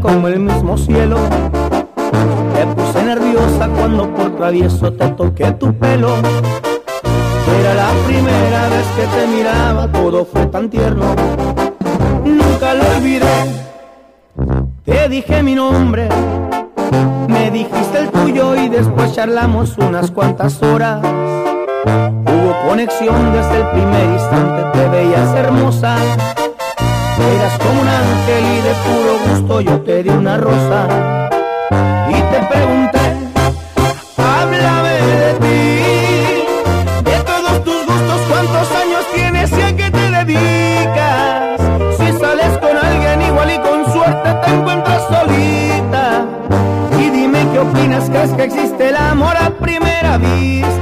Como el mismo cielo. Te puse nerviosa cuando por travieso te toqué tu pelo. Era la primera vez que te miraba, todo fue tan tierno. Nunca lo olvidé. Te dije mi nombre, me dijiste el tuyo y después charlamos unas cuantas horas. Hubo conexión desde el primer instante, te veías hermosa. Eras como un ángel y de puro gusto yo te di una rosa. Y te pregunté, háblame de ti, de todos tus gustos, cuántos años tienes y a qué te dedicas. Si sales con alguien igual y con suerte te encuentras solita. Y dime qué opinas, crees que existe el amor a primera vista.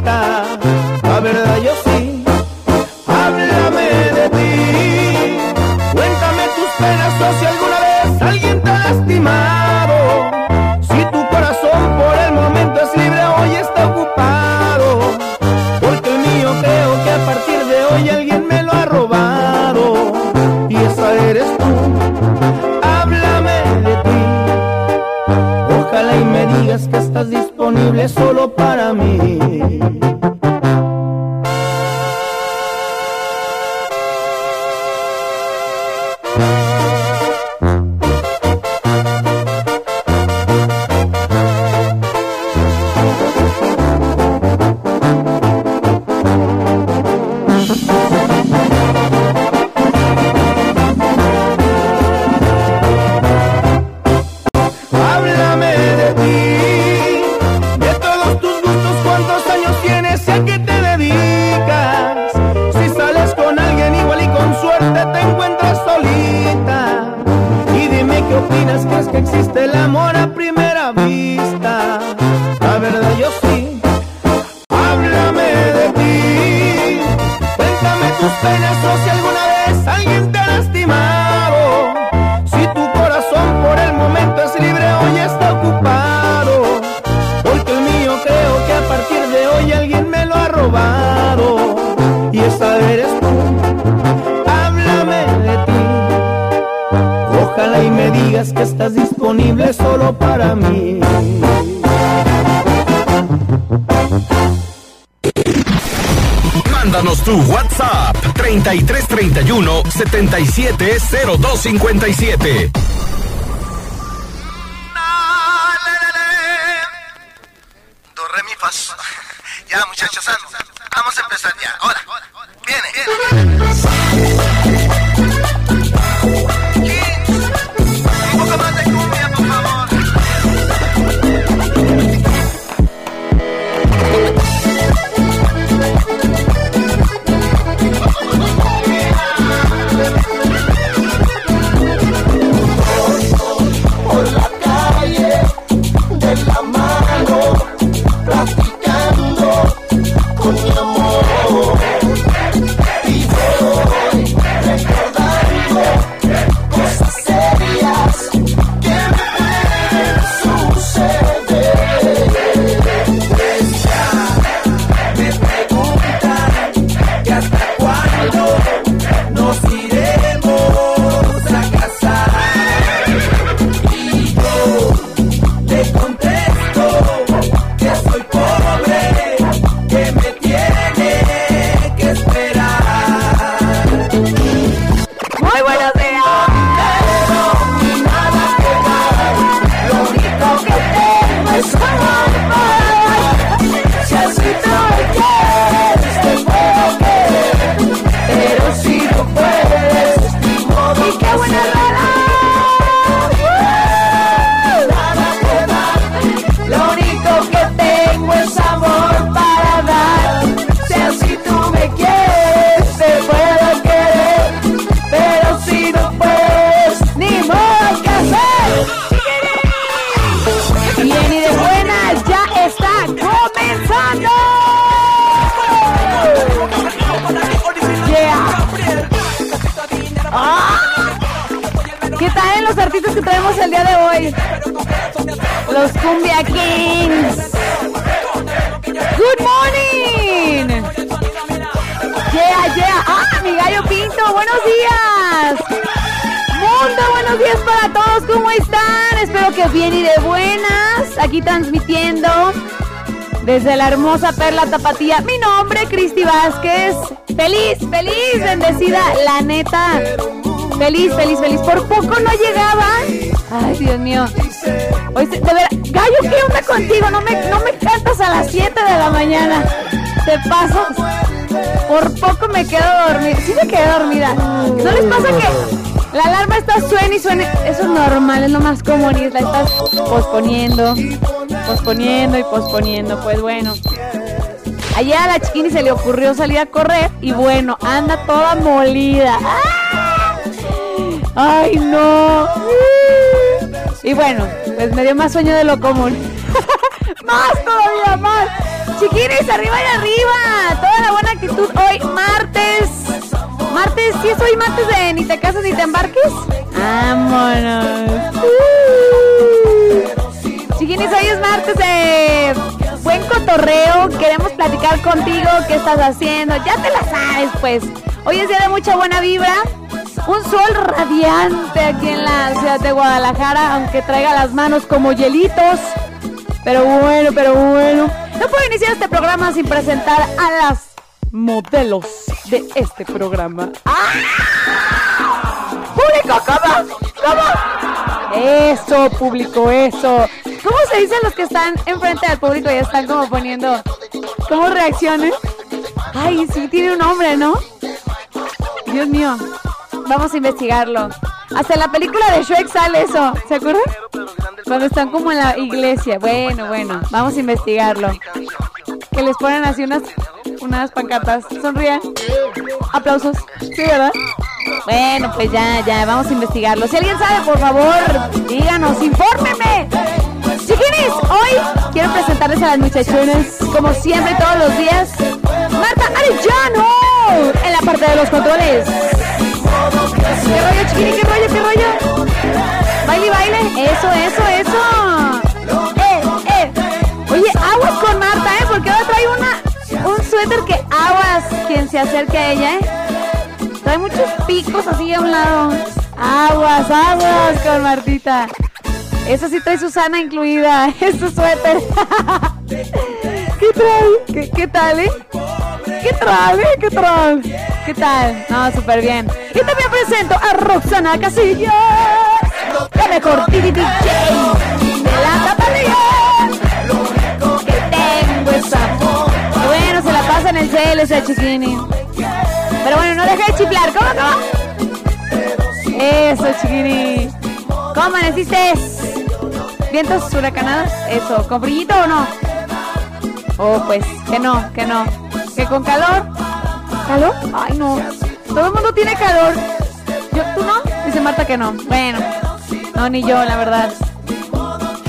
770257. Buenos días. Mundo, buenos días para todos. ¿Cómo están? Espero que bien y de buenas. Aquí transmitiendo desde la hermosa Perla Tapatía. Mi nombre, Cristi Vázquez. Feliz, feliz, bendecida, la neta. Feliz, feliz, feliz. Por poco no llegaba. Ay, Dios mío. Hoy de verdad, Gallo, ¿qué onda contigo? No me, no me cantas a las 7 de la mañana. Te paso. Por poco me quedo dormida. Sí me quedé dormida. ¿No les pasa que la alarma está suena y suena? Eso es normal, es lo más común y la estás posponiendo, posponiendo y posponiendo. Pues bueno. Ayer a la chiquini se le ocurrió salir a correr y bueno, anda toda molida. ¡Ah! ¡Ay, no! Y bueno, pues me dio más sueño de lo común. más todavía, más. Chiquines, arriba y arriba. Hoy, martes. Martes, ¿sí es hoy martes de ni te casas ni te embarques? Vámonos. Uh. Chiquines, hoy es martes de buen cotorreo. Queremos platicar contigo. ¿Qué estás haciendo? Ya te la sabes, pues. Hoy es día de mucha buena vibra. Un sol radiante aquí en la ciudad de Guadalajara, aunque traiga las manos como hielitos. Pero bueno, pero bueno. No puedo iniciar este programa sin presentar a las modelos de este programa. ¡Ah! ¡Público, cómo! ¿Cómo? Eso, público, eso. ¿Cómo se dicen los que están enfrente del público y están como poniendo... ¿Cómo reacciones? Ay, sí, tiene un nombre, ¿no? Dios mío. Vamos a investigarlo. Hasta la película de Shrek sale eso. ¿Se acuerdan? Cuando están como en la iglesia. Bueno, bueno. Vamos a investigarlo. Que les ponen así unas, unas pancartas. Sonrían. Aplausos. Sí, ¿verdad? Bueno, pues ya, ya. Vamos a investigarlo. Si alguien sabe, por favor, díganos. Infórmeme. Chiquinis, hoy quiero presentarles a las muchachonas, como siempre, todos los días. Marta Arellano, en la parte de los controles. ¿Qué rollo, chiquini? ¿Qué rollo? ¿Qué rollo? Baile, baile. Eso, eso, eso. Eh, eh. Oye, aguas con Marta, ¿eh? Suéter que aguas quien se acerque a ella, ¿eh? Trae muchos picos así a un lado. Aguas, aguas con Martita. Eso sí trae Susana incluida. Es su suéter. ¿Qué trae? ¿Qué, qué tal, eh? ¿Qué trae? ¿Qué trae? ¿Qué tal? No, súper bien. Y también presento a Roxana Casillas, la mejor DJ de la. El cel esa chiquini. Pero bueno, no deje de chiflar. ¿Cómo? Eso, chiquini. ¿Cómo amaneciste? ¿Vientos huracanados? Eso, ¿con brillito o no? Oh, pues, que no, que no. ¿Que con calor? ¿Calor? Ay, no. Todo el mundo tiene calor. ¿Yo, ¿Tú no? Dice Marta que no. Bueno, no, ni yo, la verdad.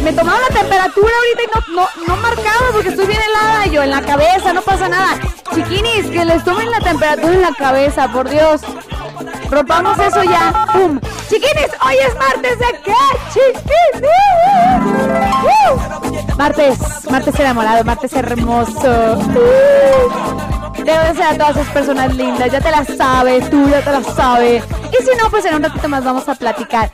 Me tomaba la temperatura ahorita y no, no, no marcaba porque estoy bien helada. Yo, en la cabeza, no pasa nada. Chiquinis, que les tomen la temperatura en la cabeza, por Dios. Rompamos eso ya. ¡Pum! Chiquinis, hoy es martes de qué, chiquinis. ¡Uh! Martes, martes enamorado, martes hermoso. Debo desear a todas esas personas lindas, ya te las sabes, tú ya te las sabes. Y si no, pues en un ratito más vamos a platicar.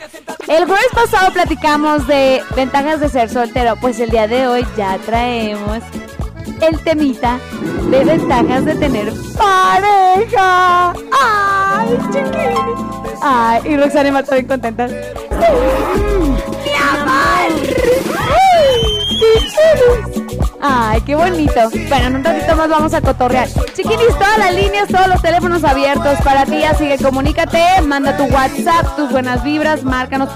El jueves pasado platicamos de ventajas de ser soltero, pues el día de hoy ya traemos el temita de ventajas de tener pareja. ¡Ay, chiquini! Ay, y Roxana y Marta bien contentas. ¡Mi amor! ¡Ay, qué bonito! Bueno, en un ratito más vamos a cotorrear. Chiquinis, todas las líneas, todos los teléfonos abiertos para ti, así que comunícate, manda tu WhatsApp, tus buenas vibras, márcanos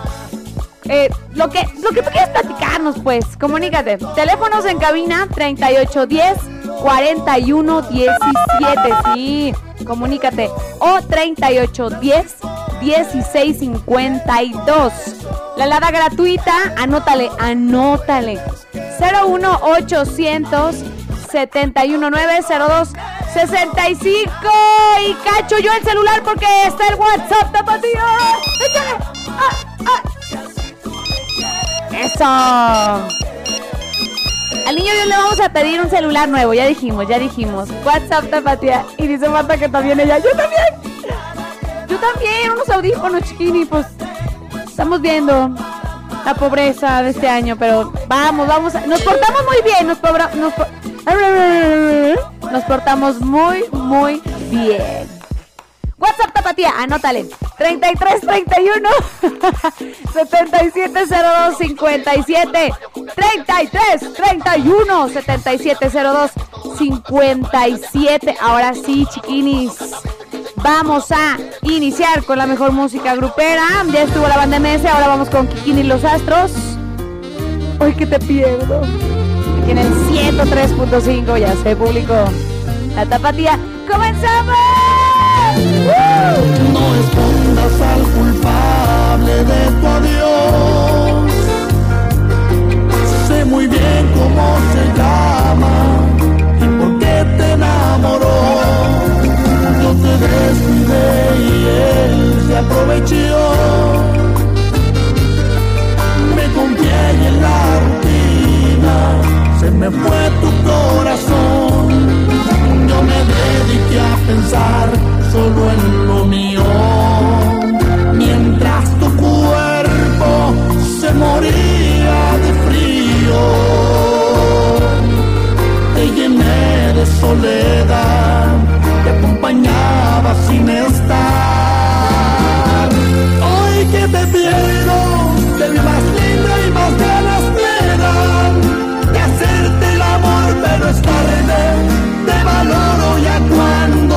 eh, lo que lo que tú quieras platicarnos, pues, comunícate. Teléfonos en cabina 3810 4117, sí, comunícate. O 3810 1652. La alada gratuita, anótale, anótale. 01800 71902 65 y cacho yo el celular porque está el WhatsApp, tapatía. Échale. Ah, ah. Eso. Al niño Dios le vamos a pedir un celular nuevo, ya dijimos, ya dijimos. WhatsApp tapatía. Y dice Marta que también ella. Yo también. Yo también, unos audífonos chiquini, pues estamos viendo la pobreza de este año, pero vamos, vamos, nos portamos muy bien, nos, pobra- nos, nos portamos muy, muy bien. WhatsApp Tapatía, anótale. 3331 7702 57 33 31 7702 57. Ahora sí, chiquinis. Vamos a iniciar con la mejor música grupera. Ya estuvo la banda MS, ahora vamos con Kikini los Astros. Hoy que te pierdo. Aquí en el 103.5, ya sé, público. La tapatía. ¡Comenzamos! No escondas al culpable de tu adiós. Sé muy bien cómo se llama y por qué te enamoró. Yo te descuidé y él se aprovechó. Me confié y en la rutina se me fue tu corazón. Yo me dediqué a pensar solo en lo mío. Mientras tu cuerpo se moría de frío. Te llené de soledad, te acompañaba sin estar. Hoy que te pierdo, te vi más linda y más ganas me dan de hacerte el amor, pero es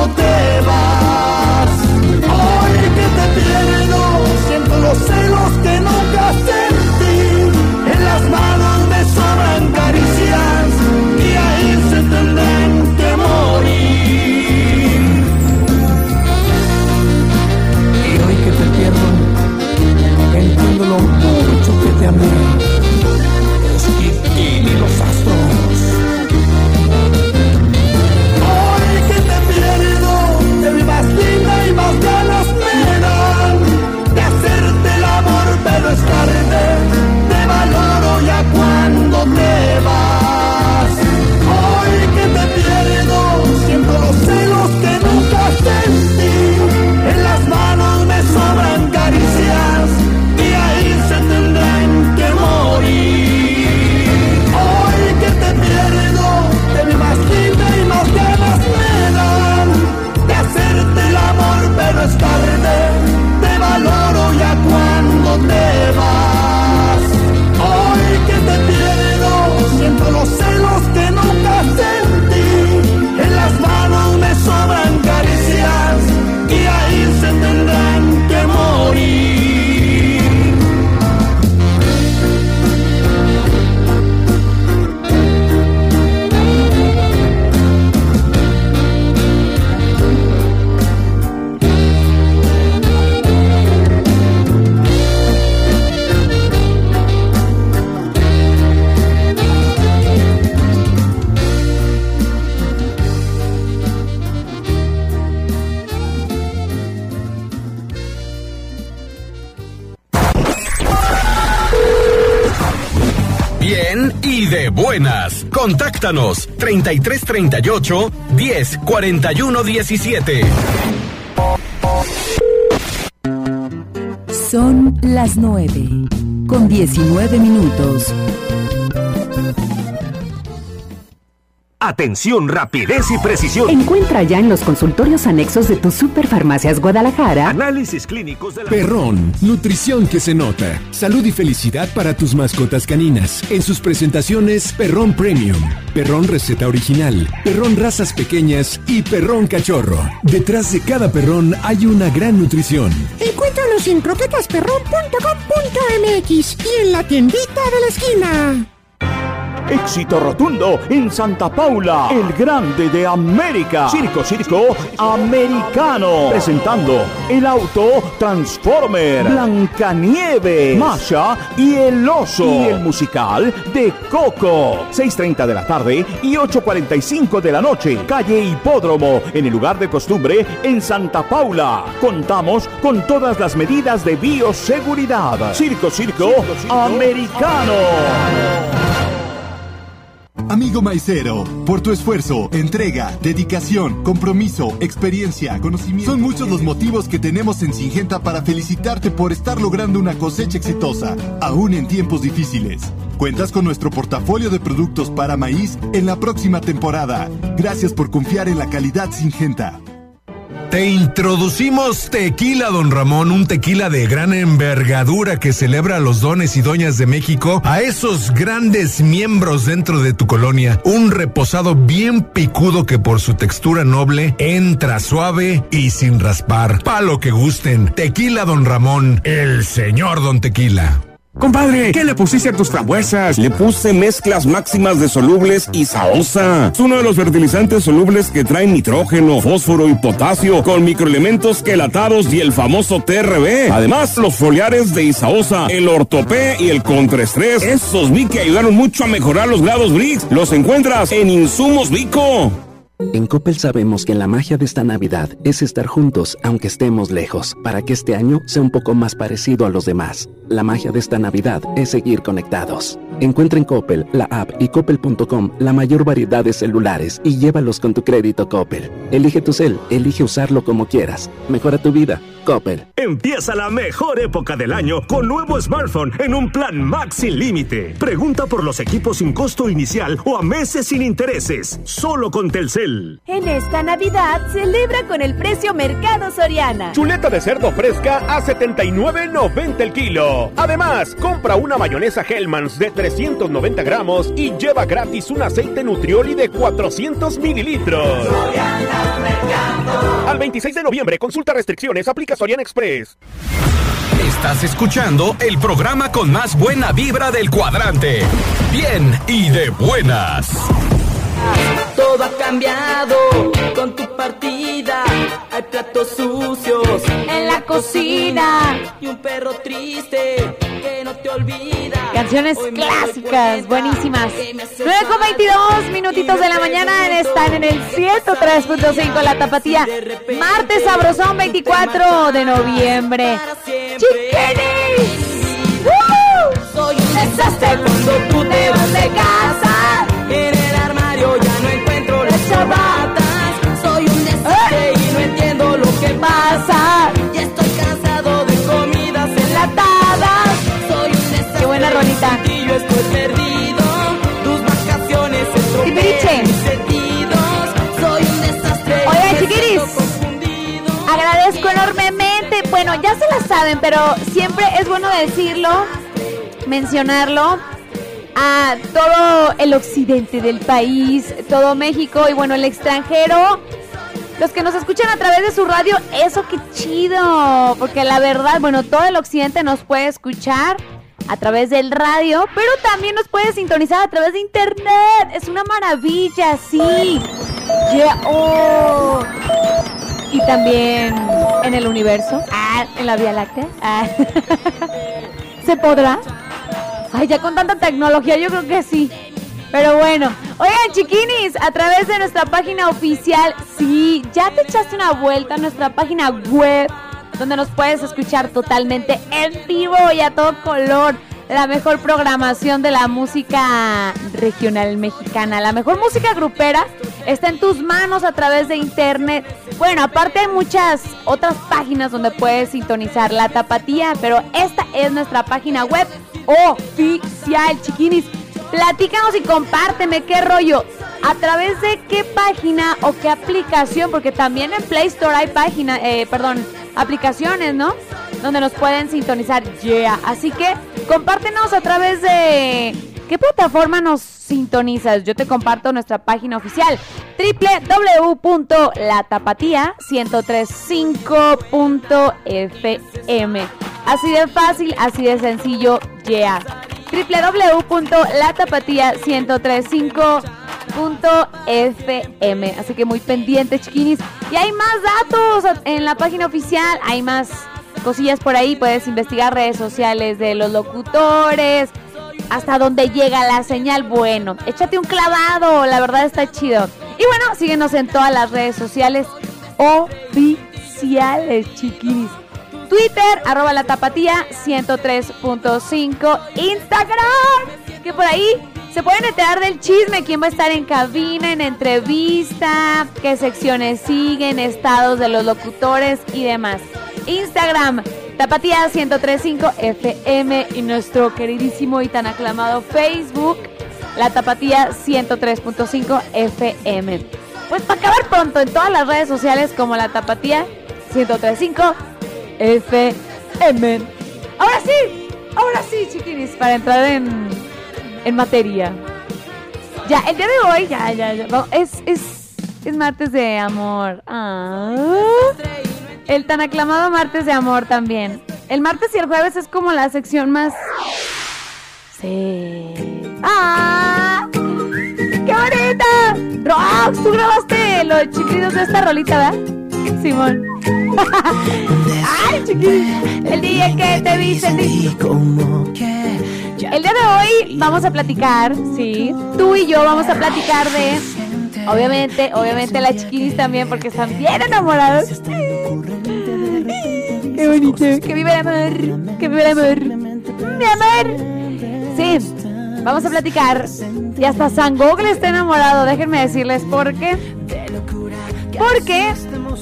te vas. Hoy que te pierdo, siento los celos que nunca sentí. En las manos me sobran caricias y ahí se tendrán que morir. Y hoy que te pierdo, entiendo lo mucho que te amé. Contáctanos 3338 10 41 17. Son las 9, con 19 minutos. Atención, rapidez y precisión. Encuentra ya en los consultorios anexos de tus superfarmacias Guadalajara Análisis clínicos de la... Perrón, nutrición que se nota. Salud y felicidad para tus mascotas caninas. En sus presentaciones, Perrón Premium, Perrón Receta Original, Perrón Razas Pequeñas y Perrón Cachorro. Detrás de cada perrón hay una gran nutrición. Encuéntranos en croquetasperrón.com.mx y en la tiendita de la esquina. Éxito rotundo en Santa Paula, el grande de América. Circo Circo Americano. Presentando el auto Transformer, Blancanieve, Masha y el oso. Y el musical de Coco. 6.30 de la tarde y 8.45 de la noche. Calle Hipódromo, en el lugar de costumbre en Santa Paula. Contamos con todas las medidas de bioseguridad. Circo Circo, Americano. Amigo maicero, por tu esfuerzo, entrega, dedicación, compromiso, experiencia, conocimiento. Son muchos los motivos que tenemos en Singenta para felicitarte por estar logrando una cosecha exitosa, aún en tiempos difíciles. Cuentas con nuestro portafolio de productos para maíz en la próxima temporada. Gracias por confiar en la calidad Singenta. Te introducimos Tequila Don Ramón, un tequila de gran envergadura que celebra a los dones y doñas de México, a esos grandes miembros dentro de tu colonia. Un reposado bien picudo que por su textura noble entra suave y sin raspar. Palo que gusten. Tequila Don Ramón, el señor Don Tequila. Compadre, ¿qué le pusiste a tus frambuesas? Le puse mezclas máximas de solubles y saosa. Es uno de los fertilizantes solubles que traen nitrógeno, fósforo y potasio con microelementos quelatados y el famoso TRB. Además, los foliares de Isaosa, el ortopé y el contraestrés. Esos vi que ayudaron mucho a mejorar los grados BRICS. Los encuentras en Insumos Vico. En Coppel sabemos que la magia de esta Navidad es estar juntos aunque estemos lejos, para que este año sea un poco más parecido a los demás. La magia de esta Navidad es seguir conectados. Encuentra en Coppel, la app y coppel.com la mayor variedad de celulares y llévalos con tu crédito Coppel. Elige tu cel, elige usarlo como quieras. Mejora tu vida. Coppel. Empieza la mejor época del año con nuevo smartphone en un plan Max sin límite. Pregunta por los equipos sin costo inicial o a meses sin intereses. Solo con Telcel. En esta Navidad celebra con el precio Mercado Soriana. Chuleta de cerdo fresca a 79.90 el kilo. Además, compra una mayonesa Hellmann's de 390 gramos y lleva gratis un aceite Nutrioli de 400 mililitros. Al 26 de noviembre, consulta restricciones, aplica Soriana Express. Estás escuchando el programa con más buena vibra del cuadrante. Bien y de buenas. Todo ha cambiado con tu partida. Hay platos sucios en la cocina y un perro triste que no te olvida. Canciones clásicas, buenísimas. 9 con 22 minutitos de la mañana están en el 103.5 La Tapatía. Martes sabrosón 24 de noviembre. ¡Chiquinis! Soy un desastre cuando tú te vas de casa. Armario ya no encuentro las chabatas. Soy un desastre y no entiendo lo que pasa. Ya estoy cansado de comidas enlatadas. Soy un desastre. Qué buena rolita. Y yo estoy perdido. Tus vacaciones Timbiriche. mis sentidos. Soy un desastre. Oigan, chiquiris. Agradezco enormemente. Bueno, ya se la saben, pero siempre es bueno decirlo, mencionarlo a todo el occidente del país, todo México y bueno, el extranjero. Los que nos escuchan a través de su radio, eso qué chido, porque la verdad, bueno, todo el occidente nos puede escuchar a través del radio, pero también nos puede sintonizar a través de internet. Es una maravilla, sí. Oh. Y también en el universo, ah, en la Vía Láctea. Ah. ¿Se podrá? Ay, ya con tanta tecnología yo creo que sí. Pero bueno, oigan chiquinis, a través de nuestra página oficial, sí, ya te echaste una vuelta a nuestra página web, donde nos puedes escuchar totalmente en vivo y a todo color. La mejor programación de la música regional mexicana, la mejor música grupera está en tus manos a través de internet. Bueno, aparte hay muchas otras páginas donde puedes sintonizar la tapatía, pero esta es nuestra página web oficial, chiquinis. Platícanos y compárteme qué rollo. ¿A través de qué página o qué aplicación? Porque también en Play Store hay páginas, eh, perdón, aplicaciones, ¿no? Donde nos pueden sintonizar. Yeah. Así que compártenos a través de qué plataforma nos sintonizas. Yo te comparto nuestra página oficial www.latapatía1035.fm. Así de fácil, así de sencillo. Yeah. www.latapatía1035.fm. Así que muy pendiente, chiquinis. Y hay más datos en la página oficial, hay más cosillas por ahí. Puedes investigar redes sociales de los locutores, hasta dónde llega la señal. Bueno, échate un clavado, la verdad está chido. Y bueno, síguenos en todas las redes sociales oficiales, chiquinis. Twitter, arroba la tapatía 103.5. Instagram, que por ahí se pueden enterar del chisme, quién va a estar en cabina, en entrevista, qué secciones siguen, estados de los locutores y demás. Instagram, Tapatía 1035 FM y nuestro queridísimo y tan aclamado Facebook, La Tapatía 103.5 FM. Pues para acabar pronto en todas las redes sociales como La Tapatía 1035 FM. Ahora sí, ahora sí, chiquinis, para entrar en, en materia. Ya, el día de hoy, ya, ya, ya. Es, es, es martes de amor. Ah. El tan aclamado martes de amor también. El martes y el jueves es como la sección más. Sí. ¡Ah! ¡Qué bonita! Rox, tú grabaste los chiquitos de esta rolita, ¿verdad? Simón. ¡Ay, chiquillos! El día que te vi sentí. El día de hoy vamos a platicar, sí. Tú y yo vamos a platicar de. Obviamente, obviamente las chiquinis también, porque están bien enamorados. Qué bonito. Que vive el amor. Que vive el amor. Mi amor. Sí, vamos a platicar. Y hasta San Google está enamorado. Déjenme decirles por qué. Porque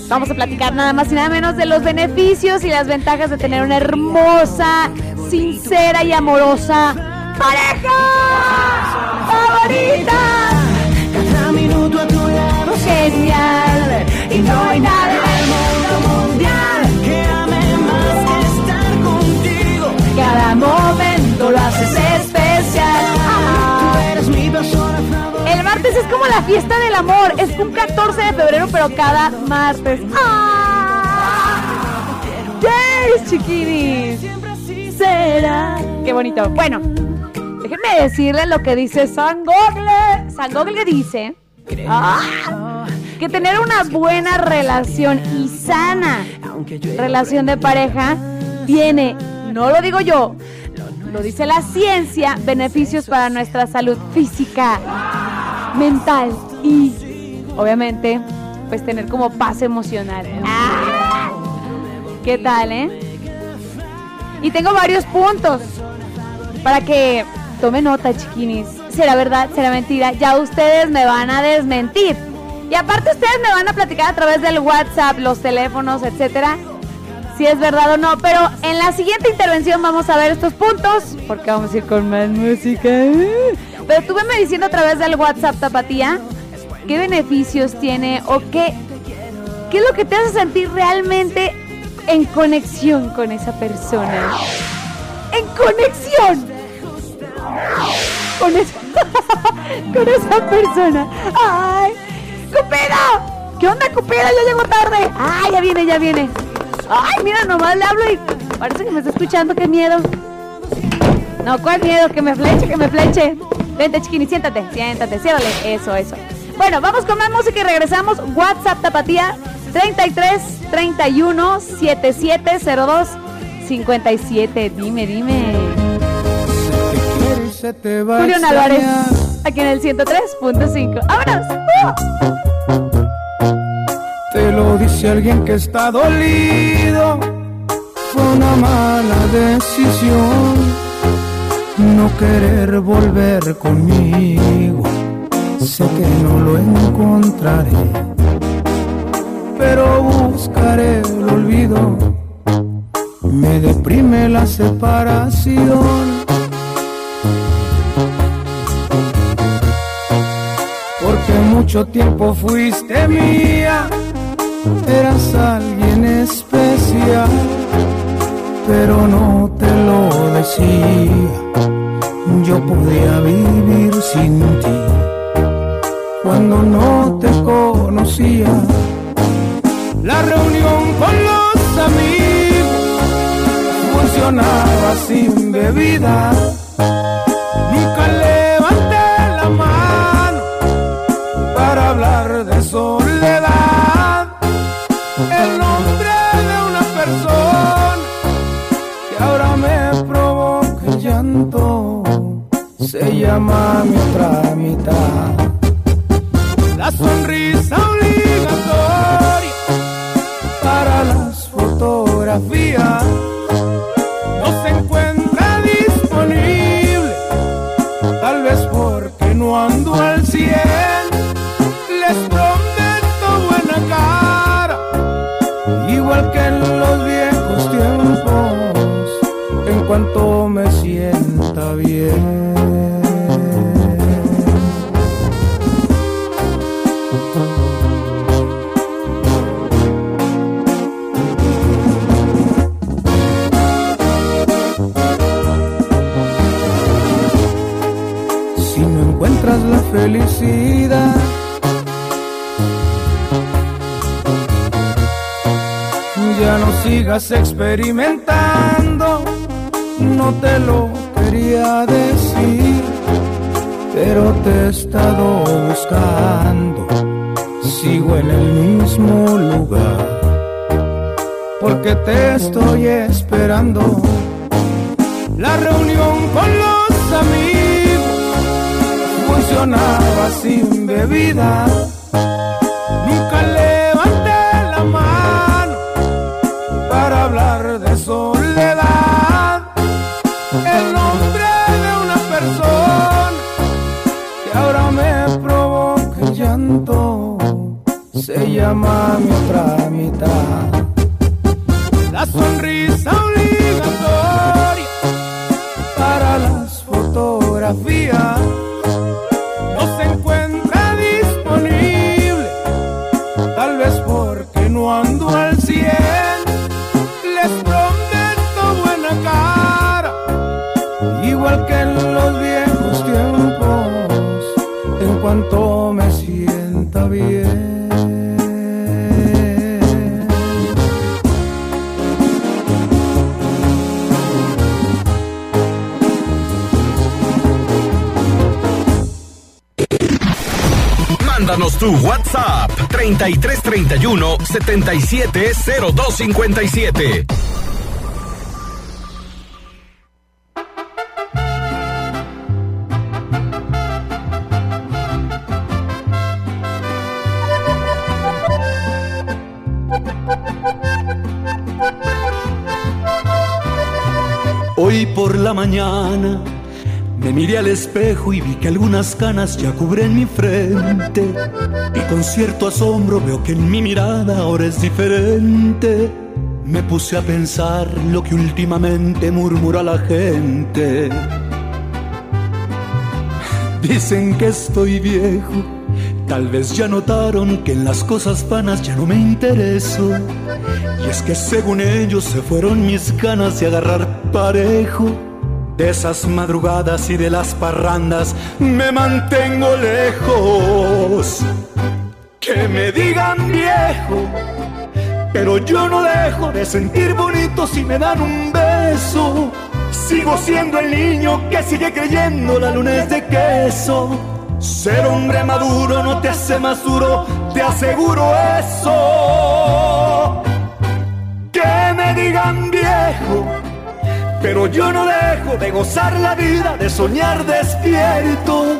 vamos a platicar nada más y nada menos de los beneficios y las ventajas de tener una hermosa, sincera y amorosa pareja favorita. Minuto a tu lado Genial. Y no hay nada en el mundo mundial que ame más que estar contigo. Cada momento lo haces especial. Tú eres mi persona favorita. El martes es como la fiesta del amor. Es un 14 de febrero, pero cada martes. ¡Ah! ¡Yes, chiquinis! Será. Qué bonito. Bueno, déjenme decirles lo que dice San Gogle. San Gogle dice ah, que tener una buena relación y sana relación de pareja tiene, no lo digo yo, lo dice la ciencia, beneficios para nuestra salud física, mental y obviamente pues tener como paz emocional. Ah, ¿Qué tal, eh? Y tengo varios puntos para que tome nota, chiquinis. ¿Será verdad? ¿Será mentira? Ya ustedes me van a desmentir. Y aparte ustedes me van a platicar a través del WhatsApp, los teléfonos, etcétera, si es verdad o no. Pero en la siguiente intervención vamos a ver estos puntos, porque vamos a ir con más música. Pero tú veme diciendo a través del WhatsApp, Tapatía, qué beneficios tiene o qué, qué es lo que te hace sentir realmente en conexión con esa persona. En conexión con esa, con esa persona. ¡Ay! ¡Cupido! ¿Qué onda, Cupido? Ya llego tarde. ¡Ay, ya viene, ya viene! ¡Ay, mira, nomás le hablo y parece que me está escuchando! ¡Qué miedo! No, ¿cuál miedo? Que me fleche, que me fleche. Vente, chiquini, siéntate, siéntate, ciérrale. Eso, eso. Bueno, vamos con más música y regresamos. WhatsApp Tapatía 33 31 7702 57. Dime, dime. Julián Álvarez, aquí en el 103.5. ¡Vámonos! Te lo dice alguien que está dolido. Fue una mala decisión no querer volver conmigo. Sé que no lo encontraré, pero buscaré el olvido. Me deprime la separación. Mucho tiempo fuiste mía, eras alguien especial, pero no te lo decía. Yo podía vivir sin ti cuando no te conocía. La reunión con los amigos funcionaba sin bebida se llama mi otra mitad. La sonrisa obligatoria para las fotografías. Felicidad, ya no sigas experimentando. No te lo quería decir, pero te he estado buscando. Sigo en el mismo lugar, porque te estoy esperando. La reunión con los sin bebida. Nunca levanté la mano para hablar de soledad. El nombre de una persona que ahora me provoca el llanto se llama mi otra mitad. La sonrisa 3331 770257. Hoy por la mañana me miré al espejo y vi que algunas canas ya cubren mi frente. Con cierto asombro veo que en mi mirada ahora es diferente. Me puse a pensar lo que últimamente murmura la gente. Dicen que estoy viejo. Tal vez ya notaron que en las cosas vanas ya no me intereso. Y es que según ellos se fueron mis ganas de agarrar parejo. De esas madrugadas y de las parrandas me mantengo lejos. Que me digan viejo, pero yo no dejo de sentir bonito si me dan un beso. Sigo siendo el niño que sigue creyendo la luna es de queso. Ser hombre maduro no te hace más duro, te aseguro eso. Que me digan viejo, pero yo no dejo de gozar la vida, de soñar despierto.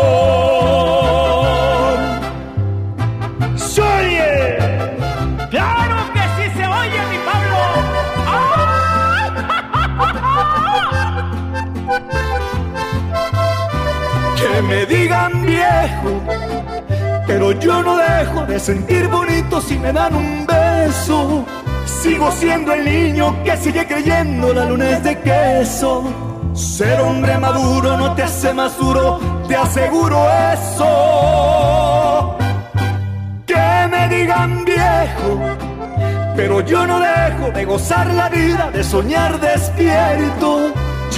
Que me digan viejo, pero yo no dejo de sentir bonito si me dan un beso. Sigo siendo el niño que sigue creyendo la luna es de queso. Ser hombre maduro no te hace más duro, te aseguro eso. Que me digan viejo, pero yo no dejo de gozar la vida, de soñar despierto.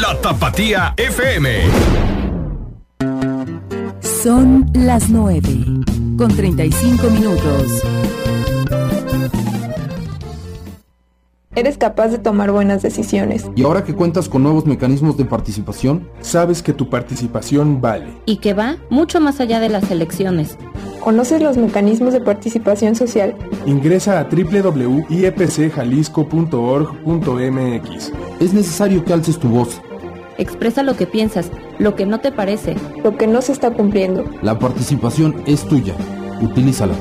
La Tapatía FM. Son las 9, con 35 minutos. Eres capaz de tomar buenas decisiones. Y ahora que cuentas con nuevos mecanismos de participación, sabes que tu participación vale. Y que va mucho más allá de las elecciones. ¿Conoces los mecanismos de participación social? Ingresa a www.iepcjalisco.org.mx. Es necesario que alces tu voz. Expresa lo que piensas, lo que no te parece. Lo que no se está cumpliendo. La participación es tuya. Utilízala.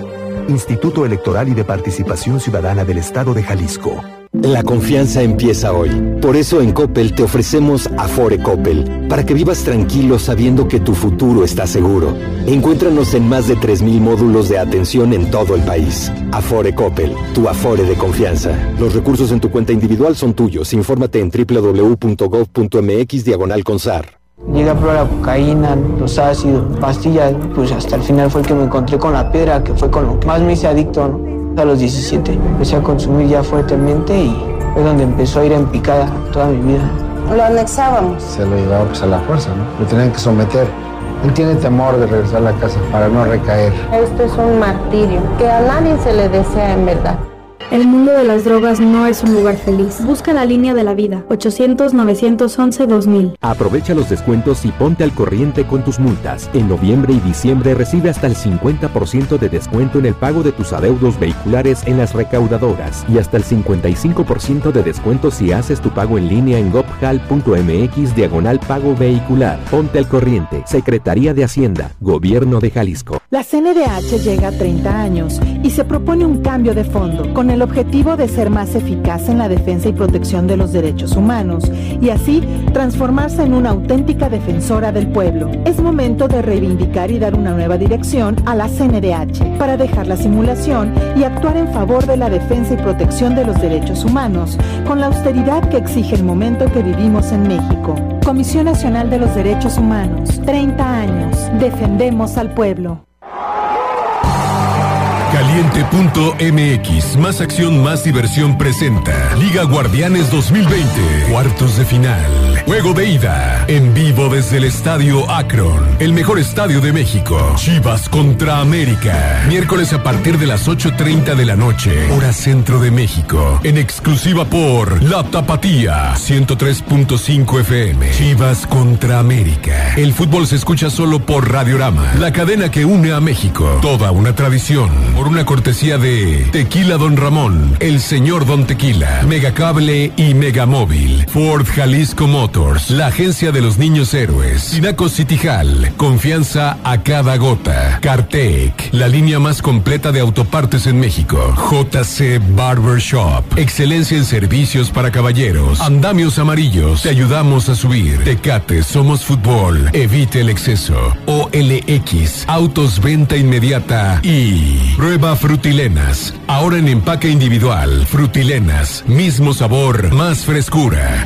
Instituto Electoral y de Participación Ciudadana del Estado de Jalisco. La confianza empieza hoy. Por eso en Coppel te ofrecemos Afore Coppel, para que vivas tranquilo sabiendo que tu futuro está seguro. Encuéntranos en más de 3.000 módulos de atención en todo el país. Afore Coppel, tu Afore de confianza. Los recursos en tu cuenta individual son tuyos. Infórmate en www.gov.mx diagonal. Llegué a probar la cocaína, los ácidos, pastillas, pues hasta el final fue el que me encontré con la piedra, que fue con lo que más me hice adicto, ¿no? A los 17 empecé a consumir ya fuertemente y fue donde empezó a ir en picada toda mi vida. Lo anexábamos. Se lo llevaba pues a la fuerza, ¿no? Lo tenían que someter. Él tiene temor de regresar a la casa para no recaer. Esto es un martirio que a nadie se le desea en verdad. El mundo de las drogas no es un lugar feliz. Busca la línea de la vida. 800-911-2000. Aprovecha los descuentos y ponte al corriente con tus multas. En noviembre y diciembre recibe hasta el 50% de descuento en el pago de tus adeudos vehiculares en las recaudadoras y hasta el 55% de descuento si haces tu pago en línea en gopjal.mx diagonal pago vehicular. Ponte al corriente. Secretaría de Hacienda. Gobierno de Jalisco. La CNDH llega a 30 años y se propone un cambio de fondo con el objetivo de ser más eficaz en la defensa y protección de los derechos humanos y así transformarse en una auténtica defensora del pueblo. Es momento de reivindicar y dar una nueva dirección a la CNDH para dejar la simulación y actuar en favor de la defensa y protección de los derechos humanos con la austeridad que exige el momento que vivimos en México. Comisión Nacional de los Derechos Humanos, 30 años, defendemos al pueblo. Caliente.mx, más acción, más diversión presenta. Liga Guardianes 2020, cuartos de final. Juego de ida, en vivo desde el Estadio Akron, el mejor estadio de México. Chivas contra América. Miércoles a partir de las 8.30 de la noche, hora centro de México. En exclusiva por La Tapatía, 103.5 FM. Chivas contra América. El fútbol se escucha solo por Radiorama, la cadena que une a México. Toda una tradición. Por una cortesía de Tequila Don Ramón, El Señor Don Tequila, Megacable y Megamóvil. Ford Jalisco La agencia de los niños héroes. Sinaco City Hall, confianza a cada gota. Cartec, la línea más completa de autopartes en México. JC Barber Shop, excelencia en servicios para caballeros. Andamios amarillos, te ayudamos a subir. Tecate, somos fútbol, evite el exceso. OLX, autos venta inmediata y prueba frutilenas. Ahora en empaque individual, frutilenas, mismo sabor, más frescura.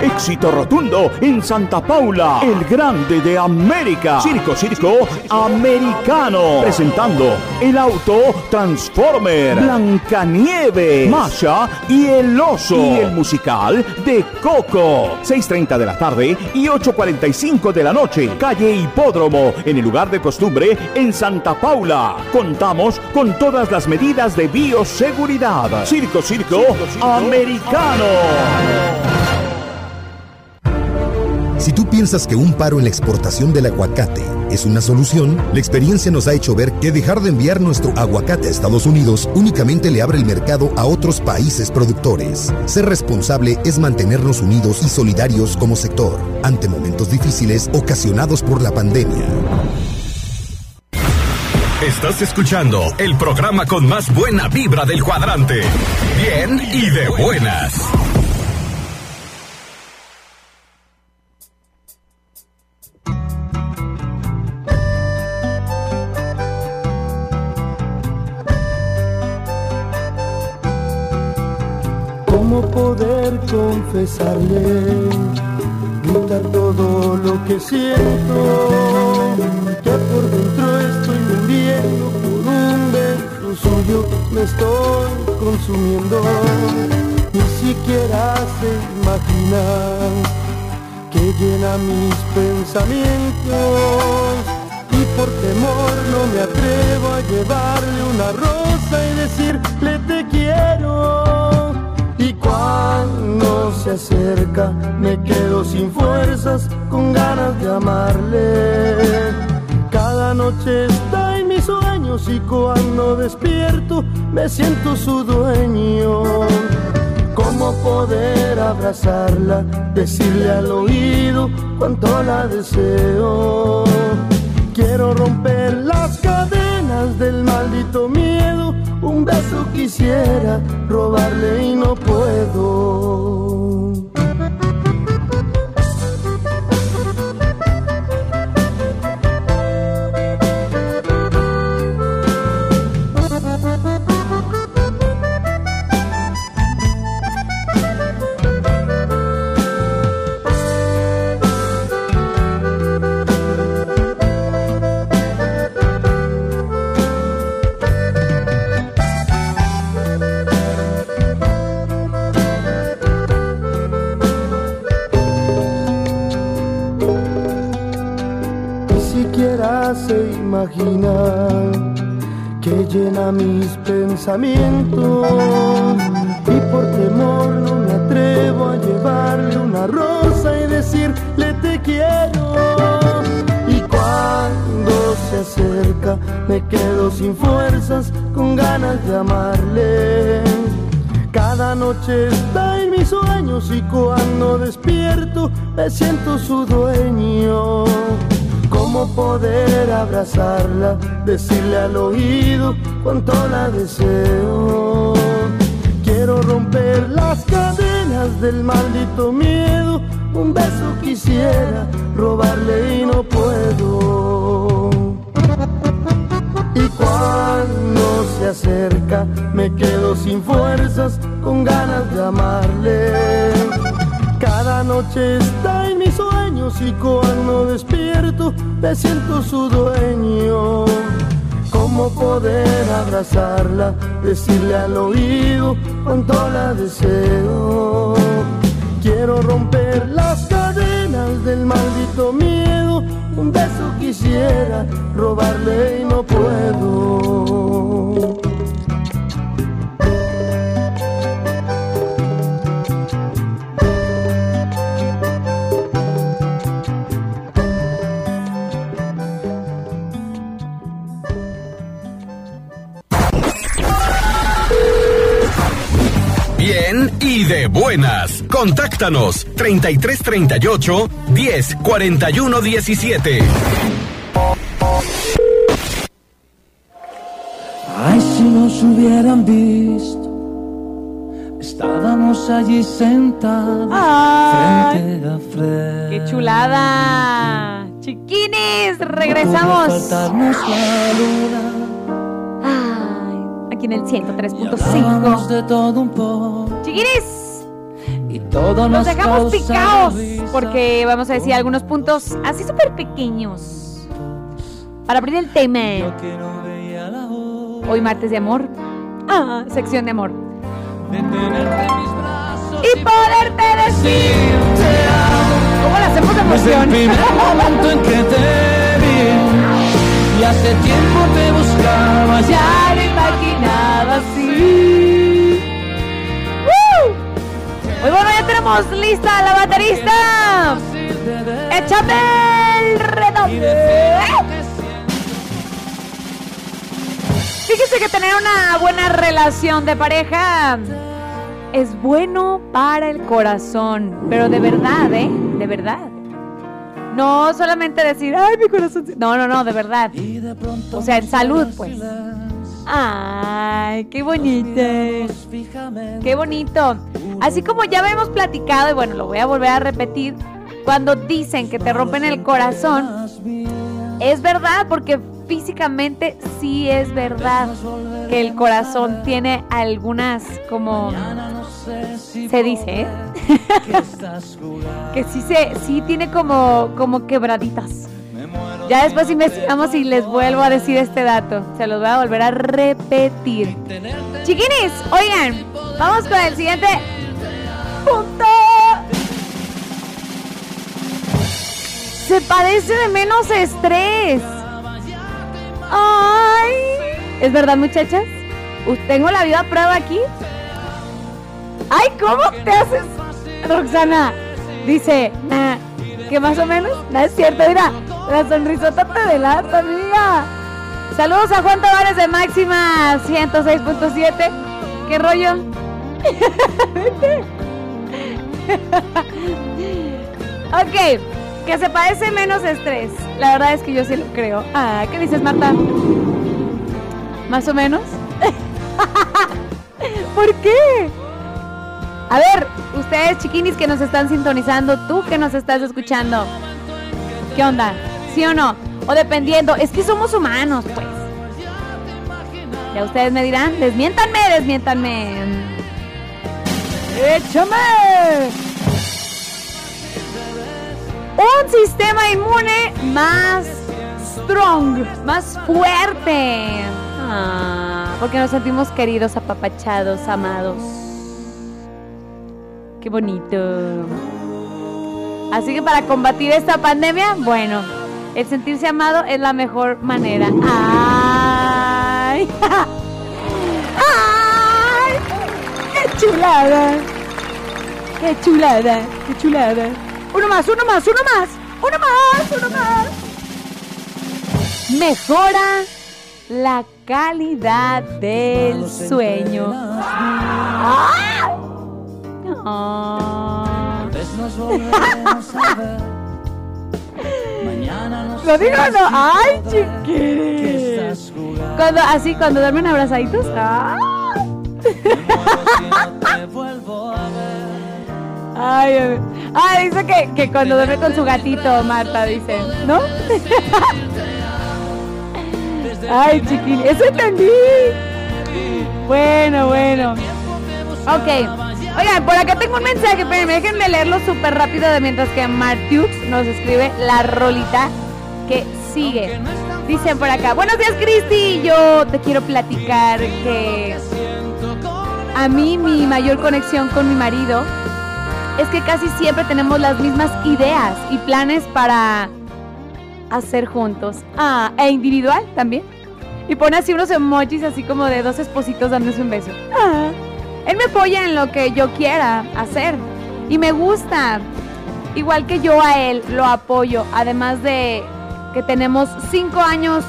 Éxito rotundo en Santa Paula, el grande de América. Circo, circo americano. Presentando el auto Transformer, Blancanieve, Masha y el oso. Y el musical de Coco. 6.30 de la tarde y 8.45 de la noche. Calle Hipódromo, en el lugar de costumbre en Santa Paula. Contamos con todas las medidas de bioseguridad. Circo, circo, americano. Si tú piensas que un paro en la exportación del aguacate es una solución, la experiencia nos ha hecho ver que dejar de enviar nuestro aguacate a Estados Unidos únicamente le abre el mercado a otros países productores. Ser responsable es mantenernos unidos y solidarios como sector ante momentos difíciles ocasionados por la pandemia. Estás escuchando el programa con más buena vibra del cuadrante. Bien y de buenas. ¿Cómo poder confesarle? Gritar todo lo que siento, que por dentro estoy muriendo por un beso suyo, me estoy consumiendo. Ni siquiera se imaginan que llena mis pensamientos y por temor no me atrevo a llevarle una rosa y decirle te quiero. Cuando se acerca me quedo sin fuerzas, con ganas de amarle. Cada noche está en mis sueños y cuando despierto me siento su dueño. ¿Cómo poder abrazarla, decirle al oído cuánto la deseo? Quiero romper las cadenas del maldito miedo, un beso quisiera robarle y no puedo. Que llena mis pensamientos y por temor no me atrevo a llevarle una rosa y decirle te quiero. Y cuando se acerca me quedo sin fuerzas, con ganas de amarle. Cada noche está en mis sueños y cuando despierto me siento su dueño. ¿Cómo poder abrazarla, decirle al oído cuánto la deseo? Quiero romper las cadenas del maldito miedo, un beso quisiera robarle y no puedo. Y cuando se acerca me quedo sin fuerzas, con ganas de amarle. Cada noche está en mis sueños y cuando despierto me siento su dueño. ¿Cómo poder abrazarla, decirle al oído cuánto la deseo? Quiero romper las cadenas del maldito miedo, un beso quisiera robarle y no puedo. Contáctanos 3338 10 41 17. Ay, si nos hubieran visto, estábamos allí sentados Ay, frente a frente. ¡Qué chulada! Chiquinis, regresamos. Ay, aquí en el hablábamos 103.5. de todo un poco Chiquinis, todo nos nos dejamos picados porque vamos a decir algunos puntos así súper pequeños para abrir el tema. Hoy martes de amor. Ah, sección de amor. Y poderte decir te amo. ¿Cómo la hacemos de Desde el emoción? primer momento en que te vi y hace tiempo te buscaba Ya lo imaginaba así. Muy bueno, ya tenemos lista la baterista. ¡Échame el! Fíjese que tener una buena relación de pareja es bueno para el corazón, pero de verdad, ¿eh? De verdad. No solamente decir, ay, mi corazón. No, no, no, de verdad. O sea, en salud, pues. Ay, qué bonito. Qué bonito. Así como ya habíamos platicado, y bueno, lo voy a volver a repetir, cuando dicen que te rompen el corazón, es verdad, porque físicamente sí es verdad que el corazón tiene algunas como se dice ¿eh? que sí se sí tiene como como quebraditas ya después investigamos y les vuelvo a decir este dato se los voy a volver a repetir chiquinis oigan vamos con el siguiente punto se padece de menos estrés Ay, ¿es verdad, muchachas? ¿Tengo la vida a prueba aquí? Ay, ¿cómo te haces, Roxana? Dice, nah, que más o menos, no es cierto, mira, la sonrisota te delata, amiga. Saludos a Juan Tavares de Máxima 106.7. ¿Qué rollo? ok, que se parece menos estrés. La verdad es que yo sí lo creo. Ah, ¿qué dices, Marta? ¿Más o menos? ¿Por qué? A ver, ustedes chiquinis que nos están sintonizando, tú que nos estás escuchando, ¿qué onda? ¿Sí o no? O dependiendo, es que somos humanos, pues. Ya ustedes me dirán, desmiéntanme, desmiéntanme. ¡Échame! un sistema inmune más strong, más fuerte. Ah, porque nos sentimos queridos, apapachados, amados. Qué bonito. Así que para combatir esta pandemia, bueno, el sentirse amado es la mejor manera. ¡Ay! ¡Ay! ¡Qué chulada! ¡Qué chulada! ¡Qué chulada! Uno más, uno más, uno más. Uno más, uno más. Mejora la calidad del sueño. ¡Ah! ¡Ah! Lo digo no. Ay, chiquis. Cuando así, cuando duermen abrazaditos. ¡Ah! Ay, ah, dice que, que cuando duerme con su gatito, Marta, dice, ¿no? Ay, chiquín, eso entendí. Bueno, bueno. Ok. Oigan, por acá tengo un mensaje, pero déjenme leerlo súper rápido de mientras que Martiux nos escribe la rolita que sigue. Dicen por acá, buenos días Cristi, yo te quiero platicar que a mí mi mayor conexión con mi marido es que casi siempre tenemos las mismas ideas y planes para hacer juntos. Ah, e individual también. Y pone así unos emojis así como de dos espositos dándose un beso. Ah, él me apoya en lo que yo quiera hacer. Y me gusta. Igual que yo a él lo apoyo. Además de que tenemos cinco años,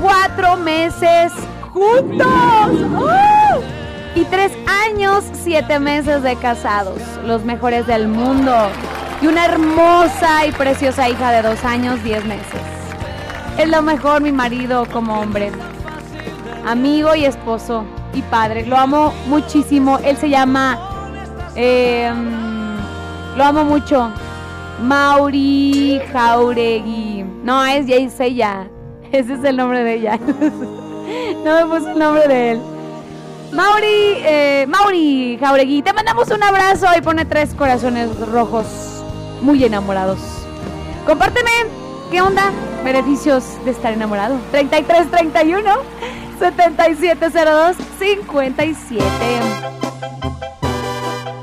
cuatro meses juntos. ¡Ah! y tres años, siete meses de casados, los mejores del mundo. Y una hermosa y preciosa hija de dos años, diez meses. Es lo mejor mi marido como hombre, amigo y esposo y padre. Lo amo muchísimo. Él se llama... Em, lo amo mucho. Mauri Jauregui. No, es, es ella. Ese es el nombre de ella. no me puso el nombre de él. Mauri, eh, Mauri Jauregui, te mandamos un abrazo y pone tres corazones rojos muy enamorados. Compárteme, ¿qué onda? Beneficios de estar enamorado. 3331 7702 57.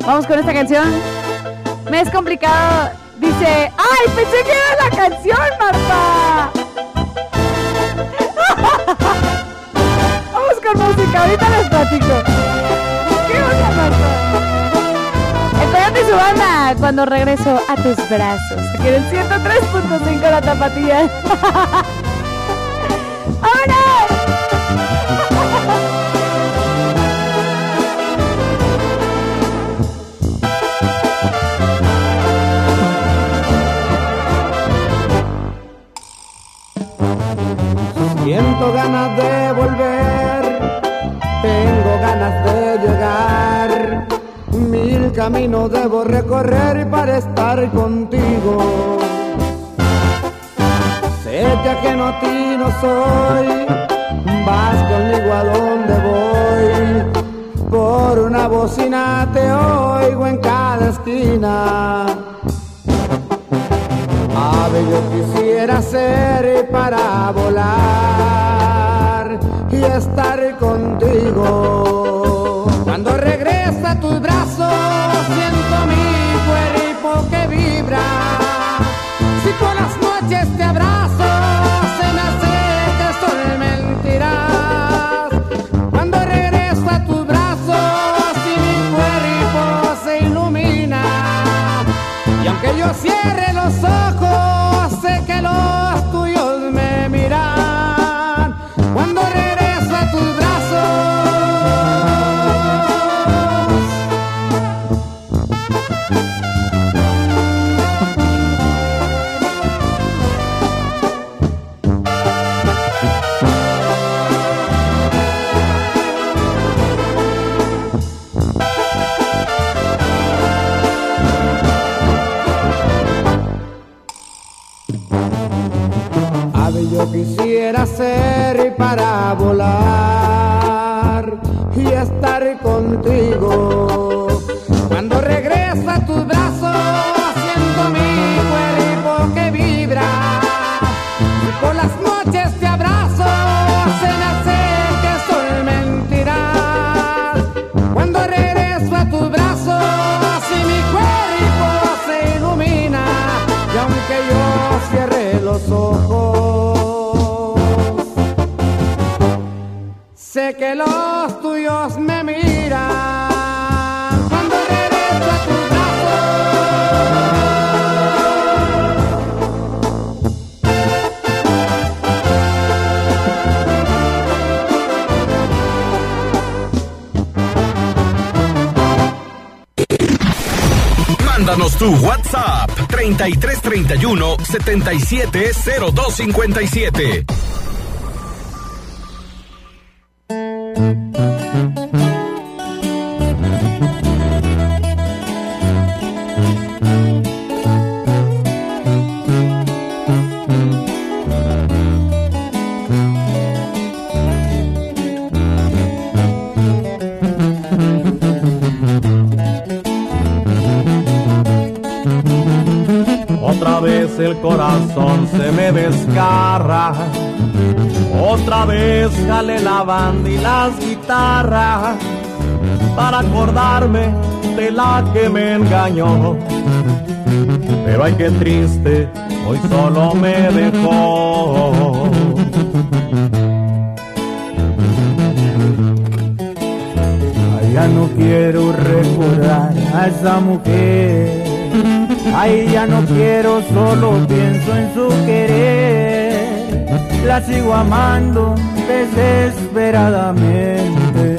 Vamos con esta canción. Me es complicado. Dice, ¡ay! Pensé que era la canción, Marta. con música, ahorita les platico. ¿Qué onda, Marta? Entonces su banda cuando regreso a tus brazos. Aquí en el 103.5 la tapatía. ¡Vámonos! Siento ganas de volver, tengo ganas de llegar. Mil caminos debo recorrer para estar contigo. Sé que ajeno a ti no soy, vas conmigo a donde voy. Por una bocina te oigo en cada esquina. Ave yo quisiera ser para volar y estar contigo. Cuando regresa a tus brazos siento mi cuerpo que vibra. Si por las noches te abrazo quisiera ser para volar y estar contigo. Cuando regreso a tus brazos 3331 770257. Jale la banda y las guitarras para acordarme de la que me engañó. Pero ay qué triste, hoy solo me dejó. Ay, ya no quiero recordar a esa mujer. Ay, ya no quiero, solo pienso en su querer. La sigo amando desesperadamente.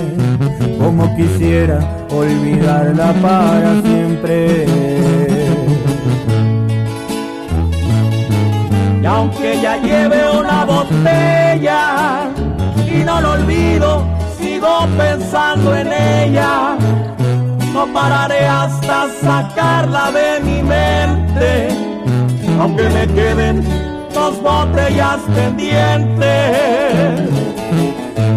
Como quisiera olvidarla para siempre. Y aunque ya lleve una botella y no lo olvido, sigo pensando en ella. No pararé hasta sacarla de mi mente, aunque me queden dos botellas pendientes.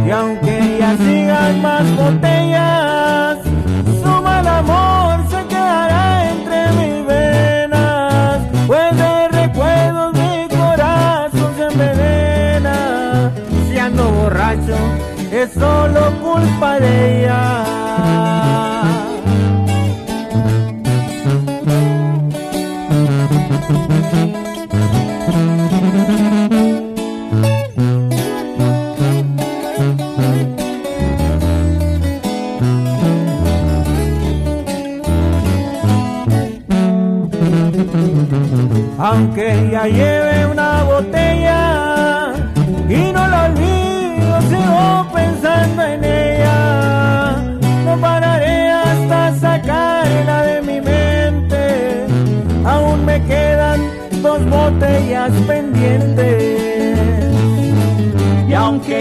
Y aunque ya sigan más botellas, su mal amor se quedará entre mis venas. Pues de recuerdos mi corazón se envenena. Si ando borracho, es solo culpa de ella.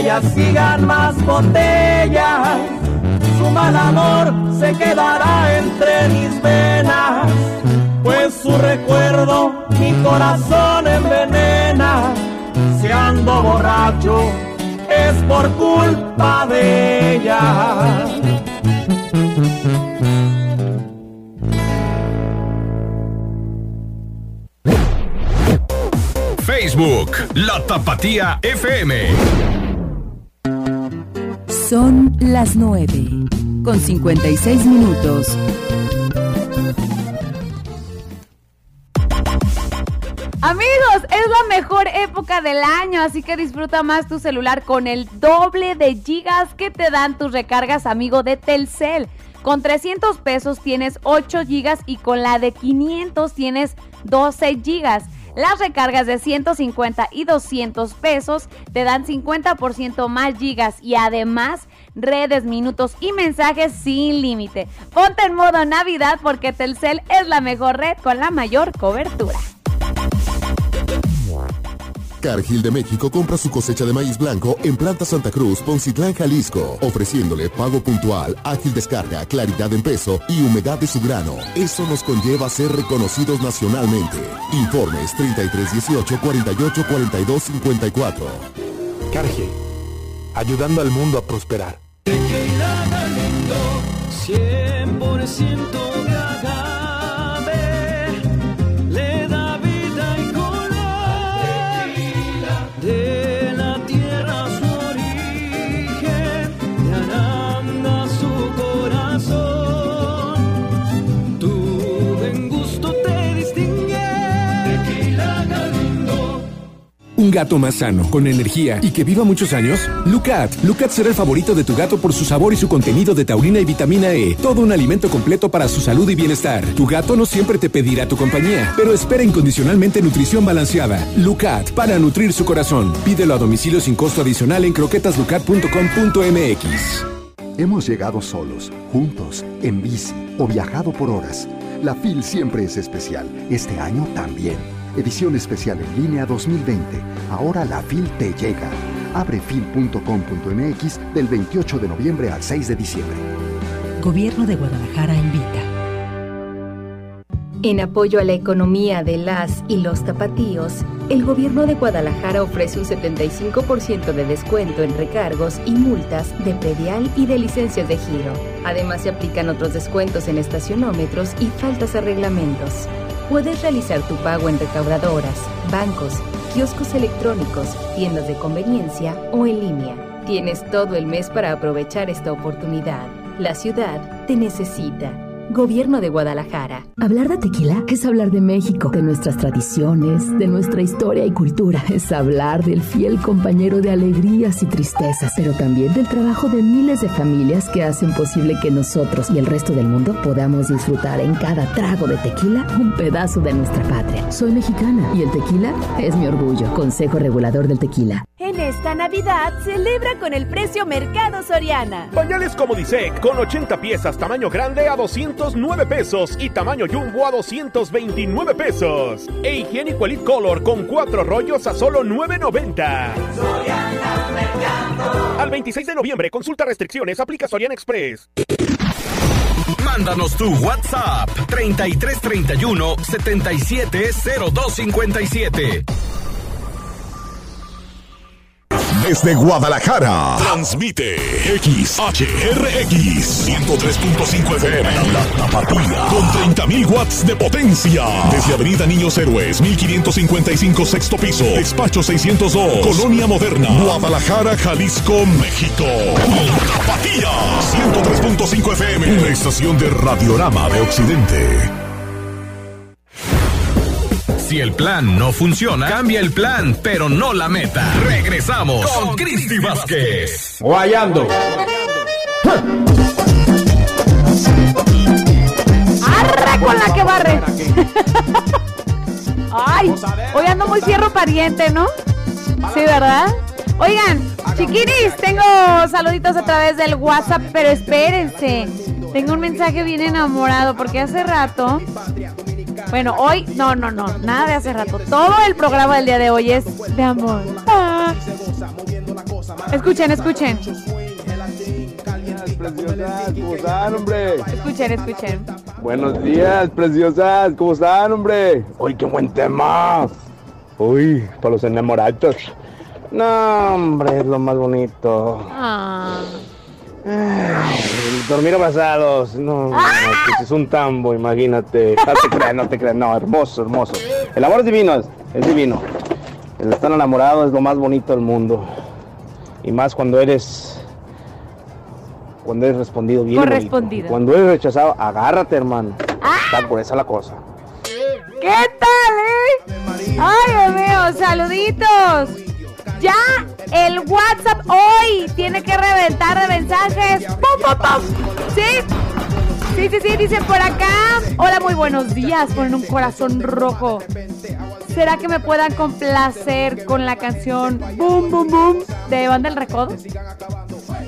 Botellas sigan más botellas. Su mal amor se quedará entre mis venas, pues su recuerdo mi corazón envenena. Si ando borracho es por culpa de ella. Facebook, La Tapatía FM. Son las 9, con 56 minutos. Amigos, es la mejor época del año, así que disfruta más tu celular con el doble de gigas que te dan tus recargas, amigo de Telcel. Con 300 pesos tienes 8 gigas y con la de 500 tienes 12 gigas. Las recargas de 150 y 200 pesos te dan 50% más gigas y además redes, minutos y mensajes sin límite. Ponte en modo Navidad porque Telcel es la mejor red con la mayor cobertura. Cargill de México compra su cosecha de maíz blanco en Planta Santa Cruz, Poncitlán, Jalisco, ofreciéndole pago puntual, ágil descarga, claridad en peso y humedad de su grano. Eso nos conlleva a ser reconocidos nacionalmente. Informes 3318 48 42 54. Cargill, ayudando al mundo a prosperar. 100% Un gato más sano, con energía y que viva muchos años. Lucat. Lucat será el favorito de tu gato por su sabor y su contenido de taurina y vitamina E. Todo un alimento completo para su salud y bienestar. Tu gato no siempre te pedirá tu compañía, pero espera incondicionalmente nutrición balanceada. Lucat, para nutrir su corazón. Pídelo a domicilio sin costo adicional en croquetaslucat.com.mx. Hemos llegado solos, juntos, en bici o viajado por horas. La FIL siempre es especial. Este año también. Edición especial en línea 2020. Ahora la FIL te llega. Abre fil.com.mx del 28 de noviembre al 6 de diciembre. Gobierno de Guadalajara invita. En apoyo a la economía de las y los tapatíos, el gobierno de Guadalajara ofrece un 75% de descuento en recargos y multas de predial y de licencias de giro. Además, se aplican otros descuentos en estacionómetros y faltas a reglamentos. Puedes realizar tu pago en recaudadoras, bancos, kioscos electrónicos, tiendas de conveniencia o en línea. Tienes todo el mes para aprovechar esta oportunidad. La ciudad te necesita. Gobierno de Guadalajara. Hablar de tequila es hablar de México, de nuestras tradiciones, de nuestra historia y cultura. Es hablar del fiel compañero de alegrías y tristezas, pero también del trabajo de miles de familias que hacen posible que nosotros y el resto del mundo podamos disfrutar en cada trago de tequila un pedazo de nuestra patria. Soy mexicana y el tequila es mi orgullo. Consejo Regulador del Tequila. En esta Navidad celebra con el precio Mercado Soriana. Pañales como Disec con 80 piezas tamaño grande a 209 pesos y tamaño jumbo a 229 pesos. E higiénico Elite Color con 4 rollos a solo 9.90. Al 26 de noviembre consulta restricciones, aplica Soriana Express. Mándanos tu WhatsApp 3331 770257. Desde Guadalajara. Transmite XHRX 103.5 FM. La Tapatía. Con 30.000 watts de potencia. Desde Avenida Niños Héroes, 1555 sexto piso. Despacho 602. Colonia Moderna. Guadalajara, Jalisco, México. La Tapatía. 103.5 FM. Una estación de Radiorama de Occidente. Si el plan no funciona, cambia el plan, pero no la meta. Regresamos con Cristi Vázquez. Guayando. ¡Arra con la que barre! Ay, hoy ando muy fierro pariente, ¿no? Sí, ¿verdad? Oigan, chiquiris, tengo saluditos a través del WhatsApp, pero espérense. Tengo un mensaje bien enamorado porque hace rato. Bueno, hoy, no, no, no, nada de hace rato. Todo el programa del día de hoy es de amor. Ah. Escuchen, escuchen. Preciosas, ¿cómo están, hombre? Escuchen, escuchen. Buenos días, preciosas, ¿cómo están, hombre? Uy, qué buen tema. Uy, para los enamorados. No, hombre, es lo más bonito. Ah. Dormir abrazados. No, no, que es un tambo, imagínate. No te creas, no te creas. No, hermoso, hermoso. El amor es divino, es, es divino. El estar enamorado es lo más bonito del mundo. Y más cuando eres. Cuando eres respondido bien. Correspondido. Cuando eres rechazado, agárrate, hermano. Está por esa la cosa. ¿Qué tal, eh? Ay, Dios mío, saluditos. Ya el WhatsApp hoy tiene que reventar de mensajes. ¡Pum, pum, pum! ¿Sí? Sí, sí, sí, dicen por acá. Hola, muy buenos días. Ponen un corazón rojo. ¿Será que me puedan complacer con la canción Boom, Boom, Boom de Banda El Recodo?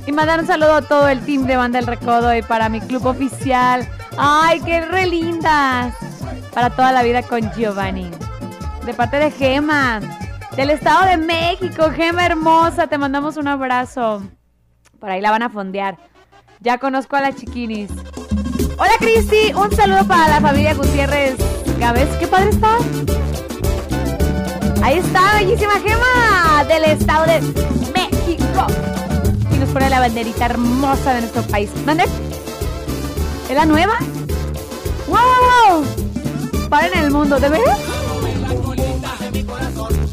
Y mandar un saludo a todo el team de Banda El Recodo y para mi club oficial. ¡Ay, qué re lindas! Para toda la vida con Giovanni. De parte de Gema. Del Estado de México, Gema hermosa. Te mandamos un abrazo. Por ahí la van a fondear. Ya conozco a la chiquinis. Hola Cristi, un saludo para la familia Gutiérrez Gávez. ¿Qué padre está? Ahí está, bellísima Gema del Estado de México. Y nos pone la banderita hermosa de nuestro país. ¿Dónde? ¿Es la nueva? ¡Wow! Para en el mundo, ¿de veras?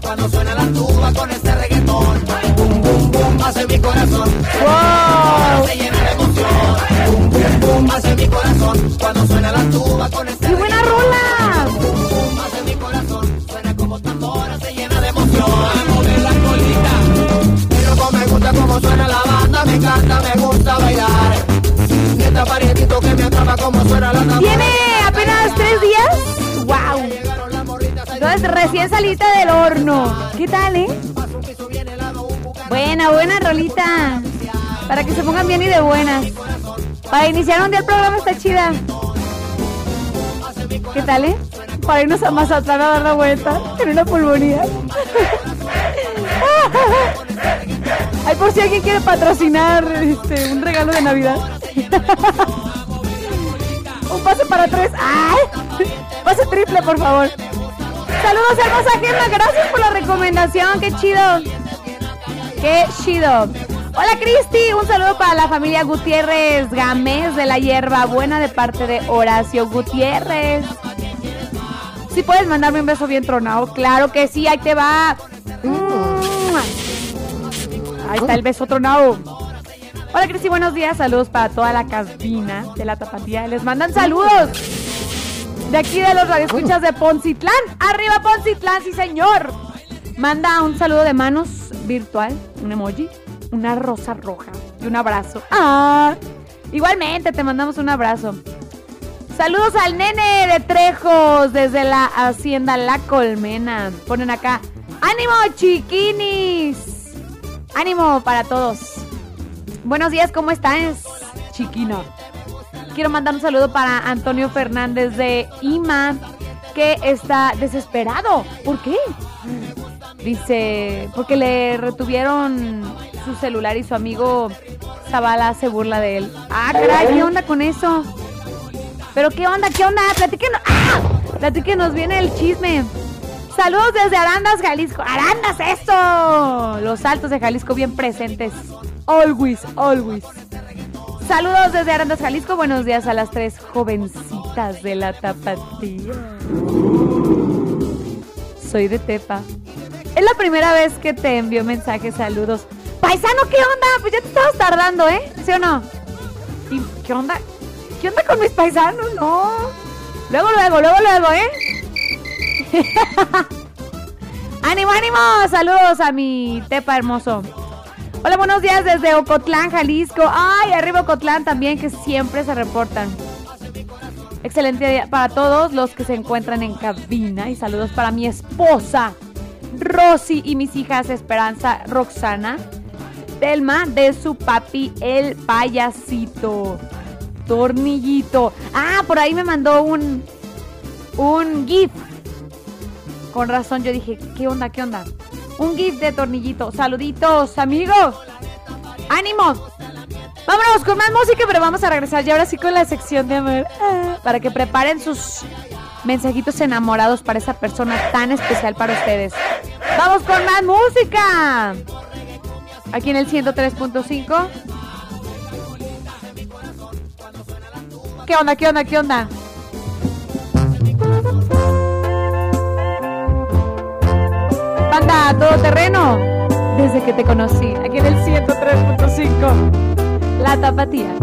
Cuando suena la tuba con este reggaetón. Bum, bum, bum, hace mi corazón. Wow. Se llena de emoción. Bum, bum, bum, hace mi corazón. Cuando suena la tuba con este ¡Qué buena rola! Recién salita del horno. ¿Qué tal, eh? Buena, buena rolita. Para que se pongan bien y de buenas. Para iniciar un día el programa está chida. ¿Qué tal, eh? Para irnos a Mazatlán a dar la vuelta en una pulmonía. Ay, por si alguien quiere patrocinar este, un regalo de Navidad. un pase para tres. ¡Ay! Pase triple, por favor. Saludos, hermosa Gemma. Gracias por la recomendación. Qué chido. Qué chido. Hola, Cristi. Un saludo para la familia Gutiérrez Gámez de la Hierba Buena de parte de Horacio Gutiérrez. Si puedes mandarme un beso bien tronado. Claro que sí. Ahí te va. Ahí está el beso tronado. Hola, Cristi. Buenos días. Saludos para toda la cabina de la tapatía. Les mandan saludos de aquí de los radioescuchas de Poncitlán. ¡Arriba Poncitlán, sí señor! Manda un saludo de manos virtual, un emoji, una rosa roja y un abrazo. ¡Ah! Igualmente te mandamos un abrazo. Saludos al nene de Trejos desde la hacienda La Colmena. Ponen acá, ¡ánimo chiquinis! ¡Ánimo para todos! Buenos días, ¿cómo estás, chiquino? Quiero mandar un saludo para Antonio Fernández de IMA, que está desesperado. ¿Por qué? Dice, porque le retuvieron su celular y su amigo Zavala se burla de él. Ah, caray, ¿qué onda con eso? Pero qué onda, qué onda, platíquenos. ¡Ah! Platíquenos, viene el chisme. Saludos desde Arandas, Jalisco. ¡Arandas, eso! Los altos de Jalisco bien presentes. Always, always. Saludos desde Arandas, Jalisco. Buenos días a las tres jovencitas de la tapatía. Soy de Tepa. Es la primera vez que te envío mensajes, saludos. Paisano, ¿qué onda? Pues ya te estabas tardando, ¿eh? ¿Sí o no? ¿Y qué onda? ¿Qué onda con mis paisanos? No. Luego, luego, luego, luego, ¿eh? ánimo, ánimo. Saludos a mi Tepa hermoso. Hola, buenos días desde Ocotlán, Jalisco. Ay, arriba Ocotlán también, que siempre se reportan. Excelente día para todos los que se encuentran en cabina y saludos para mi esposa, Rosy, y mis hijas Esperanza, Roxana, Telma, de su papi, el payasito, Tornillito. Ah, por ahí me mandó un, un GIF. Con razón, yo dije, ¿qué onda, qué onda? Un GIF de tornillito. Saluditos, amigos. ¡Ánimo! Vámonos con más música, pero vamos a regresar ya ahora sí con la sección de amor. Ah, Para que preparen sus mensajitos enamorados para esa persona tan especial para ustedes. Vamos con más música. Aquí en el 103.5. ¿Qué onda? ¿Qué onda? ¿Qué onda? Banda, todo terreno. Desde que te conocí. Aquí en el 103.5. La tapatía.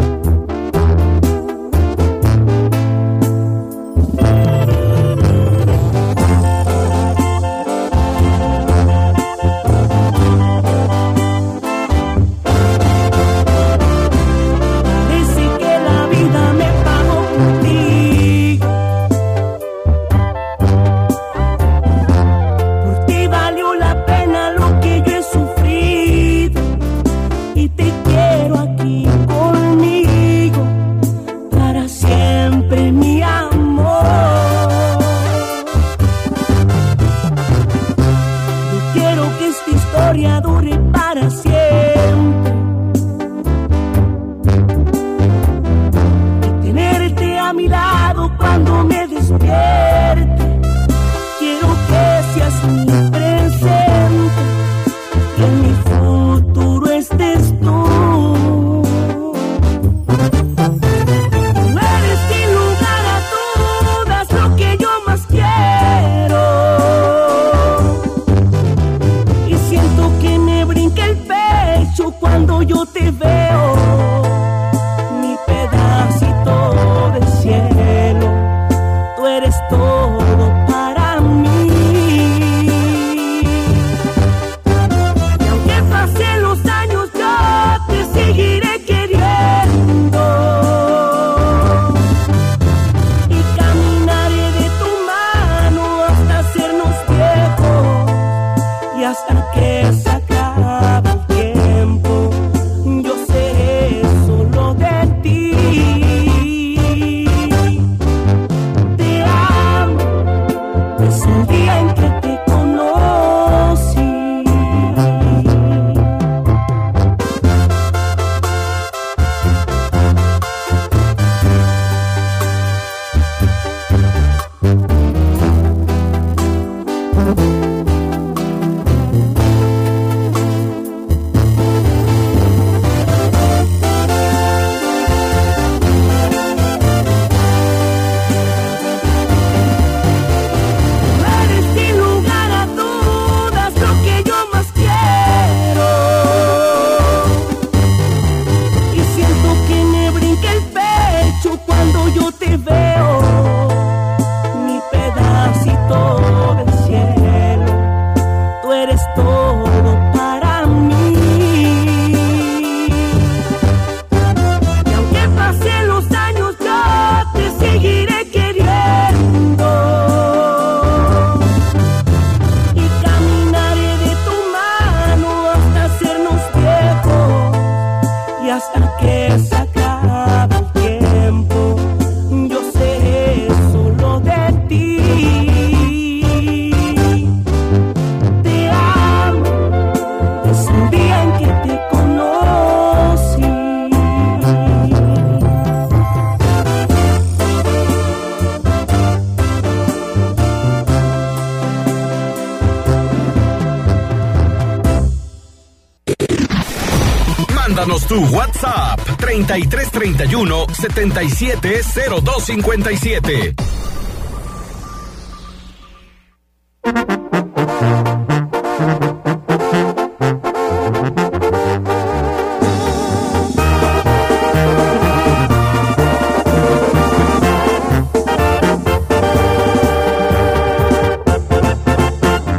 3331 770257.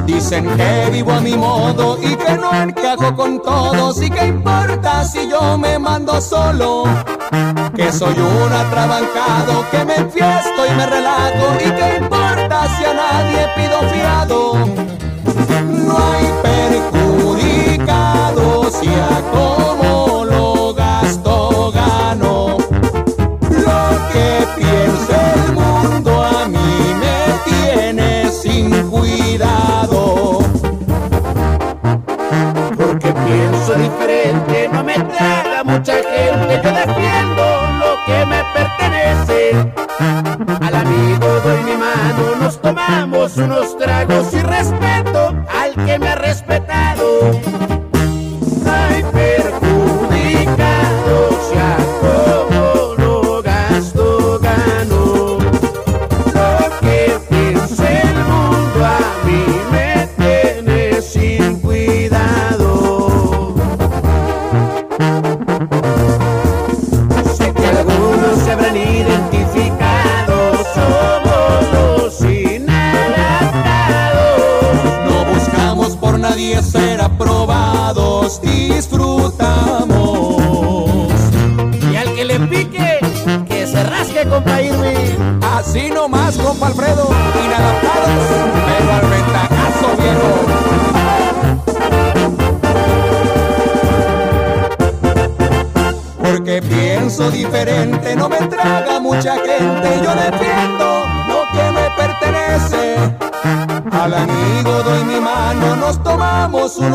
Dicen que vivo a mi modo y que no encajo con todos y si yo me mando solo. Que soy un atrabancado, que me enfiesto y me relajo y qué importa si a nadie pido fiado. No hay perjudicado unos tragos y respeto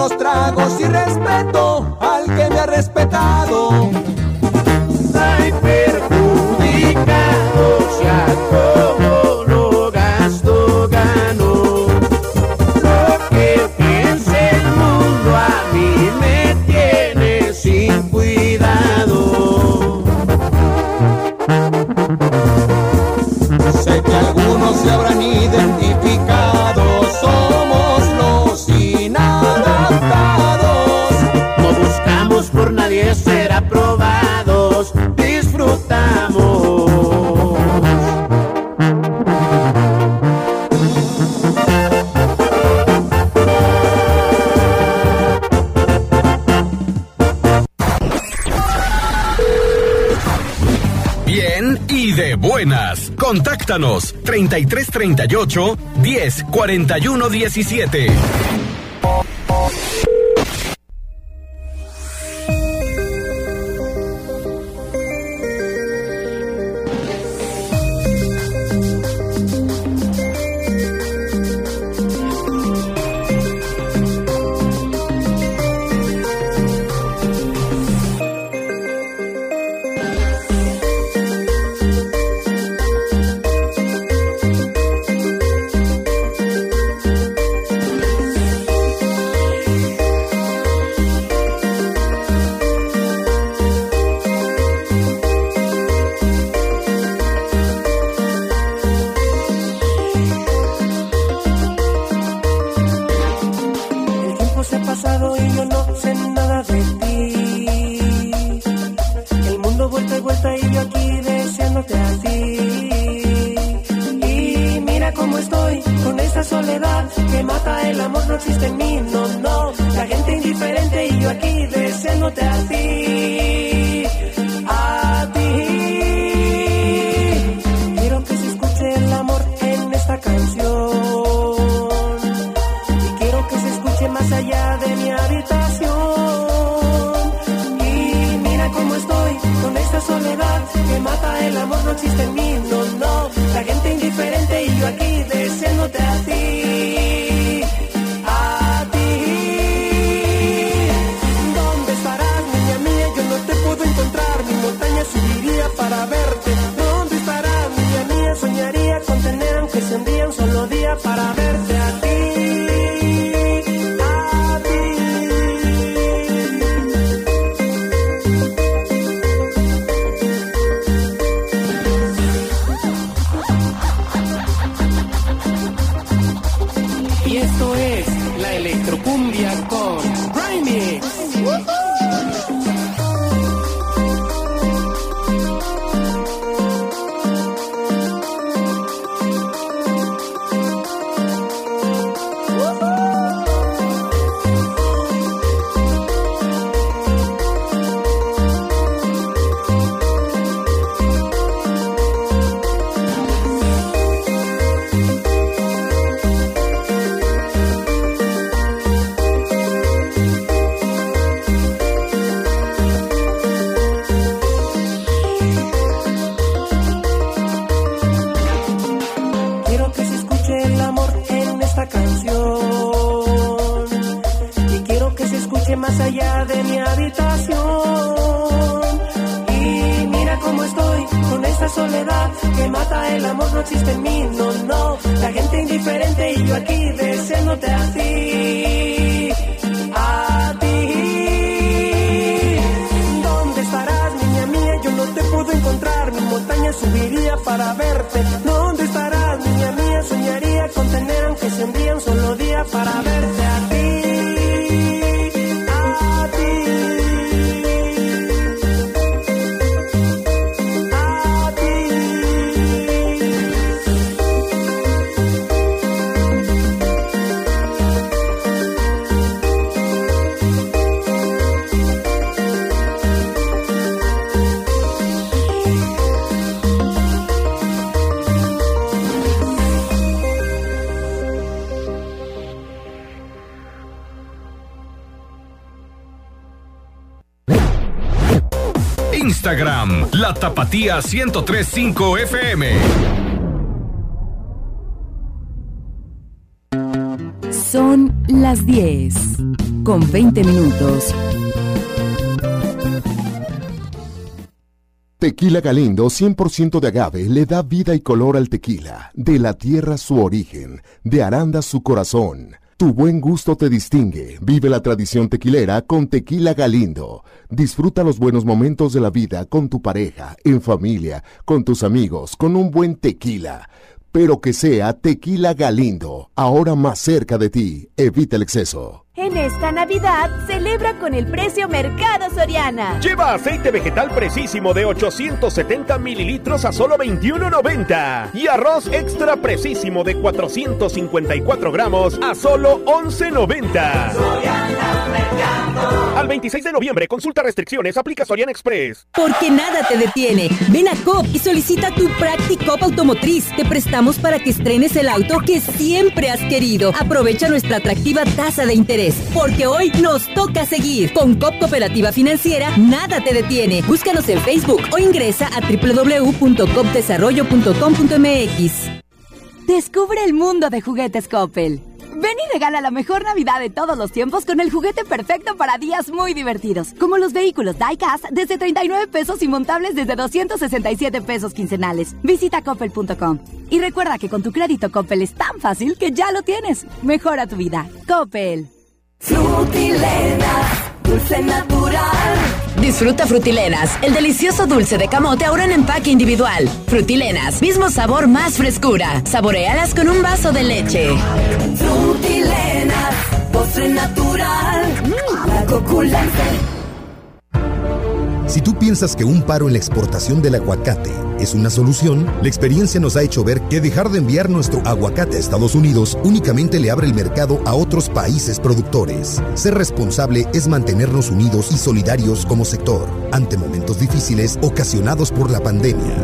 unos tragos 3338 10 Tapatía 1035 FM. Son las 10 con 20 minutos. Tequila Galindo 100% de agave le da vida y color al tequila. De la tierra su origen, de Aranda su corazón. Tu buen gusto te distingue. Vive la tradición tequilera con Tequila Galindo. Disfruta los buenos momentos de la vida con tu pareja, en familia, con tus amigos, con un buen tequila. Pero que sea Tequila Galindo, ahora más cerca de ti. Evita el exceso. En esta Navidad, celebra con el precio Mercado Soriana. Lleva aceite vegetal precisísimo de 870 mililitros a solo 21.90. Y arroz extra precisísimo de 454 gramos a solo 11.90. Al 26 de noviembre, consulta restricciones, aplica Soriana Express. Porque nada te detiene. Ven a COP y solicita tu Practicop Automotriz. Te prestamos para que estrenes el auto que siempre has querido. Aprovecha nuestra atractiva tasa de interés. Porque hoy nos toca seguir. Con COP Cooperativa Financiera, nada te detiene. Búscanos en Facebook o ingresa a www.copdesarrollo.com.mx. Descubre el mundo de juguetes Coppel. Ven y regala la mejor Navidad de todos los tiempos con el juguete perfecto para días muy divertidos, como los vehículos Diecast desde 39 pesos y montables desde 267 pesos quincenales. Visita coppel.com. Y recuerda que con tu crédito Coppel es tan fácil que ya lo tienes. Mejora tu vida. Coppel. Frutilena, dulce natural. Disfruta Frutilenas, el delicioso dulce de camote ahora en empaque individual. Frutilenas, mismo sabor, más frescura. Saborealas con un vaso de leche. Frutilena, postre natural. La coculante. Si tú piensas que un paro en la exportación del aguacate es una solución, la experiencia nos ha hecho ver que dejar de enviar nuestro aguacate a Estados Unidos únicamente le abre el mercado a otros países productores. Ser responsable es mantenernos unidos y solidarios como sector ante momentos difíciles ocasionados por la pandemia.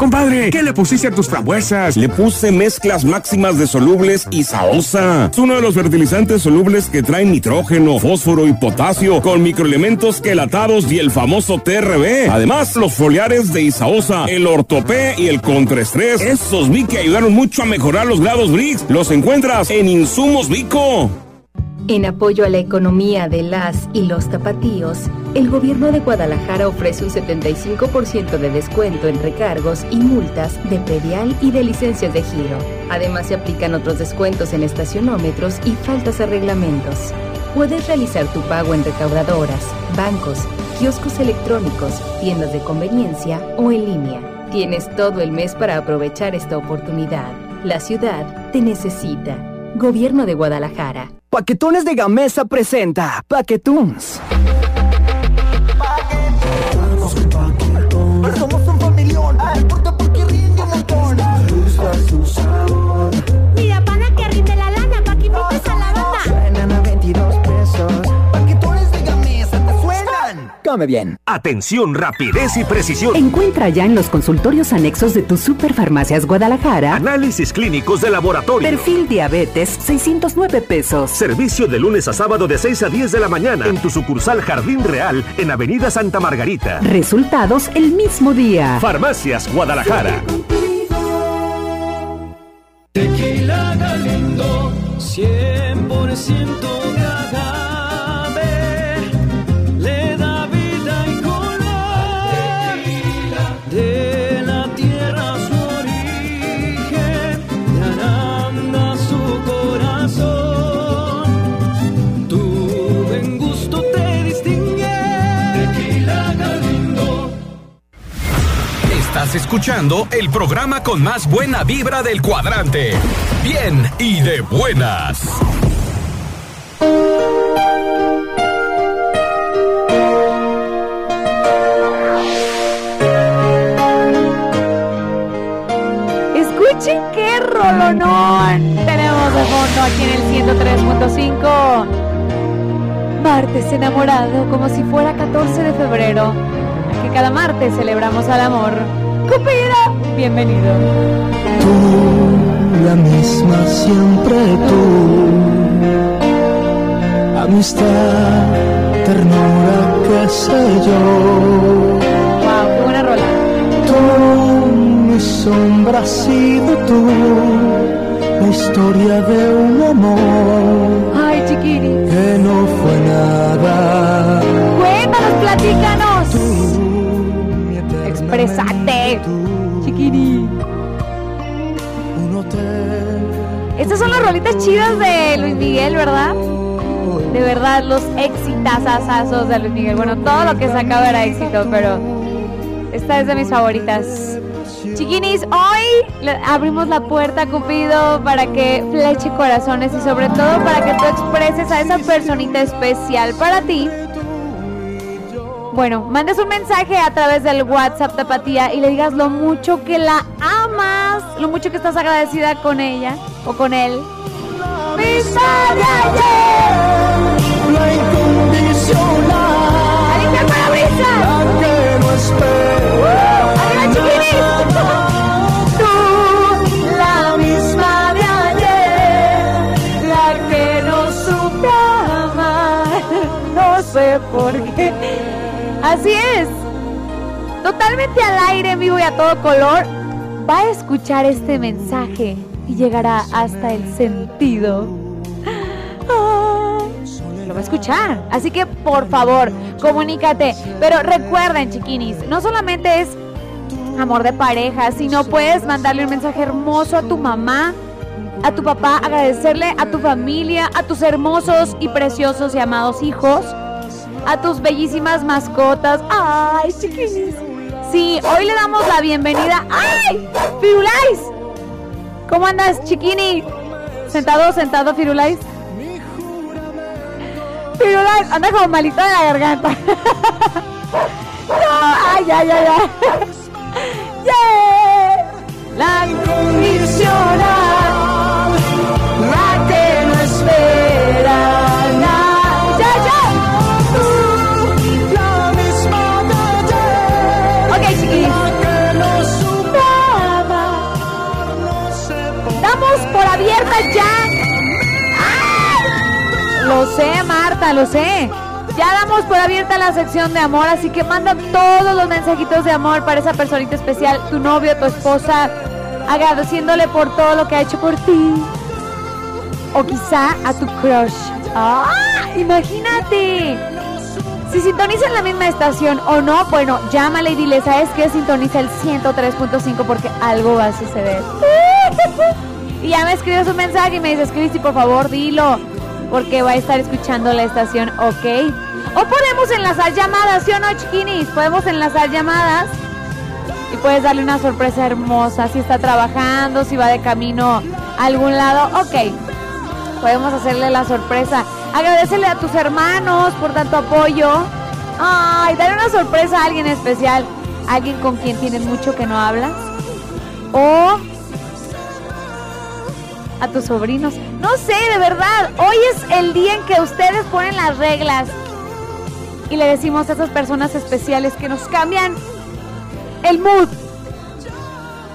Compadre, ¿qué le pusiste a tus frambuesas? Le puse mezclas máximas de solubles y saosa. Es uno de los fertilizantes solubles que traen nitrógeno, fósforo y potasio con microelementos quelatados y el famoso TRB. Además, los foliares de Isaosa, el ortopé y el contraestrés. Esos vi que ayudaron mucho a mejorar los grados BRICS. Los encuentras en Insumos Vico. En apoyo a la economía de las y los tapatíos, el gobierno de Guadalajara ofrece un 75% de descuento en recargos y multas de predial y de licencias de giro. Además, se aplican otros descuentos en estacionómetros y faltas a reglamentos. Puedes realizar tu pago en recaudadoras, bancos, kioscos electrónicos, tiendas de conveniencia o en línea. Tienes todo el mes para aprovechar esta oportunidad. La ciudad te necesita. Gobierno de Guadalajara. Paquetones de Gamesa presenta Paquetoons. Come bien. Atención, rapidez y precisión. Encuentra ya en los consultorios anexos de tus superfarmacias Guadalajara Análisis clínicos de laboratorio. Perfil diabetes 609 pesos. Servicio de lunes a sábado de 6 a 10 de la mañana en tu sucursal Jardín Real en Avenida Santa Margarita. Resultados el mismo día. Farmacias Guadalajara. Tequila Galindo, 100% de Escuchando el programa con más buena vibra del cuadrante. Bien y de buenas. Escuchen qué rolonón tenemos de fondo aquí en el 103.5. Martes enamorado como si fuera 14 de febrero, que cada martes celebramos al amor. Bienvenido. Tú, la misma siempre tú. Amistad, ternura, qué sé yo. Wow, qué buena rola. Tú, mi sombra, has sido tú. La historia de un amor Ay, chiquini. que no fue nada. Cuéntanos, platícanos. Expresate, chiquini. Estas son las rolitas chidas de Luis Miguel, ¿verdad? De verdad, los exitazazazos de Luis Miguel. Bueno, todo lo que sacaba era éxito, pero esta es de mis favoritas. Chiquinis, hoy abrimos la puerta, Cupido, para que fleche corazones y sobre todo para que tú expreses a esa personita especial para ti. Bueno, mandes un mensaje a través del WhatsApp Tapatía y le digas lo mucho que la amas, lo mucho que estás agradecida con ella o con él. La incondicional. ¡Alicia Parabrisas! La que no espera. ¡Arriba, chiquinis! Tú, la misma de ayer, la que no supe amar, no sé por qué. Así es. Totalmente al aire, vivo y a todo color, va a escuchar este mensaje y llegará hasta el sentido. Lo va a escuchar. Así que por favor, comunícate. Pero recuerden, chiquinis, no solamente es amor de pareja, sino puedes mandarle un mensaje hermoso a tu mamá, a tu papá, agradecerle a tu familia, a tus hermosos y preciosos y amados hijos, a tus bellísimas mascotas. ¡Ay, chiquinis! Sí, hoy le damos la bienvenida. ¡Ay! ¡Firulais! ¿Cómo andas, chiquini? ¿Sentado, sentado, Firulais? Firulais, anda como malito de la garganta. no, ay, ay, ay, ay. Lo sé. Ya damos por abierta la sección de amor, así que manda todos los mensajitos de amor para esa personita especial, tu novio, tu esposa, agradeciéndole por todo lo que ha hecho por ti. O quizá a tu crush. ¡Ah! Imagínate. Si sintonizan la misma estación o no, bueno, llámale y dile, ¿sabes qué? Sintoniza el 103.5 porque algo va a suceder. Y ya me escribes un mensaje y me dices, Cristi, por favor, dilo. Porque va a estar escuchando la estación, ¿ok? O podemos enlazar llamadas, ¿sí o no, chiquinis? Podemos enlazar llamadas y puedes darle una sorpresa hermosa. Si está trabajando, si va de camino a algún lado, ok. Podemos hacerle la sorpresa. Agradecele a tus hermanos por tanto apoyo. Ay, dale una sorpresa a alguien especial. Alguien con quien tienes mucho que no hablas. O a tus sobrinos. No sé, de verdad. Hoy es el día en que ustedes ponen las reglas. Y le decimos a esas personas especiales que nos cambian el mood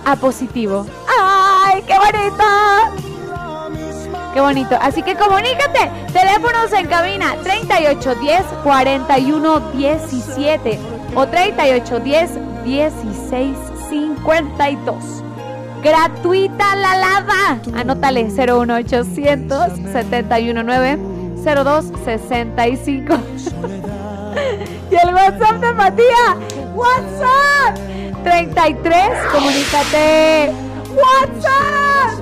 a positivo. ¡Ay, qué bonito! Qué bonito. Así que comunícate. Teléfonos en cabina 3810 4117 o 3810 1652. Gratuita la lava. Anótale 01800 719 0265. y el WhatsApp de Matías. WhatsApp 33. Comunícate. WhatsApp.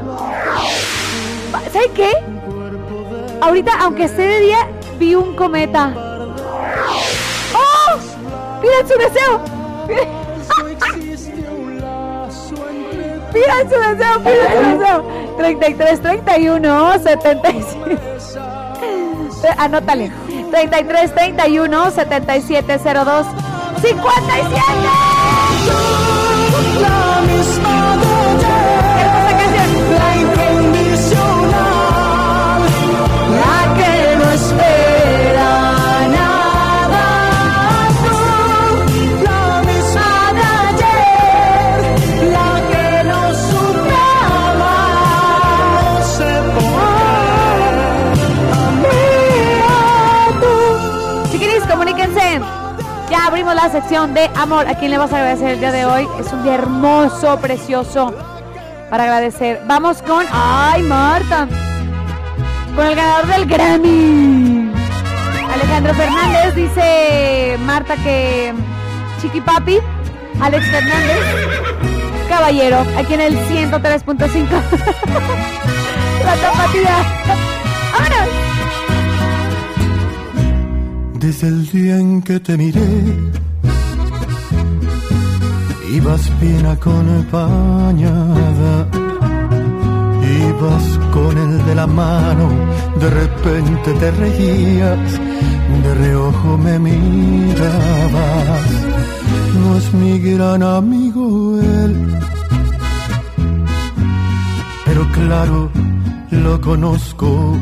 ¿Sabes qué? Ahorita, aunque esté de día, vi un cometa. ¡Oh! ¡Miren su deseo! Pidan su deseo, su deseo. 33 31 77. Anótale. 33 31 77 02 57. Sección de amor. ¿A quién le vas a agradecer el día de hoy? Es un día hermoso, precioso para agradecer. Vamos con. ¡Ay, Marta! Con el ganador del Grammy. Alejandro Fernández dice Marta que Chiqui Papi, Alex Fernández, caballero, aquí en el 103.5. La tapatía. ¡Vámonos! Desde el día en que te miré, ibas bien acompañada. Ibas con el de la mano, de repente te reías, de reojo me mirabas. No es mi gran amigo él, pero claro, lo conozco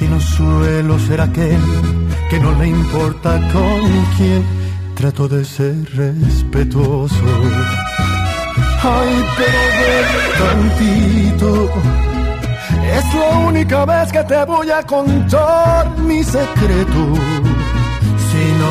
y no suelo ser aquel que no le importa con quién trato de ser respetuoso. Ay, pero ven tantito. Es la única vez que te voy a contar mi secreto. Si no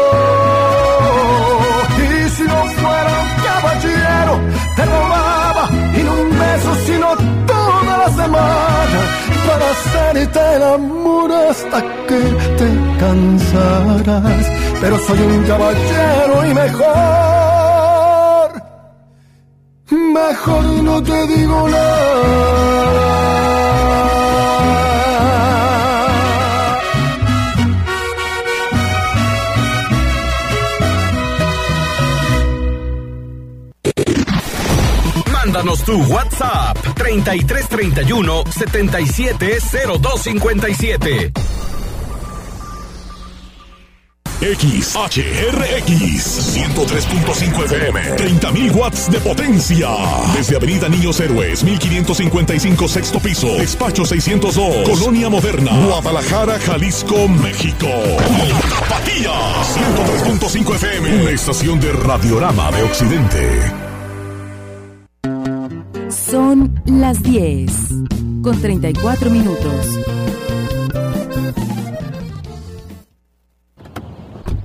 Para hacerte el amor hasta que te cansarás. Pero soy un caballero y mejor, mejor no te digo nada. Mándanos tu WhatsApp 3331 770257. XHRX 103.5 FM 30.000 watts de potencia. Desde Avenida Niños Héroes 1555 sexto piso despacho 602 Colonia Moderna Guadalajara Jalisco México. Tapatía 103.5 FM una estación de Radiorama de Occidente Son las 10 con 34 minutos.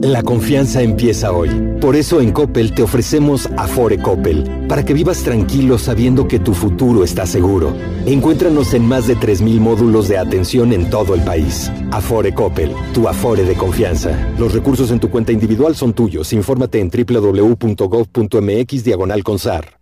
La confianza empieza hoy. Por eso en Coppel te ofrecemos Afore Coppel, para que vivas tranquilo sabiendo que tu futuro está seguro. Encuéntranos en más de 3.000 módulos de atención en todo el país. Afore Coppel, tu Afore de confianza. Los recursos en tu cuenta individual son tuyos. Infórmate en www.gov.mx diagonal.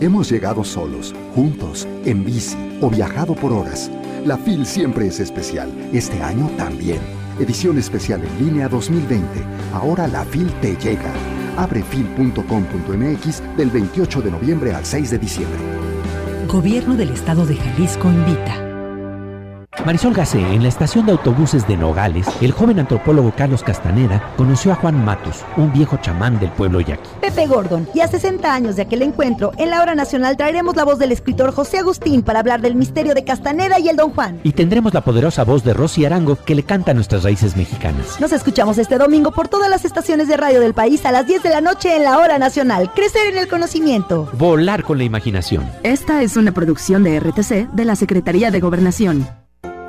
Hemos llegado solos, juntos, en bici o viajado por horas. La FIL siempre es especial, este año también. Edición especial en línea 2020. Ahora la FIL te llega. Abre fil.com.mx del 28 de noviembre al 6 de diciembre. Gobierno del Estado de Jalisco invita. Marisol Gacé, en la estación de autobuses de Nogales, el joven antropólogo Carlos Castaneda conoció a Juan Matos, un viejo chamán del pueblo yaqui. Pepe Gordon, y a 60 años de aquel encuentro, en la hora nacional traeremos la voz del escritor José Agustín para hablar del misterio de Castaneda y el Don Juan. Y tendremos la poderosa voz de Rosy Arango que le canta a nuestras raíces mexicanas. Nos escuchamos este domingo por todas las estaciones de radio del país a las 10 de la noche en la hora nacional. Crecer en el conocimiento. Volar con la imaginación. Esta es una producción de RTC de la Secretaría de Gobernación.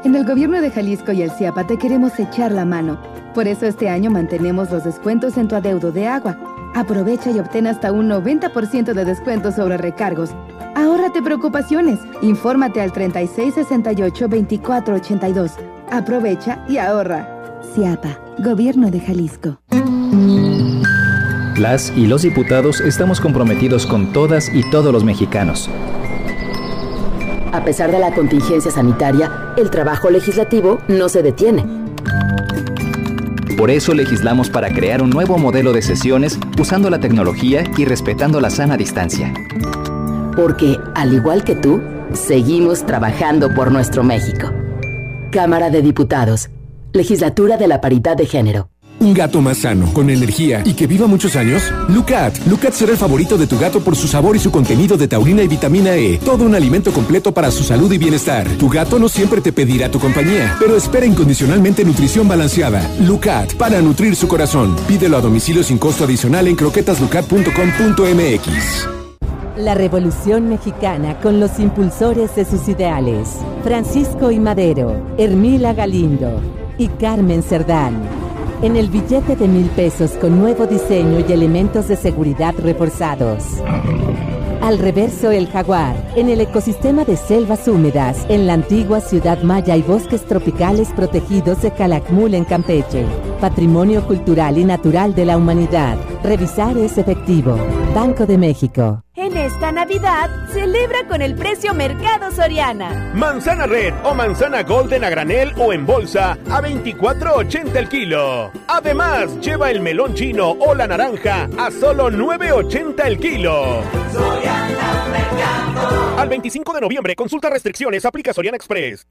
En el gobierno de Jalisco y el CIAPA te queremos echar la mano. Por eso este año mantenemos los descuentos en tu adeudo de agua. Aprovecha y obtén hasta un 90% de descuento sobre recargos. Ahórrate preocupaciones. Infórmate al 3668-2482. Aprovecha y ahorra. CIAPA, Gobierno de Jalisco. Las y los diputados estamos comprometidos con todas y todos los mexicanos. A pesar de la contingencia sanitaria, el trabajo legislativo no se detiene. Por eso legislamos para crear un nuevo modelo de sesiones usando la tecnología y respetando la sana distancia. Porque, al igual que tú, seguimos trabajando por nuestro México. Cámara de Diputados. Legislatura de la Paridad de Género. Un gato más sano, con energía y que viva muchos años. Lucat. Lucat será el favorito de tu gato por su sabor y su contenido de taurina y vitamina E. Todo un alimento completo para su salud y bienestar. Tu gato no siempre te pedirá tu compañía, pero espera incondicionalmente nutrición balanceada. Lucat, para nutrir su corazón. Pídelo a domicilio sin costo adicional en croquetaslucat.com.mx. La Revolución Mexicana con los impulsores de sus ideales. Francisco y Madero, Hermila Galindo y Carmen Cerdán. En el billete de mil pesos con nuevo diseño y elementos de seguridad reforzados. Al reverso el jaguar, en el ecosistema de selvas húmedas, en la antigua ciudad maya y bosques tropicales protegidos de Calakmul en Campeche. Patrimonio cultural y natural de la humanidad. Revisar es efectivo. Banco de México. En esta Navidad, celebra con el precio Mercado Soriana. Manzana red o manzana golden a granel o en bolsa a 24.80 el kilo. Además, lleva el melón chino o la naranja a solo 9.80 el kilo. Al 25 de noviembre, consulta restricciones, aplica Soriana Express.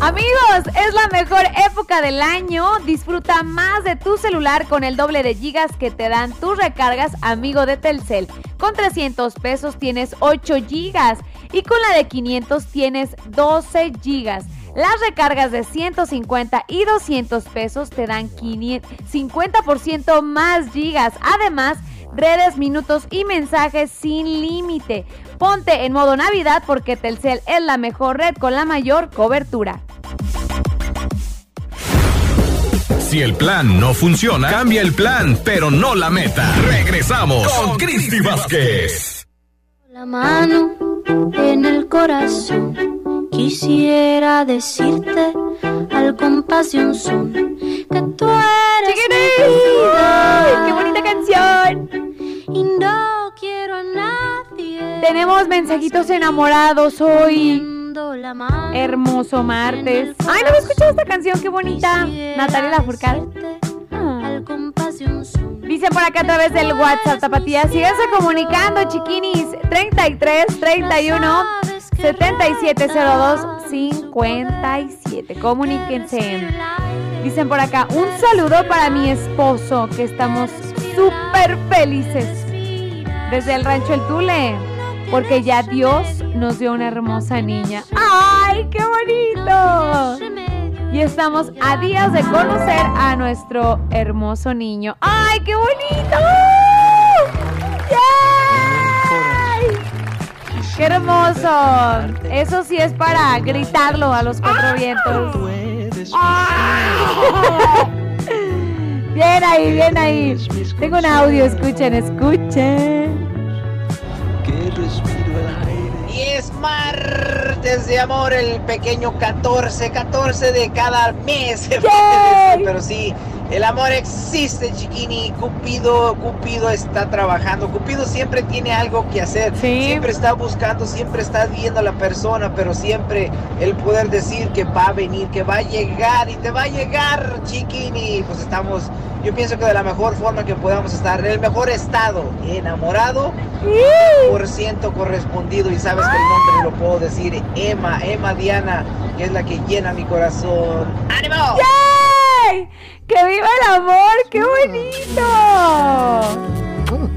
Amigos, es la mejor época del año. Disfruta más de tu celular con el doble de gigas que te dan tus recargas, amigo de Telcel. Con 300 pesos tienes 8 gigas y con la de 500 tienes 12 gigas. Las recargas de 150 y 200 pesos te dan 500 50% más gigas. Además, redes, minutos y mensajes sin límite. Ponte en modo Navidad porque Telcel es la mejor red con la mayor cobertura. Si el plan no funciona, cambia el plan, pero no la meta. Regresamos con Cristi Vázquez. La mano en el corazón. Quisiera decirte al compás de un son que tú eres mi ¡Qué bonita canción! Y no quiero a nadie. Tenemos mensajitos enamorados hoy. Hermoso martes. Ay, no me he escuchado esta canción, qué bonita. Natalia Lafourcade. son. Dicen por acá a través del WhatsApp, Tapatía. Síganse comunicando, chiquinis. 33 31 7702 57. Comuníquense. Dicen por acá, un saludo para mi esposo, que estamos súper felices. Desde el rancho El Tule, porque ya Dios nos dio una hermosa niña. ¡Ay, qué bonito! Y estamos a días de conocer a nuestro hermoso niño. ¡Ay, qué bonito! ¡Yay! ¡Qué hermoso! Eso sí es para gritarlo a los cuatro vientos. ¡Ah! Bien ahí, bien ahí. Tengo un audio, escuchen, escuchen. Y es martes de amor, el pequeño 14, 14 de cada mes. Pero sí, el amor existe, chiquini. Cupido, Cupido está trabajando. Cupido siempre tiene algo que hacer. Siempre está buscando, siempre está viendo a la persona, pero siempre el poder decir que va a venir, que va a llegar y te va a llegar, chiquini. Pues estamos, yo pienso que de la mejor forma que podamos estar, en el mejor estado, enamorado, por ciento correspondido. Y sabes que el nombre lo puedo decir, Emma, Emma Diana, que es la que llena mi corazón. ¡Ánimo! ¡Que viva el amor! ¡Qué bonito!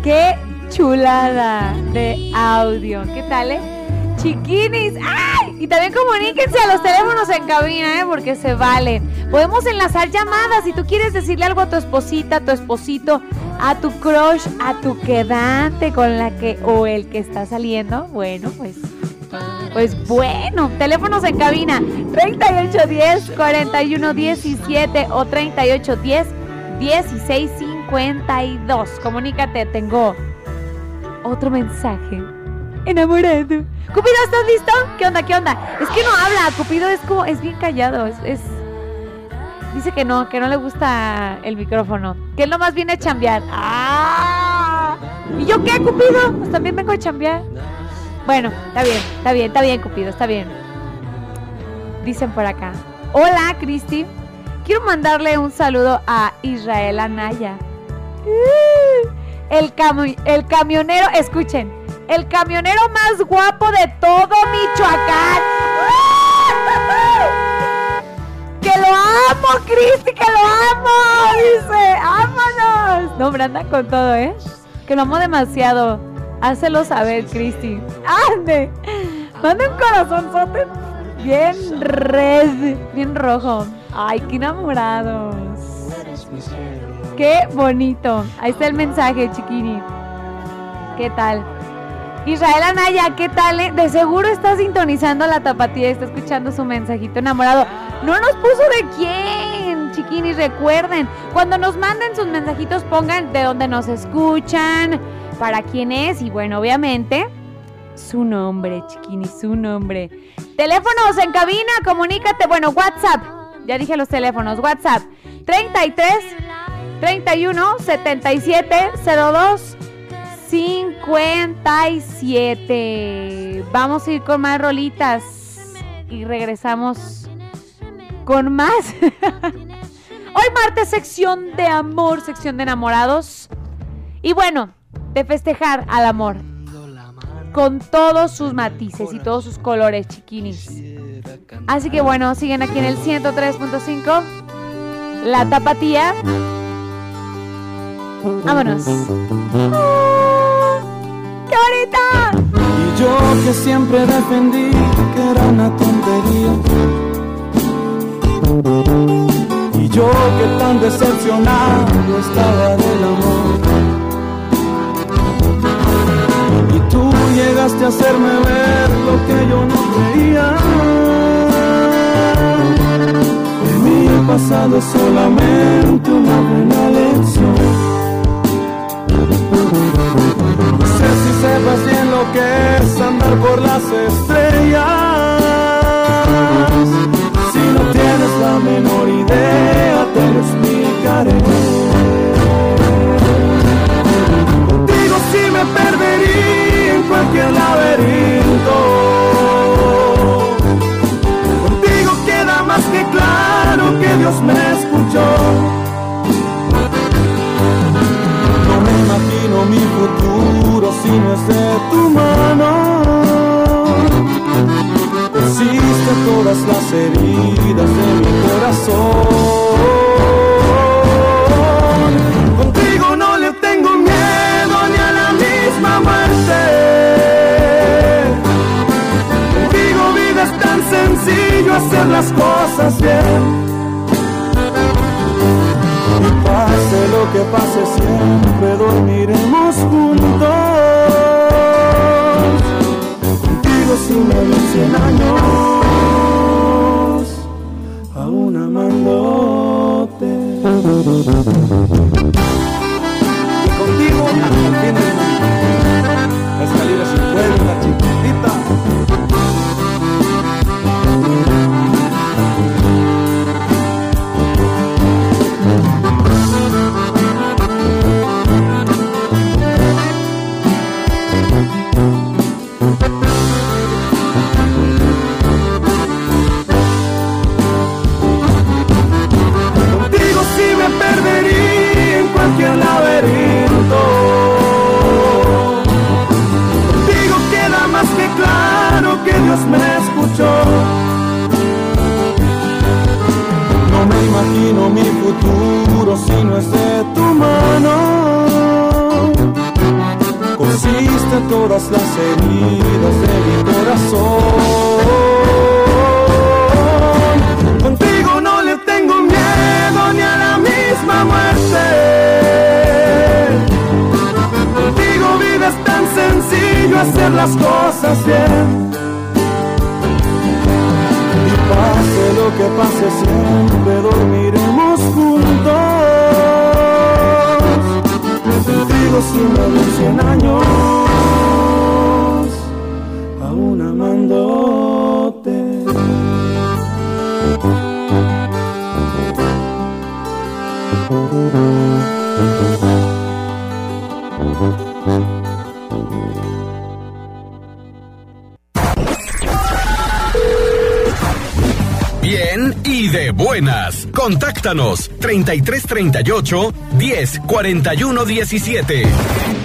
¡Qué chulada de audio! ¿Qué tal, eh? Chiquinis. ¡Ay! Y también comuníquense a los teléfonos en cabina, ¿eh? Porque se vale. Podemos enlazar llamadas. Si tú quieres decirle algo a tu esposita, a tu esposito, a tu crush, a tu quedante con la que o el que está saliendo, bueno, pues pues bueno, teléfonos en cabina 3810 4117 o 3810 1652. Comunícate, tengo otro mensaje. Enamorado. Cupido, ¿estás listo? ¿Qué onda? ¿Qué onda? Es que no habla, Cupido es como es bien callado, es, dice que no, que no le gusta el micrófono, que él nomás viene a chambear. ¡Ah! ¿Y yo qué, Cupido? Pues también vengo a chambear. Bueno, está bien, está bien, está bien, Cupido, está bien. Dicen por acá. Hola, Cristi. Quiero mandarle un saludo a Israel Anaya. Uh, El, el camionero, escuchen, el camionero más guapo de todo Michoacán. ¡Que lo amo, Cristi, que lo amo! Dice, ¡vámonos! No, hombre, anda con todo, ¿eh? Que lo amo demasiado. Hácelo saber, Cristi. ¡Ande! Manda un corazonzote bien red, bien rojo. ¡Ay, qué enamorados! ¡Qué bonito! Ahí está el mensaje, chiquini. ¿Qué tal? Israel Anaya, ¿qué tal? eh? De seguro está sintonizando la tapatía, está escuchando su mensajito enamorado. No nos puso de quién, chiquinis, recuerden. Cuando nos manden sus mensajitos, pongan de dónde nos escuchan, para quién es y bueno, obviamente, su nombre, chiquini, su nombre. Teléfonos en cabina, comunícate, bueno, WhatsApp. Ya dije los teléfonos, WhatsApp 33 31 77 02 57. Vamos a ir con más rolitas y regresamos con más. Hoy martes sección de amor, sección de enamorados. Y bueno, de festejar al amor. Con todos sus matices y todos sus colores, chiquinis. Así que bueno, siguen aquí en el 103.5. La tapatía. Vámonos. ¡Qué bonita! Y yo que siempre defendí que era una tontería. Y yo que tan decepcionado estaba del amor. Y tú llegaste a hacerme ver lo que yo no creía. Que mi pasado es solamente una buena lección. No sé si sepas bien lo que es andar por las estrellas. Si no tienes la menor idea, te lo explicaré. Contigo sí me perdería en cualquier laberinto. Contigo queda más que claro que Dios me escuchó. Futuro si no es de tu mano. Existen todas las heridas de mi corazón. Contigo no le tengo miedo ni a la misma muerte. Contigo vida es tan sencillo hacer las cosas bien. Pase lo que pase siempre dormiremos juntos. Contigo si me doy cien años, aún amándote. Futuro si no es de tu mano. Consiste todas las heridas de mi corazón. Contigo no le tengo miedo ni a la misma muerte. Contigo vida es tan sencillo hacer las cosas bien. Y pase lo que pase siempre dormiremos juntos. Contigo si me doy cien años, aún amándote. Bien y de buenas. Contáctanos 3338 10 41 17.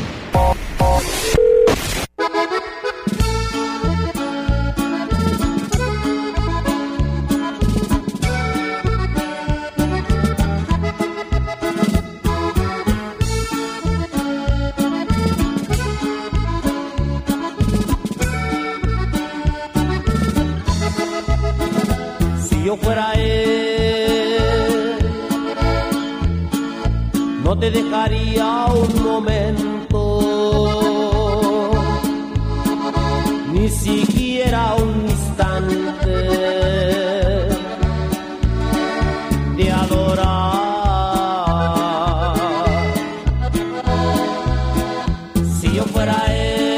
Yo fuera él,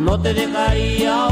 no te dejaría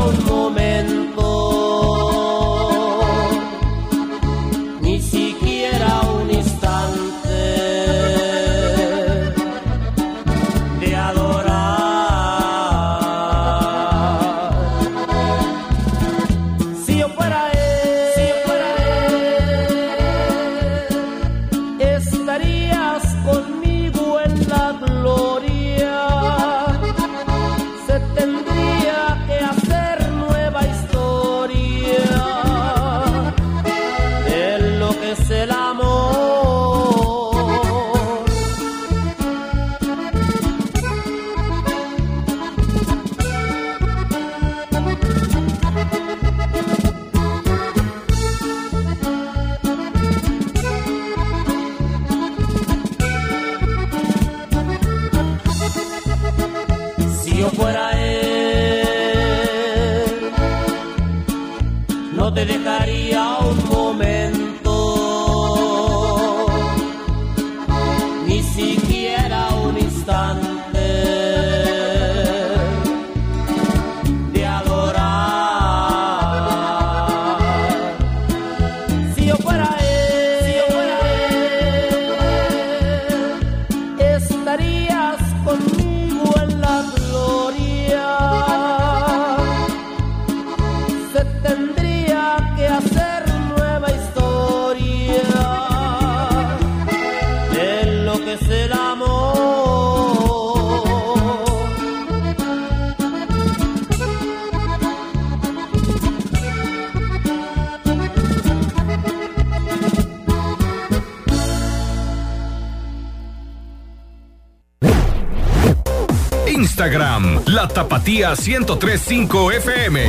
la tapatía 1035 FM.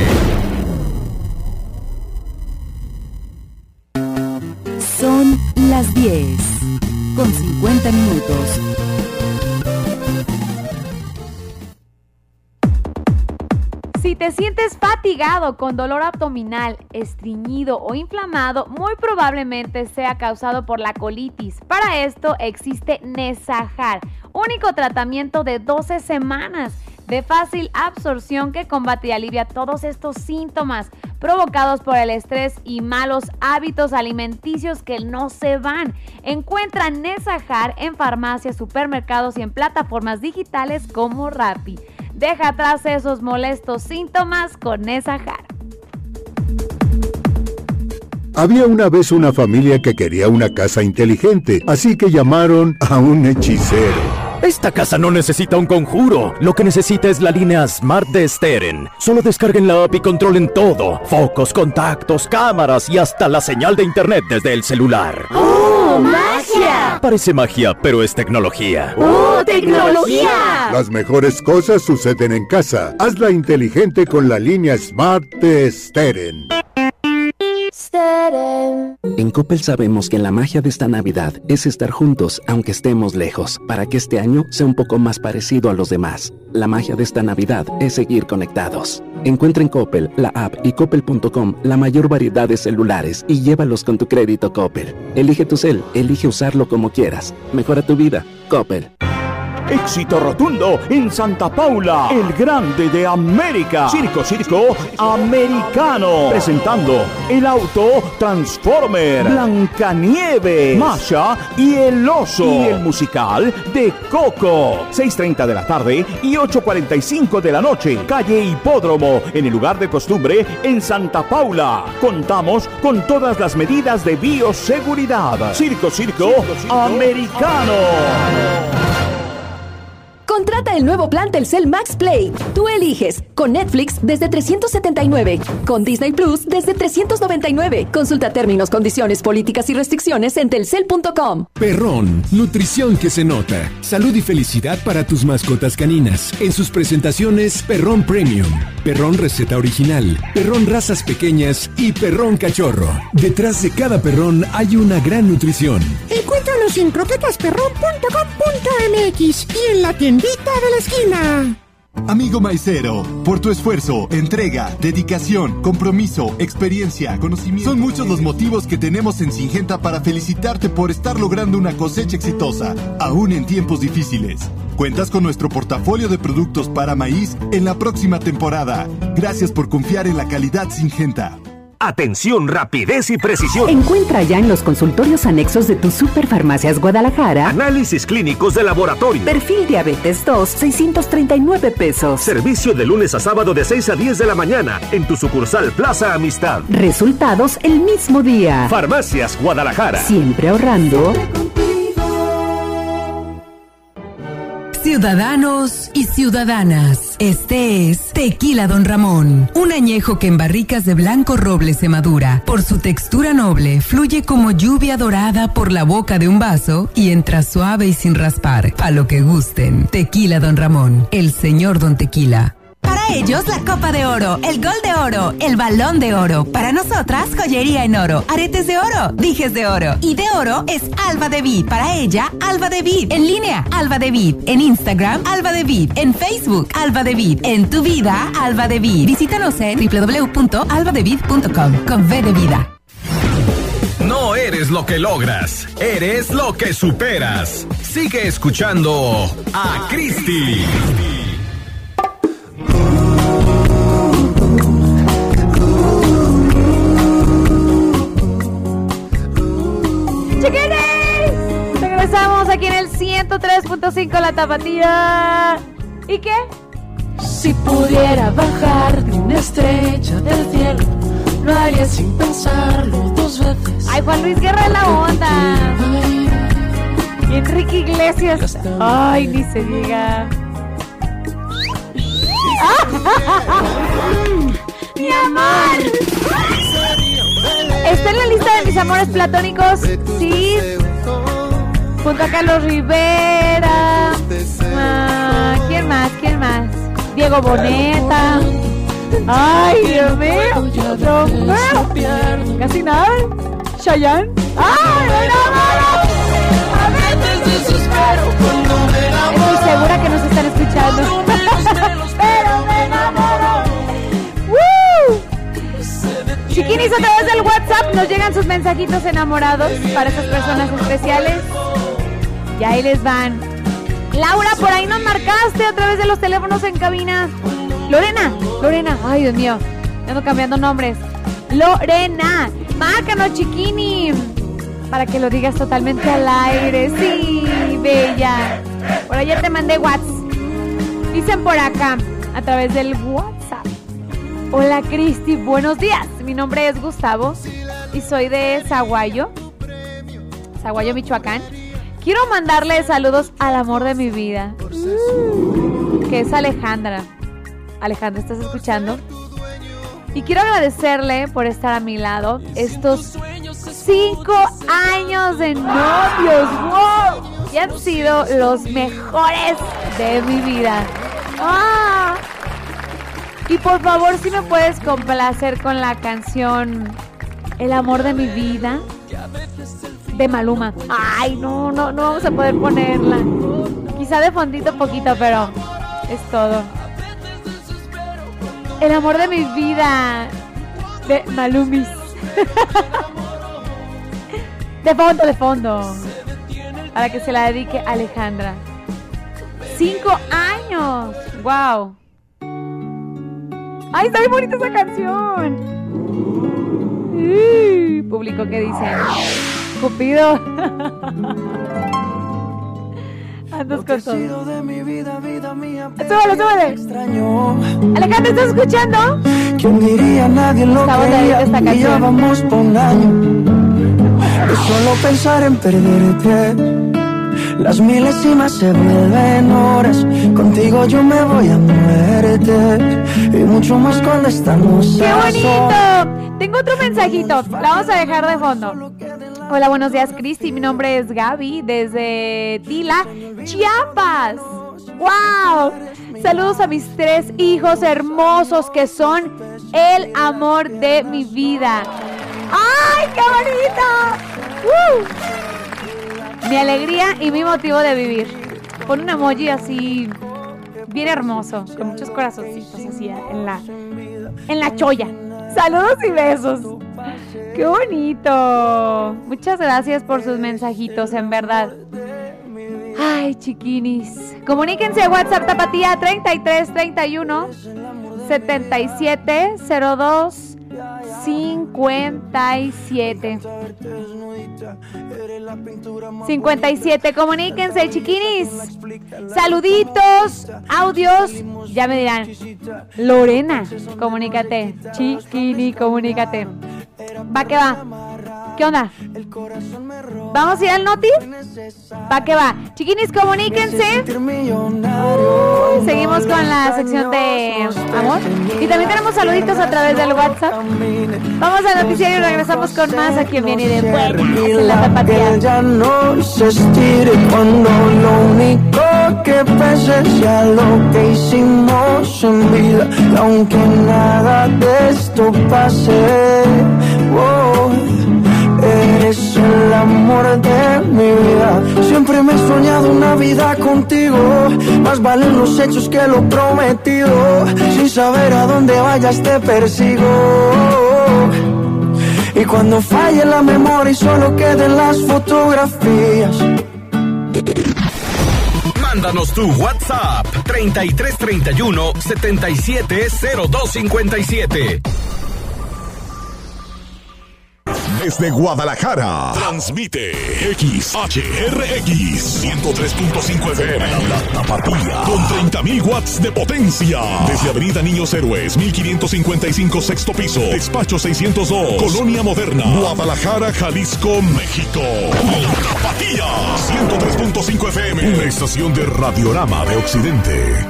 Son las 10 con 50 minutos. Si te sientes fatigado con dolor abdominal, estreñido o inflamado, muy probablemente sea causado por la colitis. Para esto existe Nesajar, único tratamiento de 12 semanas de fácil absorción que combate y alivia todos estos síntomas provocados por el estrés y malos hábitos alimenticios que no se van. Encuentra Nesajar en farmacias, supermercados y en plataformas digitales como Rappi. Deja atrás esos molestos síntomas con Nesajar. Había una vez una familia que quería una casa inteligente, así que llamaron a un hechicero. Esta casa no necesita un conjuro. Lo que necesita es la línea Smart de Steren. Solo descarguen la app y controlen todo. Focos, contactos, cámaras y hasta la señal de internet desde el celular. ¡Oh, magia! Parece magia, pero es tecnología. ¡Oh, tecnología! Las mejores cosas suceden en casa. Hazla inteligente con la línea Smart de Steren. En Coppel sabemos que la magia de esta Navidad es estar juntos aunque estemos lejos, para que este año sea un poco más parecido a los demás. La magia de esta Navidad es seguir conectados. Encuentra en Coppel, la app y coppel.com la mayor variedad de celulares y llévalos con tu crédito Coppel. Elige tu cel, elige usarlo como quieras. Mejora tu vida. Coppel. Éxito rotundo en Santa Paula, el grande de América. Circo Circo Americano. Presentando el auto Transformer, Blancanieve, Masha y el oso. Y el musical de Coco. 6.30 de la tarde y 8.45 de la noche. Calle Hipódromo, en el lugar de costumbre en Santa Paula. Contamos con todas las medidas de bioseguridad. Circo Circo, Americano. Contrata el nuevo plan Telcel Max Play. Tú eliges con Netflix desde 379, con Disney Plus desde 399. Consulta términos, condiciones, políticas y restricciones en telcel.com. Perrón, nutrición que se nota. Salud y felicidad para tus mascotas caninas. En sus presentaciones, Perrón Premium, Perrón Receta Original, Perrón Razas Pequeñas y Perrón Cachorro. Detrás de cada perrón hay una gran nutrición. Encuéntralos en croquetasperrón.com.mx y en la tiendita de la esquina. Amigo maicero, por tu esfuerzo, entrega, dedicación, compromiso, experiencia, conocimiento. Son muchos los motivos que tenemos en Singenta para felicitarte por estar logrando una cosecha exitosa, aún en tiempos difíciles. Cuentas con nuestro portafolio de productos para maíz en la próxima temporada. Gracias por confiar en la calidad Singenta. Atención, rapidez y precisión. Encuentra ya en los consultorios anexos de tu Superfarmacias Guadalajara Análisis clínicos de laboratorio. Perfil Diabetes 2, 639 pesos. Servicio de lunes a sábado de 6 a 10 de la mañana en tu sucursal Plaza Amistad. Resultados el mismo día. Farmacias Guadalajara. Siempre ahorrando. Ciudadanos y ciudadanas, este es Tequila Don Ramón, un añejo que en barricas de blanco roble se madura. Por su textura noble, fluye como lluvia dorada por la boca de un vaso y entra suave y sin raspar. A lo que gusten. Tequila Don Ramón, el señor Don Tequila. Ellos la copa de oro, el gol de oro, el balón de oro. Para nosotras, joyería en oro, aretes de oro, dijes de oro. Y de oro es Alba de Vid. Para ella, Alba de Vid. En línea, Alba de Vid. En Instagram, Alba de Vid. En Facebook, Alba de Vid. En tu vida, Alba de Vid. Visítanos en www.albadevid.com con V de vida. No eres lo que logras, eres lo que superas. Sigue escuchando a Cristi. ¡Chiquines! Regresamos aquí en el 103.5 La Tapatía. ¿Y qué? Si pudiera bajar de una estrella del cielo, lo haría sin pensarlo dos veces. Ay, Juan Luis Guerra es la onda. Y Enrique Iglesias. Ay, ni se diga. ¡Mi amor! ¿Está en la lista de mis amores platónicos? Sí. Junto a Carlos Rivera. Ah, ¿Quién más? ¿Quién más? Diego Boneta. Ay, Dios mío. Casi nada. Chayanne. ¡Ay, me enamoro! Estoy segura que nos están escuchando. Pero me enamoro. Chiquinis, a través del WhatsApp nos llegan sus mensajitos enamorados para esas personas especiales. Y ahí les van. Laura, por ahí nos marcaste a través de los teléfonos en cabina. Lorena, Lorena, ay Dios mío, ando cambiando nombres. Lorena, márcanos, chiquini, para que lo digas totalmente al aire. Sí, bella. Por ayer te mandé WhatsApp. Dicen por acá, a través del WhatsApp. Hola Cristi, buenos días. Mi nombre es Gustavo y soy de Zaguayo, Zaguayo, Michoacán. Quiero mandarle saludos al amor de mi vida, que es Alejandra. Alejandra, ¿estás escuchando? Y quiero agradecerle por estar a mi lado estos cinco años de novios. ¡Wow! Y han sido los mejores de mi vida. ¡Ah! Y por favor, si me puedes complacer con la canción El amor de mi vida de Maluma. Ay, no, no, no vamos a poder ponerla. Quizá de fondito poquito, pero es todo. El amor de mi vida de Malumis. De fondo, de fondo. Para que se la dedique Alejandra. Cinco años. Wow. ¡Ay, está bien bonita esa canción! Uy, público, ¿qué dicen? Cupido. Andas con todo. Súbele, súbele. Alejandra, ¿estás escuchando? ¿Quién diría? Nadie lo creía esta canción. por un año De solo pensar en perderte Las milésimas se vuelven horas Contigo yo me voy a muerte Y mucho más cuando estamos ¡Qué bonito! Tengo otro mensajito. La vamos a dejar de fondo. Hola, buenos días, Cristi. Mi nombre es Gaby desde Tila, Chiapas. ¡Wow! Saludos a mis tres hijos hermosos que son el amor de mi vida. ¡Ay, qué bonito! ¡Uh! Mi alegría y mi motivo de vivir. Pon un emoji así bien hermoso, con muchos corazoncitos así en la en la cholla. Saludos y besos. Qué bonito. Muchas gracias por sus mensajitos, en verdad. Ay, chiquinis. Comuníquense a WhatsApp Tapatía 33 31 77 02 57. 57. Comuníquense, chiquinis. Saluditos, audios. Ya me dirán. Lorena, comunícate. Chiquini, comunícate. Va que va. ¿Qué onda? ¿Vamos a ir al noti? Va que va. Chiquinis, comuníquense. Uy, seguimos con la sección de amor. Y también tenemos saluditos a través del WhatsApp. Vamos al noticiario y regresamos con más aquí en Viene de Buenas en la tapatía. ya no se estire cuando lo único que pese sea lo que hicimos en vida. Aunque nada de esto pase, amor de mi vida. Siempre me he soñado una vida contigo. Más valen los hechos que lo prometido. Sin saber a dónde vayas te persigo. Y cuando falle la memoria y solo queden las fotografías. Mándanos tu WhatsApp 3331 770257. Desde Guadalajara. Transmite XHRX 103.5 FM. La Tapatía. Con 30.000 watts de potencia. Desde Avenida Niños Héroes, 1555 sexto piso. Despacho 602. Colonia Moderna. Guadalajara, Jalisco, México. La Tapatía. 103.5 FM. Una estación de Radiorama de Occidente.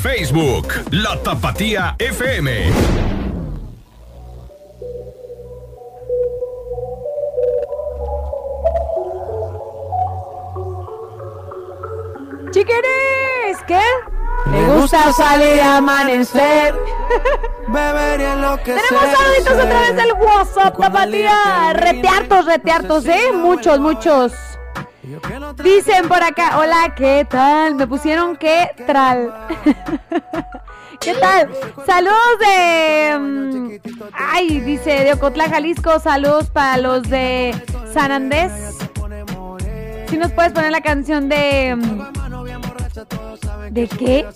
Facebook, La Tapatía FM. Chiquiris, ¿qué? Me gusta salir a amanecer. Que Tenemos saluditos a través del WhatsApp, tapatía. Reteartos, reteartos, ¿eh? Muchos, muchos. Dicen por acá, hola, ¿qué tal? Me pusieron que tral. ¿Qué tal? Saludos de. mm, Ay, dice de Ocotlán, Jalisco. Saludos para los de San Andrés. Si nos puedes poner la canción de. Mm, ¿De qué?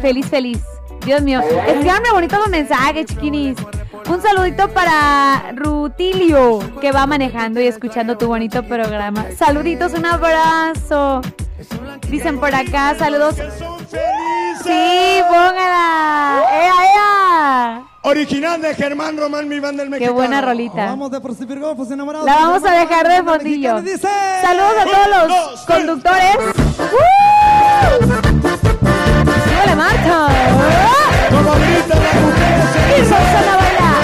Feliz, feliz. Dios mío. Escríbanme bonitos los mensajes, chiquinis. Un saludito para Rutilio, que va manejando y escuchando tu bonito programa. Saluditos, un abrazo. Dicen por acá, saludos. Sí, póngala. ¡Ea, ea! Original de Germán Román, mi banda del Qué mexicano. buena rolita. Vamos de Pacific Golfos enamorados. La vamos a dejar de fondillo. Saludos a todos los conductores. ¡Súbele, Marta! Como gritan las mujeres. Y Susana a bailar.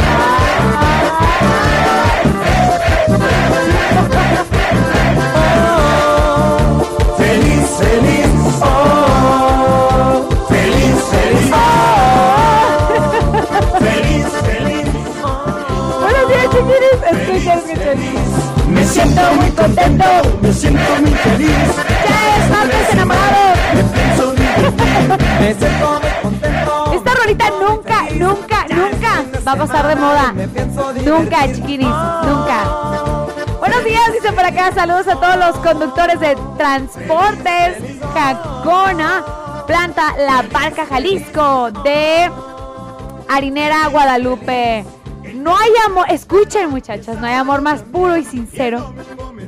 Feliz, feliz, oh, feliz, feliz, oh, feliz, feliz. Buenos días, chiquiris. Escucha, escucha. Me siento muy contento, me siento muy feliz. Esta rolita nunca, nunca, nunca va a pasar de moda. Nunca, chiquiris, nunca. Buenos días, dice por acá. Saludos a todos los conductores de Transportes Jacona, planta La Barca Jalisco, de Harinera Guadalupe. No hay amor, escuchen muchachas, no hay amor más puro y sincero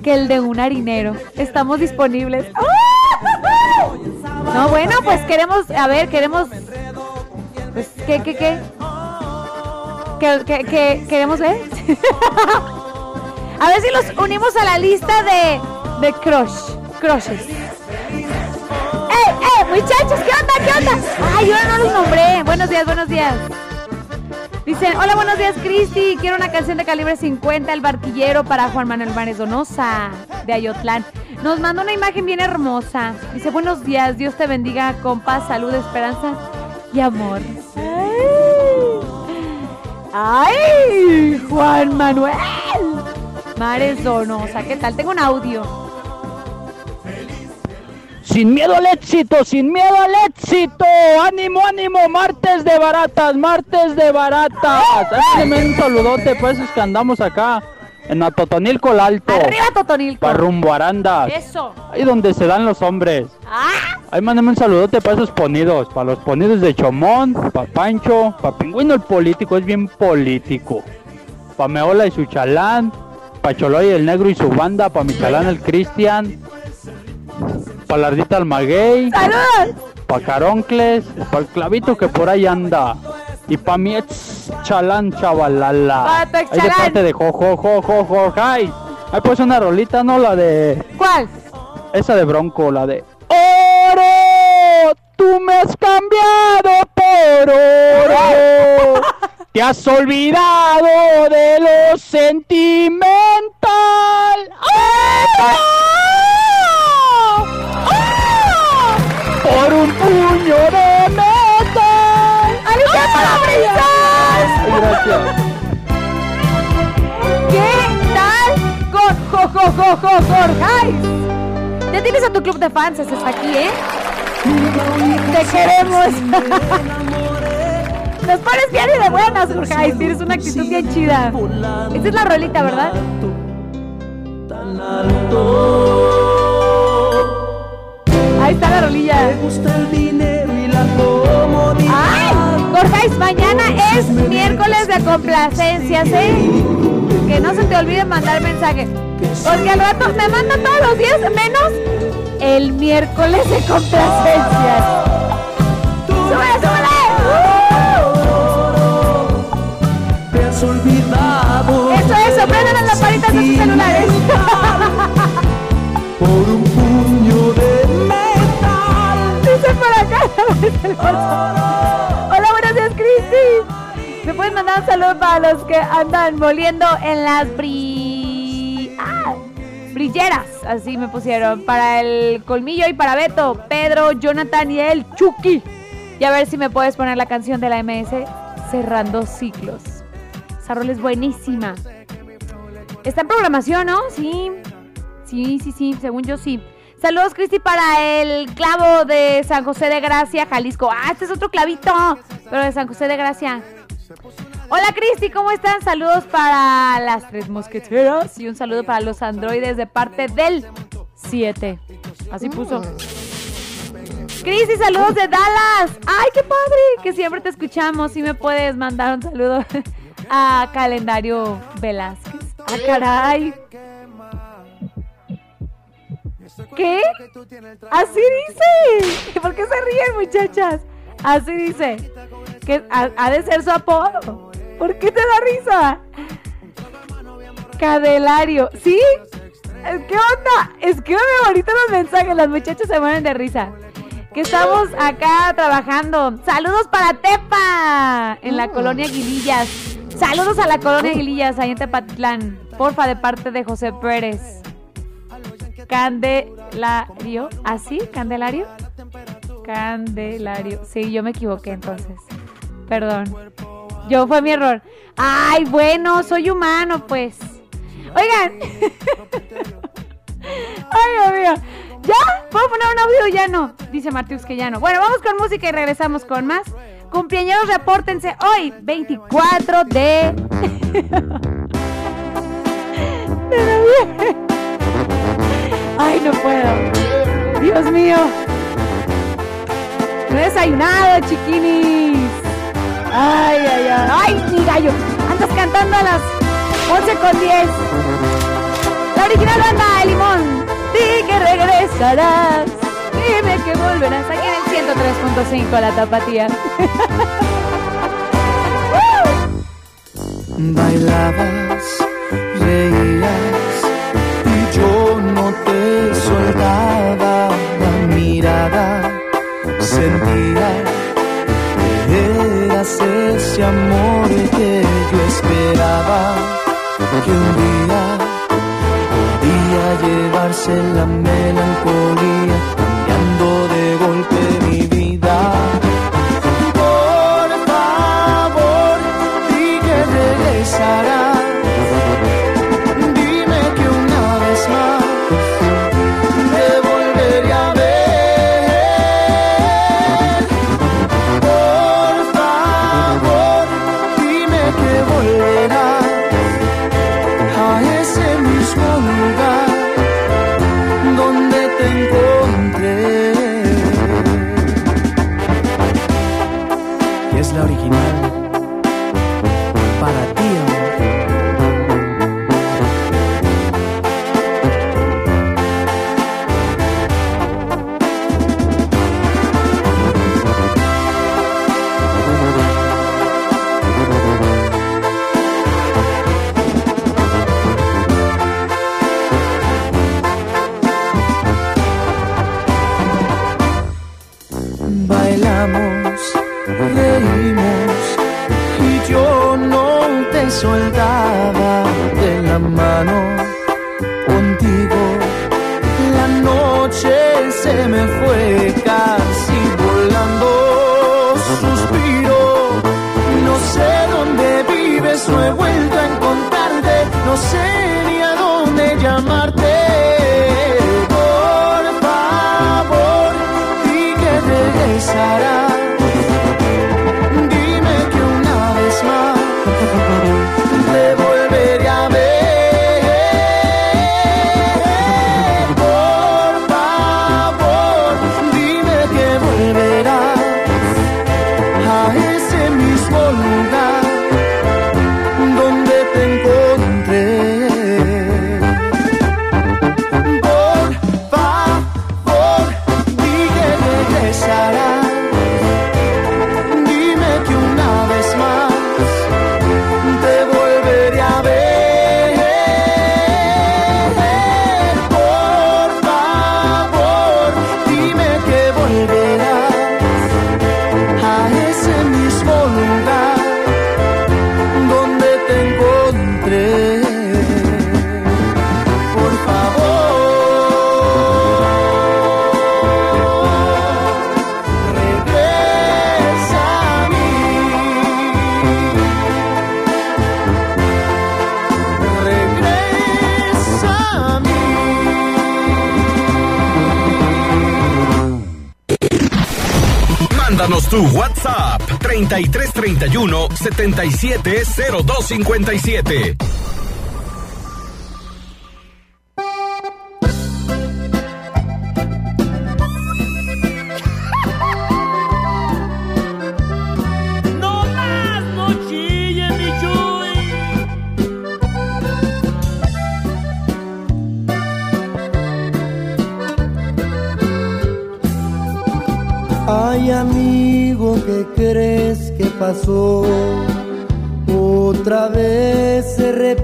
que el de un harinero. Estamos disponibles. ¡Ah! No, bueno, pues queremos, a ver, queremos pues, ¿qué, qué, qué? ¿Qué, qué, qué- queremos ver? a ver si los unimos a la lista de, de crush, crushes. ¡Eh, eh, muchachos! ¿Qué onda, qué onda? Ay, yo no los nombré. Buenos días, buenos días. Dicen, hola, buenos días, Cristi. Quiero una canción de calibre 50, El Barquillero, para Juan Manuel Mares Donosa, de Ayotlán. Nos manda una imagen bien hermosa. Dice, buenos días, Dios te bendiga con paz, salud, esperanza y amor. ¡Ay! ¡Ay! Juan Manuel. Mares Donosa, ¿qué tal? Tengo un audio. Sin miedo al éxito, sin miedo al éxito. Ánimo, ánimo, martes de baratas, martes de baratas. Háganme un saludote para esos que andamos acá en Atotonilco el Alto. Arriba, Totonilco. Para rumbo Aranda. Eso. Ahí donde se dan los hombres. ¡Ah! Ahí mándame un saludote para esos ponidos, para los ponidos de Chomón, para Pancho, para Pingüino el político, es bien político. Para Meola y su chalán, para Choloy el negro y su banda, para mi chalán el Cristian, para Lardita el maguey, ¡Saludos! para Caroncles, para el clavito que por ahí anda. Y para mi ex chalán chavalala. Pa' Ahí de parte de jojo, jojo, jojo, ay. Ahí pues una rolita, ¿no? La de... ¿Cuál? Esa de Bronco, la de oro, tú me has cambiado por oro. Te has olvidado de lo sentimental. ¡Ay! ¿Qué tal con Jorge? Ya tienes a tu club de fans, estás aquí, ¿eh? Te queremos. Nos pones bien y de buenas, Jorge. Tienes una actitud bien chida. Esta es la rolita, ¿verdad? Tan alto. Ahí está la rolilla. Jorge, mañana es miércoles de complacencias, ¿eh? Que no se te olvide mandar mensaje. Porque al rato me mandan todos los días, menos el miércoles de complacencias. ¡Súbele, súbele! ¡Uh! Eso, eso, prendan las lamparitas de sus celulares. Por un puño de metal. Dice por acá. ¿Me pueden mandar un saludo para los que andan moliendo en las bri... ah, brilleras? Así me pusieron. Para el colmillo y para Beto, Pedro, Jonathan y el Chucky. Y a ver si me puedes poner la canción de la MS, Cerrando Ciclos. Esa es buenísima. Está en programación, ¿no? Sí. Sí, sí, sí, según yo sí. Saludos, Cristi, para el clavo de San José de Gracia, Jalisco. Ah, este es otro clavito, pero de San José de Gracia. Hola, Cristi, ¿cómo están? Saludos para las tres mosqueteras y un saludo para los androides de parte del 7. Así puso. Cristi, saludos de Dallas. ¡Ay, qué padre! Que siempre te escuchamos. Si me puedes mandar un saludo a Calendario Velázquez. ¡Ah, caray! ¿Qué? Así dice. ¿Por qué se ríen, muchachas? Así dice. Que ha, ha de ser su apodo. ¿Por qué te da risa? Cadelario. ¿Sí? ¿Qué onda? Escríbeme ahorita los mensajes. Las muchachas se mueren de risa. Que estamos acá trabajando. Saludos para Tepa. En la colonia Aguilillas. Saludos a la colonia Aguilillas, ahí en Tepatitlán. Porfa, de parte de José Pérez. Candelario. ¿Así? ¿Candelario? Candelario. Sí, yo me equivoqué entonces. Perdón. Yo fue mi error. Ay, bueno, soy humano, pues. Oigan. Ay, Dios mío. ¿Ya? ¿Puedo poner un audio? Ya no. Dice Martius que ya no. Bueno, vamos con música y regresamos con más. Cumpleaños, repórtense hoy, 24 de... Ay, no puedo. Dios mío. No he desayunado, chiquinis. Ay, ay, ay. Ay, mi gallo. Andas cantando a las 11 con 10. La original banda de Limón. Di que regresarás. Dime que volverás. Aquí en el 103.5 la tapatía. Bailabas, reías y yo no te soltaba la mirada. Sentía ese amor que yo esperaba. Que un día podía llevarse la melancolía, beside 770257. Otra vez se repite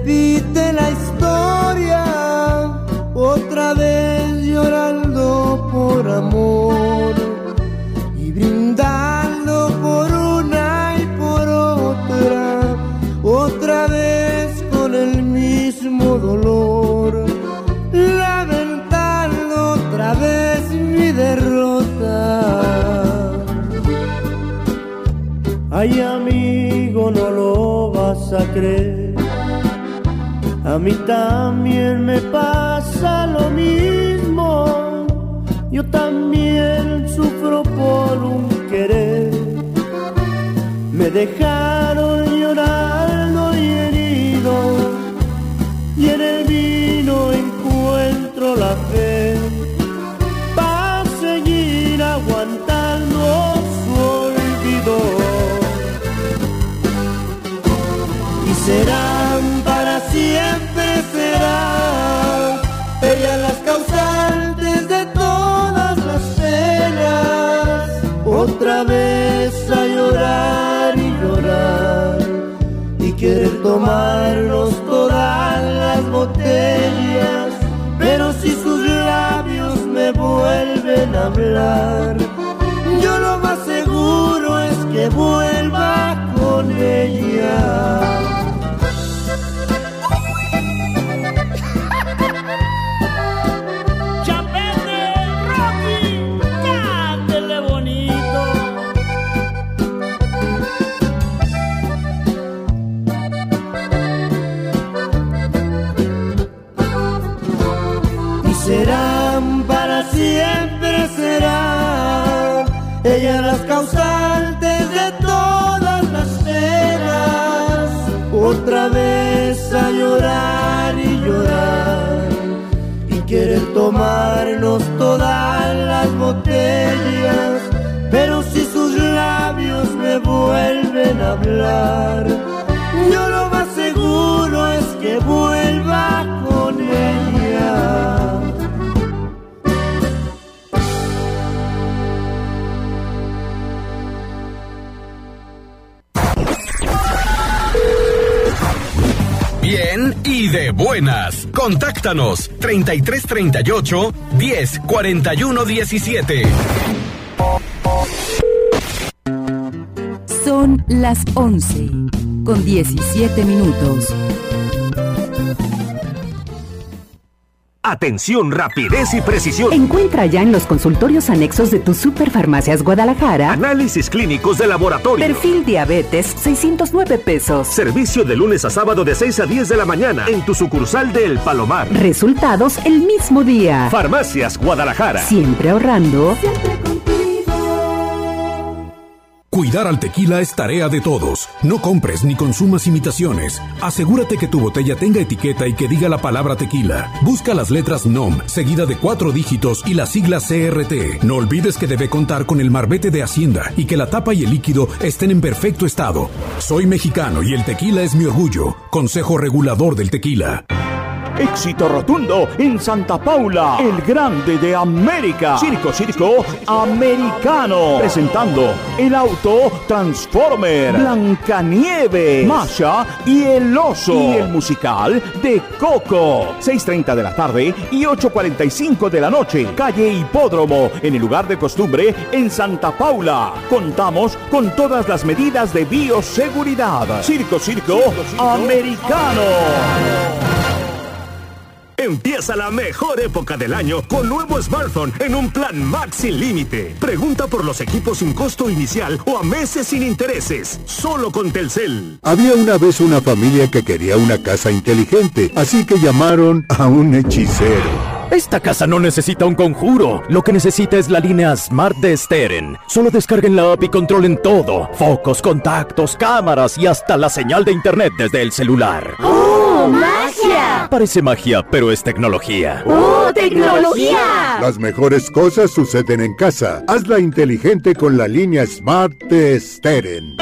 A mí también me pasa lo mismo. Yo también sufro por un querer. Me dejaron tomarnos todas las botellas pero si sus labios me vuelven a hablar yo lo más seguro es que vuelva con ella y llorar y querer tomarnos todas las botellas pero si sus labios me vuelven a hablar yo lo más seguro es que vuelva Contáctanos 3338 10 41 17. Son las 11 con 17 minutos. Atención, rapidez y precisión. Encuentra ya en los consultorios anexos de tus Superfarmacias Guadalajara Análisis clínicos de laboratorio. Perfil Diabetes 609 pesos. Servicio de lunes a sábado de 6 a 10 de la mañana en tu sucursal de El Palomar. Resultados el mismo día. Farmacias Guadalajara. Siempre ahorrando. Cuidar al tequila es tarea de todos. No compres ni consumas imitaciones. Asegúrate que tu botella tenga etiqueta y que diga la palabra tequila. Busca las letras NOM, seguida de cuatro dígitos y la sigla CRT. No olvides que debe contar con el marbete de Hacienda y que la tapa y el líquido estén en perfecto estado. Soy mexicano y el tequila es mi orgullo. Consejo Regulador del Tequila. Éxito rotundo en Santa Paula, el grande de América. Circo Circo Americano. Presentando el auto Transformer, Blancanieve, Masha y el oso. Y el musical de Coco. 6.30 de la tarde y 8.45 de la noche. Calle Hipódromo, en el lugar de costumbre en Santa Paula. Contamos con todas las medidas de bioseguridad. Circo Circo, Americano. Empieza la mejor época del año con nuevo smartphone en un plan Max sin límite. Pregunta por los equipos sin costo inicial o a meses sin intereses. Solo con Telcel. Había una vez una familia que quería una casa inteligente, así que llamaron a un hechicero. Esta casa no necesita un conjuro. Lo que necesita es la línea Smart de Steren. Solo descarguen la app y controlen todo. Focos, contactos, cámaras y hasta la señal de internet desde el celular. ¡Oh, magia! Parece magia, pero es tecnología. ¡Oh, tecnología! Las mejores cosas suceden en casa. Hazla inteligente con la línea Smart de Steren.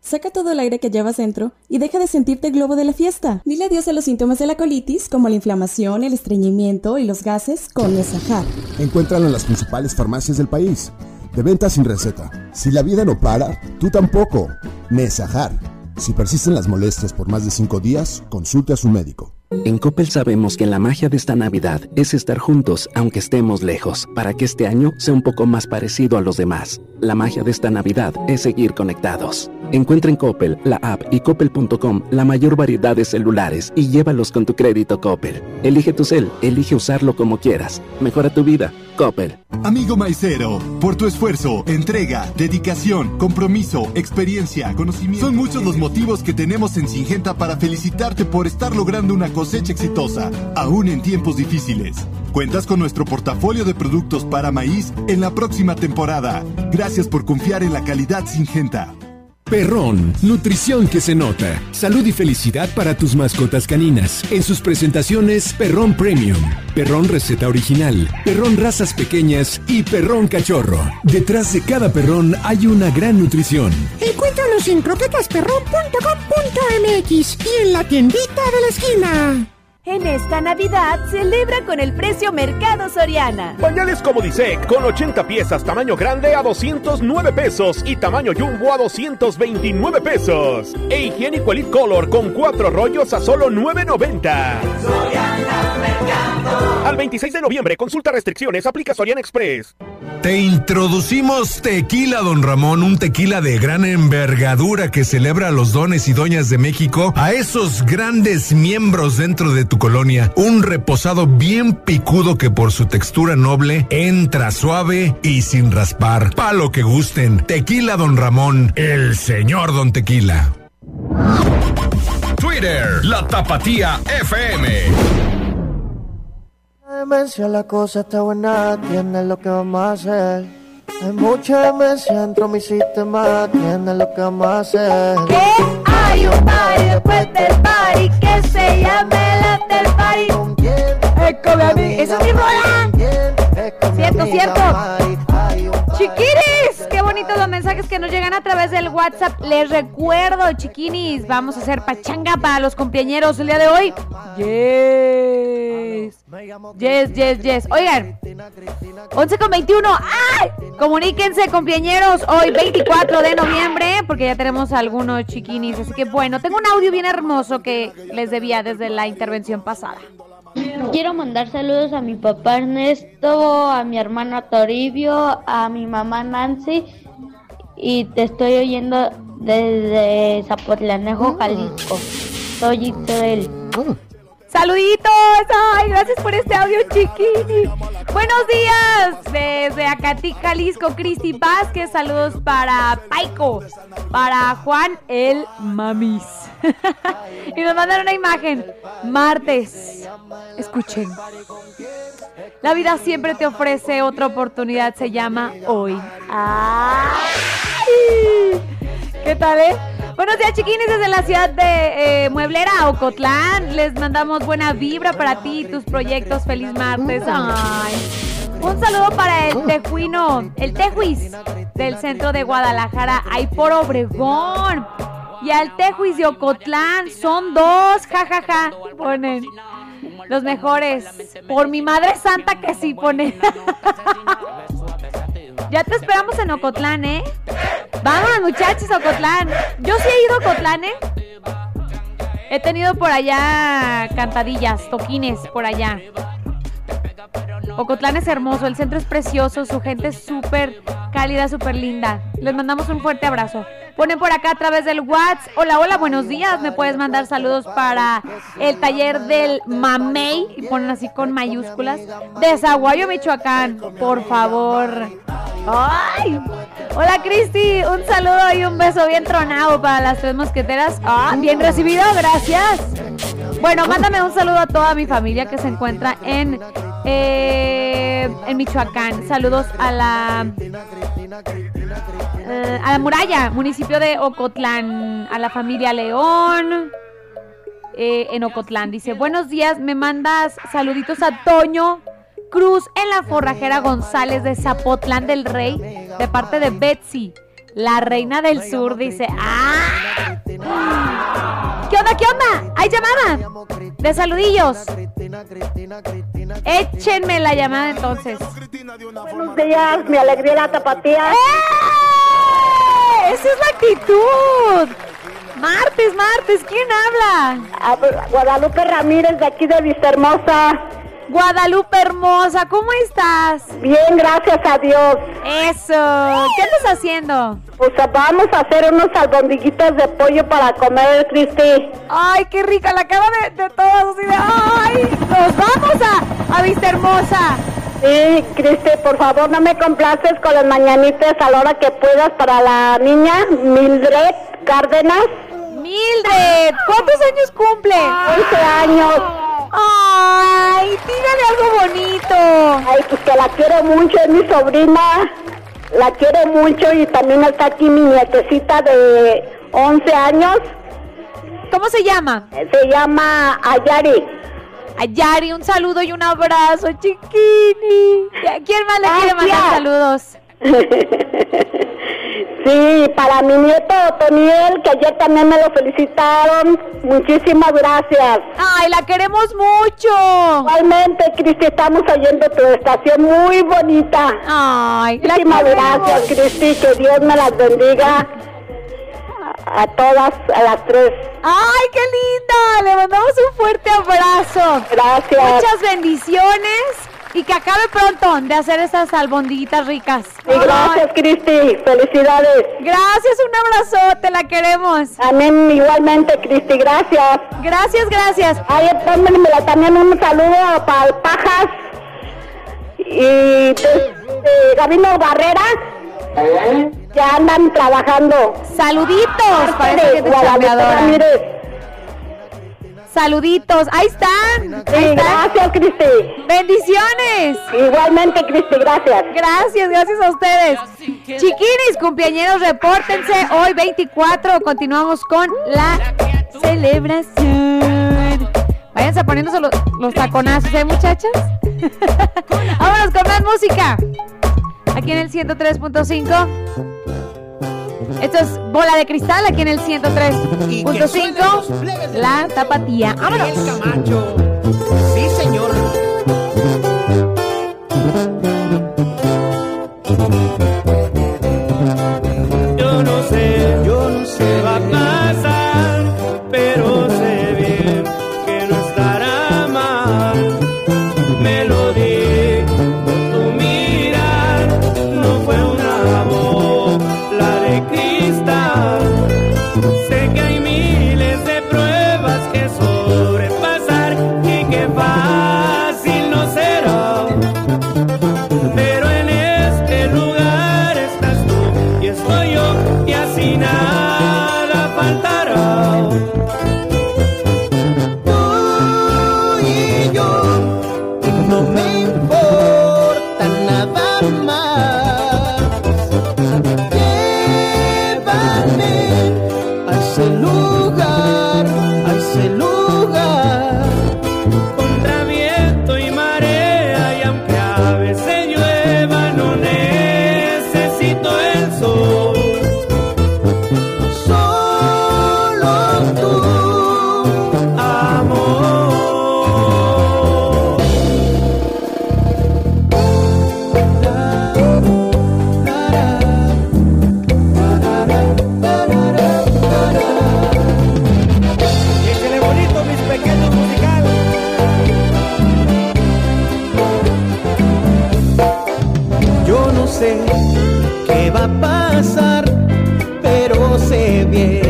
Saca todo el aire que llevas dentro y deja de sentirte globo de la fiesta. Dile adiós a los síntomas de la colitis como la inflamación, el estreñimiento y los gases con Nesajar. Encuéntralo en las principales farmacias del país. De venta sin receta. Si la vida no para, tú tampoco. Nesajar. Si persisten las molestias por más de cinco días, consulte a su médico. En Coppel sabemos que la magia de esta Navidad es estar juntos aunque estemos lejos, para que este año sea un poco más parecido a los demás. La magia de esta Navidad es seguir conectados. Encuentra en Coppel, la app y coppel.com la mayor variedad de celulares y llévalos con tu crédito Coppel. Elige tu cel, elige usarlo como quieras. Mejora tu vida. Coppel. Amigo maicero, por tu esfuerzo, entrega, dedicación, compromiso, experiencia, conocimiento. Son muchos los motivos que tenemos en Singenta para felicitarte por estar logrando una cosecha exitosa, aún en tiempos difíciles. Cuentas con nuestro portafolio de productos para maíz en la próxima temporada. Gracias por confiar en la calidad Singenta. Perrón, nutrición que se nota. Salud y felicidad para tus mascotas caninas. En sus presentaciones, Perrón Premium, Perrón Receta Original, Perrón Razas Pequeñas y Perrón Cachorro. Detrás de cada perrón hay una gran nutrición. Encuéntralos en croquetasperrón.com.mx y en la tiendita de la esquina. En esta Navidad celebra con el precio Mercado Soriana. Pañales como Disec con 80 piezas tamaño grande a 209 pesos y tamaño jumbo a 229 pesos. E higiénico Elite Color con 4 rollos a solo 9.90. Al 26 de noviembre, consulta restricciones, aplica Soriana Express. Te introducimos Tequila Don Ramón, un tequila de gran envergadura que celebra a los dones y doñas de México, a esos grandes miembros dentro de tu colonia. Un reposado bien picudo que por su textura noble entra suave y sin raspar. Pa' lo que gusten. Tequila Don Ramón, el señor Don Tequila. Twitter, la tapatía FM. demencia, la cosa está buena, tienes lo que vamos a hacer. Hay mucha demencia dentro de mi sistema, tienes lo que vamos a hacer. ¿Qué? Hay un party después del party que se llame el after party. Es con mi amiga. Es rola. Cierto, cierto. Bonitos los mensajes que nos llegan a través del WhatsApp. Les recuerdo, chiquinis, vamos a hacer pachanga para los cumpleañeros el día de hoy. Yes. Yes, yes. Oigan, 11 con 21. ¡Ay! Comuníquense, cumpleañeros, hoy 24 de noviembre, porque ya tenemos algunos chiquinis. Así que bueno, tengo un audio bien hermoso que les debía desde la intervención pasada. Quiero mandar saludos a mi papá Ernesto, a mi hermano Toribio, a mi mamá Nancy y te estoy oyendo desde Zapotlanejo, Jalisco. Soy Isabel. Saluditos, ay, gracias por este audio chiquini. Buenos días desde Acatí, Jalisco, Cristi Vázquez. Saludos para Paico, para Juan el Mamis. y nos mandan una imagen. Martes. Escuchen. La vida siempre te ofrece otra oportunidad. Se llama hoy. ¡Ay! ¿Qué tal, eh? Buenos días, chiquines, desde la ciudad de eh, Mueblera, Ocotlán. Les mandamos buena vibra para ti y tus proyectos. Feliz martes. Ay. Un saludo para el tejuino, el tejuis del centro de Guadalajara, ahí por Obregón. Y al tejuis de Ocotlán, son dos, jajaja, ja, ja, ponen. Los mejores. Por mi madre santa que sí pone. ya te esperamos en Ocotlán, ¿eh? Vamos, muchachos, Ocotlán. Yo sí he ido a Ocotlán, ¿eh? He tenido por allá cantadillas, toquines por allá. Ocotlán es hermoso, el centro es precioso, su gente es súper cálida, súper linda. Les mandamos un fuerte abrazo. Ponen por acá a través del WhatsApp. Hola, hola, buenos días. Me puedes mandar saludos para el taller del Mamey. Y ponen así con mayúsculas. De Zaguayo, Michoacán. Por favor. ¡Ay! Hola, Cristi. Un saludo y un beso bien tronado para las tres mosqueteras. Ah, bien recibido, gracias. Bueno, mándame un saludo a toda mi familia que se encuentra en, eh, en Michoacán. Saludos a la eh, a la muralla, municipio de Ocotlán, a la familia León. eh, en Ocotlán. Dice, buenos días, me mandas saluditos a Toño Cruz en la forrajera González de Zapotlán del Rey, de parte de Betsy, la reina del sur. Dice, ¡ah! ¿Qué onda, qué onda? ¿Hay llamada? De saludillos. Échenme la llamada entonces. Buenos días, mi alegría la tapatía. ¡Eh! Esa es la actitud. Martes, martes, ¿quién habla? Ah, pues, Guadalupe Ramírez de aquí de Vistahermosa. Guadalupe hermosa, ¿cómo estás? Bien, gracias a Dios. Eso. ¿Qué estás haciendo? Pues vamos a hacer unos albondiguitos de pollo para comer, Cristi. Ay, qué rica, la cara de, de todos. así de, Ay, nos vamos a, a Vista Hermosa. Sí, Cristi, por favor, no me complaces con las mañanitas a la hora que puedas para la niña Mildred Cárdenas. Mildred, ¿cuántos años cumple? 11 años. Ay, dígale algo bonito. Ay, pues que la quiero mucho, es mi sobrina. La quiero mucho y también está aquí mi nietecita de 11 años. ¿Cómo se llama? Se llama Ayari. Ayari, un saludo y un abrazo, chiquini. ¿A ¿Quién más le quiere mandar saludos? Sí, para mi nieto Otoniel, que ayer también me lo felicitaron. Muchísimas gracias. Ay, la queremos mucho. Igualmente, Cristi, estamos oyendo tu estación muy bonita. Ay, Muchísimas gracias, Cristi. Que Dios me las bendiga a todas, a las tres. Ay, qué linda. Le mandamos un fuerte abrazo. Gracias. Muchas bendiciones y que acabe pronto de hacer esas albondiguitas ricas. Y gracias, Cristi. Felicidades. Gracias, un abrazote, la queremos. Amén, igualmente, Cristi. Gracias. Gracias, gracias. Ay, pónmela también un saludo para el Pajas y de, de Gabino Barrera. Que andan trabajando. Saluditos para esa gente. Ramírez. Saluditos, ahí están. Sí, Ahí están. gracias, Cristi. Bendiciones. Igualmente, Cristi, gracias. Gracias, gracias a ustedes. Chiquinis, cumpleañeros, repórtense. Hoy 24 continuamos con la celebración. Váyanse poniéndose los, los taconazos, ¿eh, muchachas? Vámonos con más música. Aquí en el 103.5. Esto es Bola de Cristal, aquí en el 103.5. La tapatía. ¡Vámonos! Sí, señor. sé bien.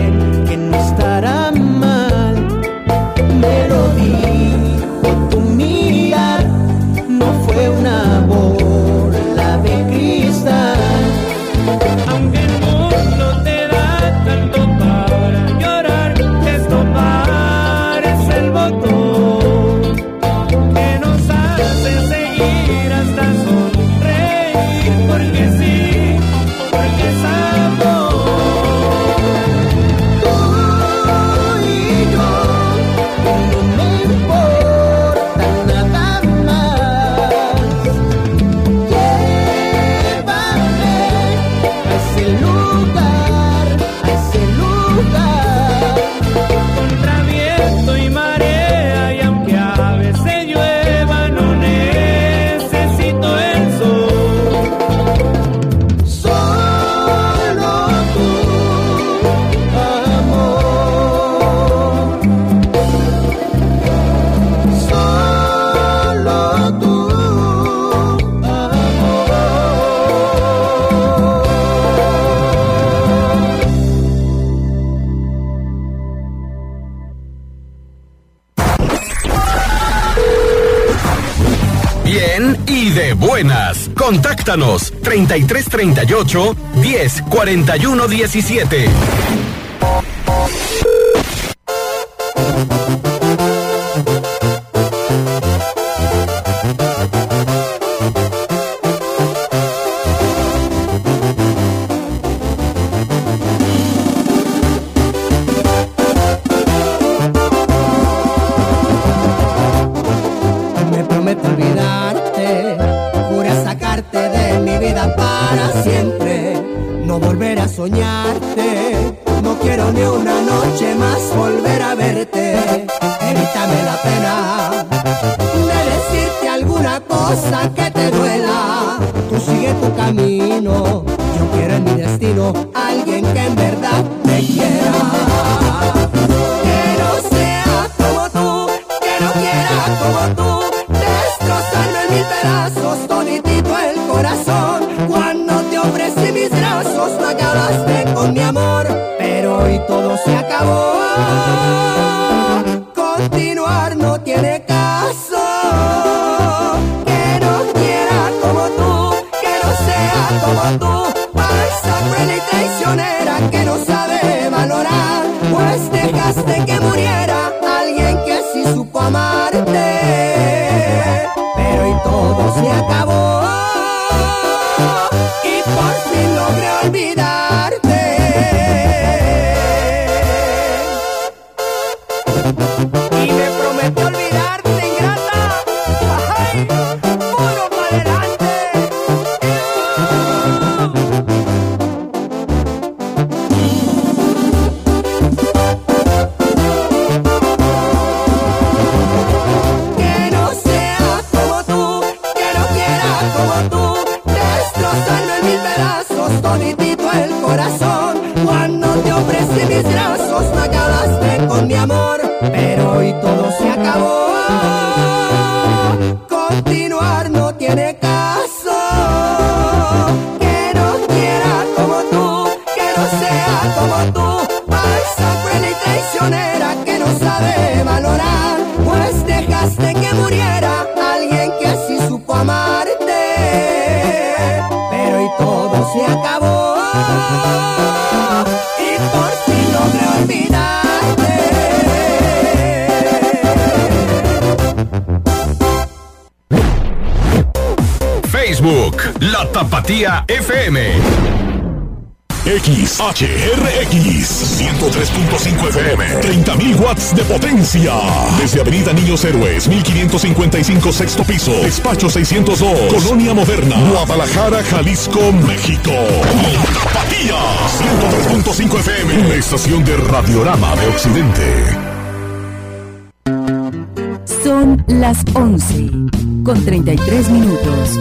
Contáctanos 3338 10 41 17. Héroes 1555 sexto piso Despacho 602 Colonia Moderna Guadalajara, Jalisco, México La Tapatía 103.5 FM Una estación de Radiorama de Occidente Son las 11 con 33 minutos.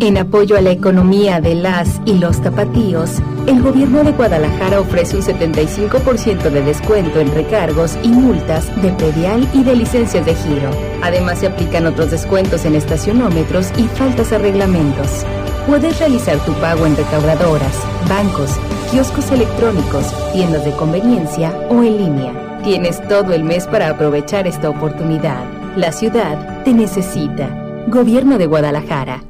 En apoyo a la economía de las y los tapatíos, el gobierno de Guadalajara ofrece un 75% de descuento en recargos y multas de predial y de licencias de giro. Además, se aplican otros descuentos en estacionómetros y faltas a reglamentos. Puedes realizar tu pago en recaudadoras, bancos, kioscos electrónicos, tiendas de conveniencia o en línea. Tienes todo el mes para aprovechar esta oportunidad. La ciudad te necesita. Gobierno de Guadalajara.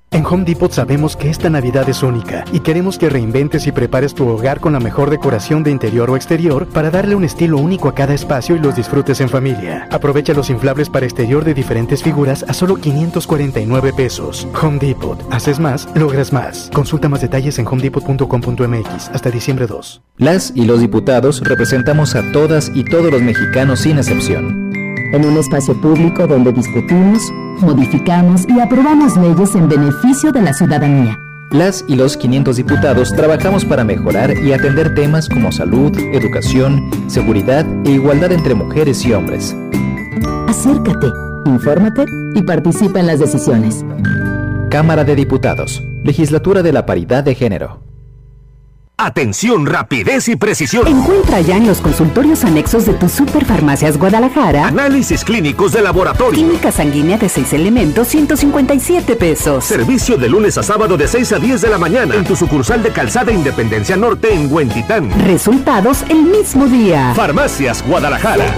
En Home Depot sabemos que esta Navidad es única y queremos que reinventes y prepares tu hogar con la mejor decoración de interior o exterior para darle un estilo único a cada espacio y los disfrutes en familia. Aprovecha los inflables para exterior de diferentes figuras a solo 549 pesos. Home Depot. Haces más, logras más. Consulta más detalles en homedepot.com.mx hasta diciembre 2. Las y los diputados representamos a todas y todos los mexicanos sin excepción. En un espacio público donde discutimos, modificamos y aprobamos leyes en beneficio de la ciudadanía. Las y los 500 diputados trabajamos para mejorar y atender temas como salud, educación, seguridad e igualdad entre mujeres y hombres. Acércate, Infórmate y participa en las decisiones. Cámara de Diputados. Legislatura de la Paridad de Género. Atención, rapidez y precisión. Encuentra ya en los consultorios anexos de tus superfarmacias Guadalajara Análisis clínicos de laboratorio. química sanguínea de 6 elementos, 157 pesos. Servicio de lunes a sábado de 6 a 10 de la mañana en tu sucursal de Calzada Independencia Norte en Huentitán. Resultados el mismo día. Farmacias Guadalajara.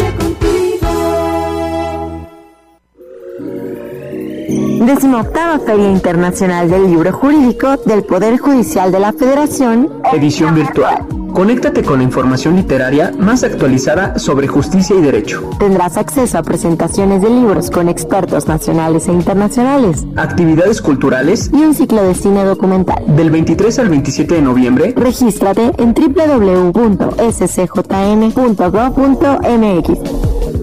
Decimoctava Feria Internacional del Libro Jurídico del Poder Judicial de la Federación. Edición virtual. Conéctate con la información literaria más actualizada sobre justicia y derecho. Tendrás acceso a presentaciones de libros con expertos nacionales e internacionales Actividades culturales. y un ciclo de cine documental. Del 23 al 27 de noviembre. Regístrate en www.scjn.gov.mx.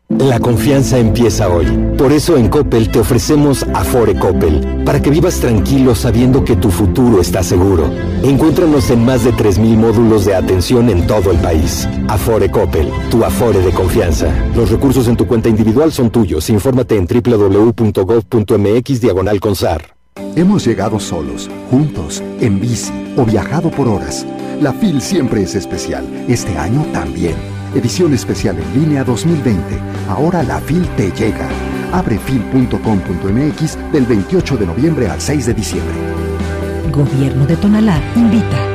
La confianza empieza hoy. Por eso en Coppel te ofrecemos Afore Coppel, para que vivas tranquilo sabiendo que tu futuro está seguro. Encuéntranos en más de 3.000 módulos de atención en todo el país. Afore Coppel, tu Afore de confianza. Los recursos en tu cuenta individual son tuyos. Infórmate en www.gov.mx diagonal. Hemos llegado solos, juntos, en bici o viajado por horas. La FIL siempre es especial, este año también. Edición especial en línea 2020. Ahora la FIL te llega. Abre fil.com.mx del 28 de noviembre al 6 de diciembre. Gobierno de Tonalá invita.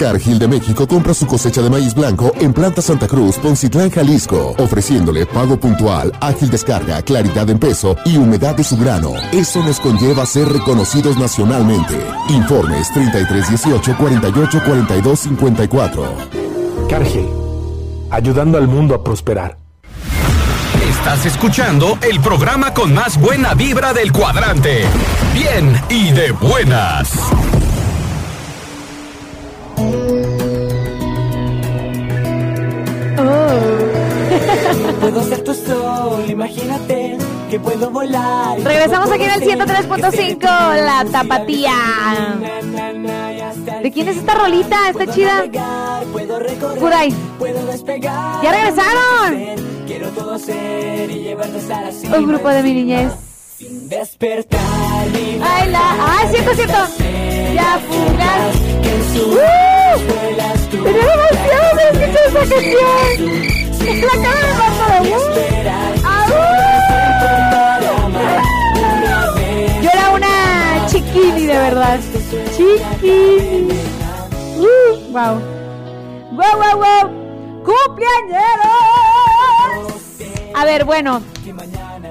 Cargill de México compra su cosecha de maíz blanco en Planta Santa Cruz, Poncitlán, Jalisco, ofreciéndole pago puntual, ágil descarga, claridad en peso y humedad de su grano. Eso nos conlleva a ser reconocidos nacionalmente. Informes 3318 48 42 54. Cargill, ayudando al mundo a prosperar. Estás escuchando el programa con más buena vibra del cuadrante. Bien y de buenas. Puedo ser tu sol, imagínate que puedo volar. Regresamos aquí en el 103.5, la tapatía. ¿De quién es esta rolita? Está chida. Kurai. ¿Ya regresaron? Quiero todo ser y cima. Un grupo de mi niñez. Ay, la... ¡Ay, cierto, cierto! Ya fugas. ¡Uh! Tenía demasiado de escuchar esa canción. La cara de chiquini de verdad. Chiquini. Wow. Wow, wow, wow. ¡Cumpleañeros! A ver, bueno.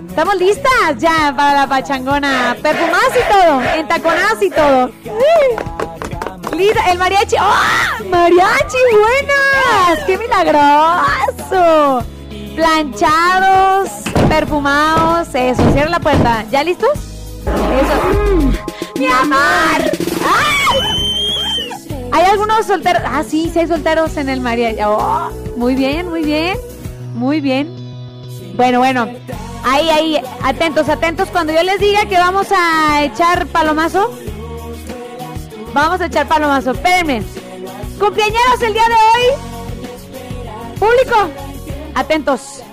Estamos listas ya para la pachangona. Perfumadas y todo. Entaconadas y todo. Uh. Lista, el mariachi. ¡Ah! ¡Mariachi! ¡Buenas! ¡Qué milagroso! Planchados, perfumados. Eso, cierra la puerta. ¿Ya listos? Eso. ¡Mi amor! ¡Ay! ¿Hay algunos solteros? Ah, sí, sí hay solteros en el mariachi. Oh, muy bien, muy bien. Muy bien. Bueno, bueno. Ahí, ahí. Atentos, atentos. Cuando yo les diga que vamos a echar palomazo. Vamos a echar palomazo. Espérenme. Cumpleañeros el día de hoy. Público. Atentos.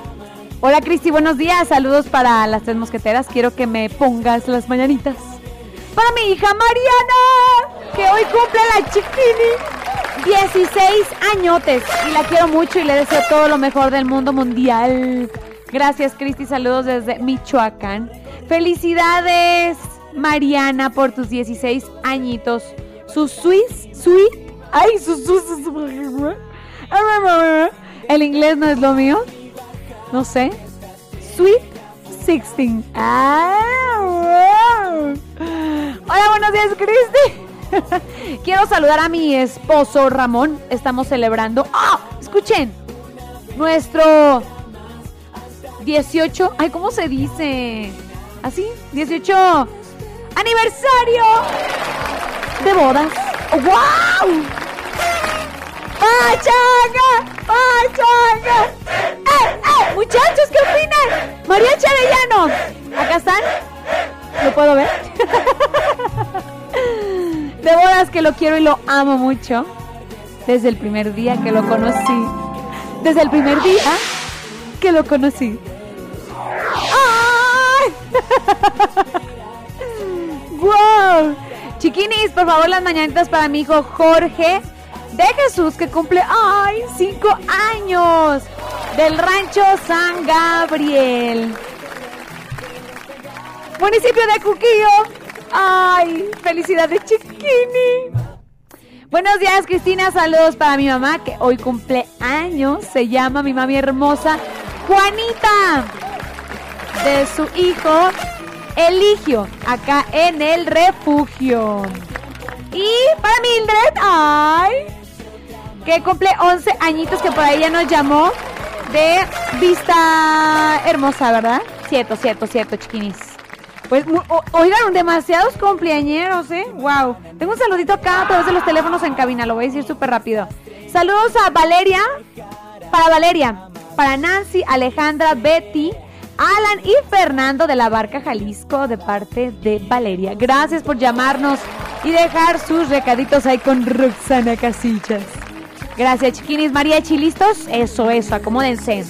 Hola Cristi, buenos días. Saludos para las tres mosqueteras. Quiero que me pongas las mañanitas. Para mi hija Mariana, que hoy cumple la chiquini. 16 añotes. Y la quiero mucho y le deseo todo lo mejor del mundo mundial. Gracias Cristi, saludos desde Michoacán. Felicidades Mariana por tus 16 añitos. Su Swiss, sweet. Ay, su, su, su, su- El inglés no es lo mío. No sé. Sweet 16. Ah, wow. Hola, buenos días, Cristi. Quiero saludar a mi esposo Ramón. Estamos celebrando. ¡Ah! Escuchen. Nuestro 18, ay, ¿cómo se dice? Así, 18 aniversario de bodas. ¡Wow! ¡Pachanga! ¡Pachanga! ¡Eh, eh! Muchachos, ¿qué opinan? María Chavellano. ¿Acá están? ¿Lo puedo ver? De bodas que lo quiero y lo amo mucho. Desde el primer día que lo conocí. Desde el primer día que lo conocí. ¡Ay! ¡Wow! Chiquinis, por favor, las mañanitas para mi hijo Jorge de Jesús que cumple, ¡ay! Cinco años del rancho San Gabriel. Municipio de Cuquillo. ¡Ay! ¡Felicidades, Chiquini! Buenos días, Cristina. Saludos para mi mamá que hoy cumple años. Se llama mi mami hermosa Juanita. De su hijo Eligio, acá en el refugio. Y para Mildred, ay, que cumple 11 añitos, que por ahí ya nos llamó de Vista Hermosa, ¿verdad? Cierto, cierto, cierto, chiquinis. Pues, oigan, demasiados cumpleañeros, ¿eh? Wow. Tengo un saludito acá a través de los teléfonos en cabina, lo voy a decir súper rápido. Saludos a Valeria, para Valeria, para Nancy, Alejandra, Betty, Alan y Fernando de la Barca Jalisco de parte de Valeria. Gracias por llamarnos y dejar sus recaditos ahí con Roxana Casillas. Gracias, chiquinis. Mariachi, ¿listos? Eso, eso, acomódense.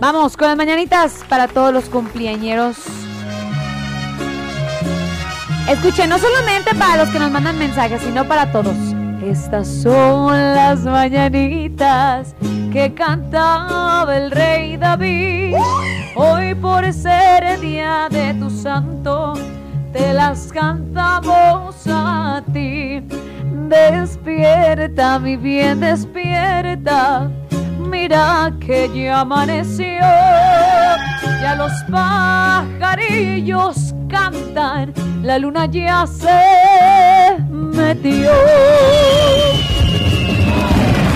Vamos con las mañanitas para todos los cumpleañeros. Escuchen, no solamente para los que nos mandan mensajes, sino para todos. Estas son las mañanitas que cantaba el rey David. Hoy por ser el día de tu santo, te las cantamos a ti. Despierta, mi bien, despierta. Mira que ya amaneció. Ya los pajarillos cantan, la luna ya se metió.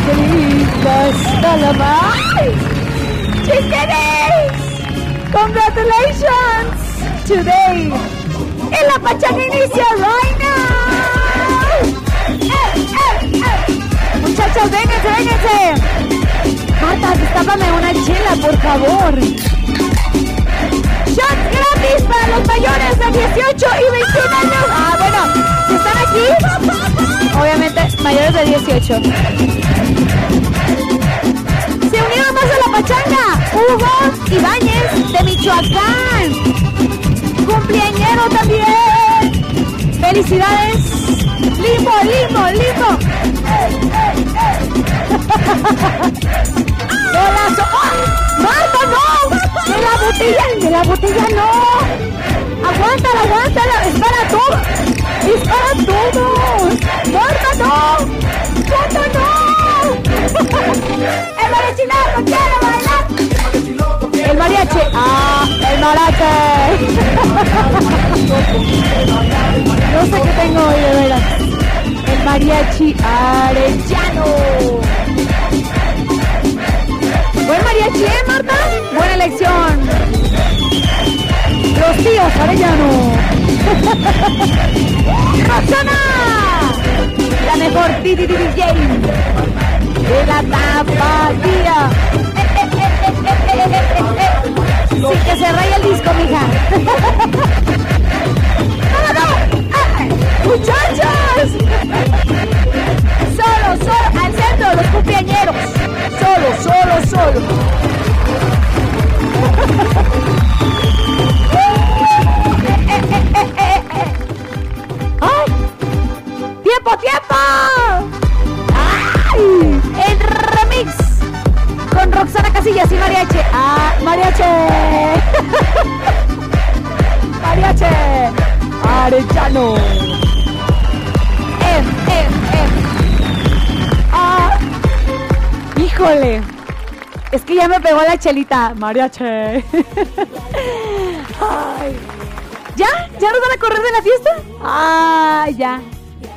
Qué linda está la mar. Congratulations today. En la pachanga inicia right now. ¡Eh, eh, eh! Muchachos, vénganse, vénganse. Marta, destápame una chela, por favor. Shots gratis para los mayores de 18 y 21 años. Ah, bueno, si están aquí, obviamente mayores de 18. Se unieron más a la pachanga. Hugo Ibáñez de Michoacán. Cumpleañero también. Felicidades. Limbo, limbo, limbo. ¡Golazo! ¡Oh! ¡Marta, no! ¡De la botella! ¡De la botella no! ¡Aguántala, aguántala! ¡Es para todos! ¡Es para todos! ¡Marta, no! ¡Marta, no! ¡El mariachi loco quiere bailar! ¡El mariachi! ¡Ah! ¡El mariachi! no sé qué tengo hoy, de veras. El mariachi arellano. Buen mariachi, ¿eh, Marta? Buena elección. Los tíos Arellano. Roxana. La mejor DJ de la tapatía. Sin que se raya el disco, mija. ¡Muchachos! Solo, solo, al centro, los cumpleañeros. Solo, solo, solo. ¡Ay! ¡Tiempo, tiempo! Mariache! Mariache. Arellano. Em, em, em. Ah, híjole. Es que ya me pegó la chelita. Mariache. Ay. ¿Ya? ¿Ya nos van a correr de la fiesta? Ah, ya.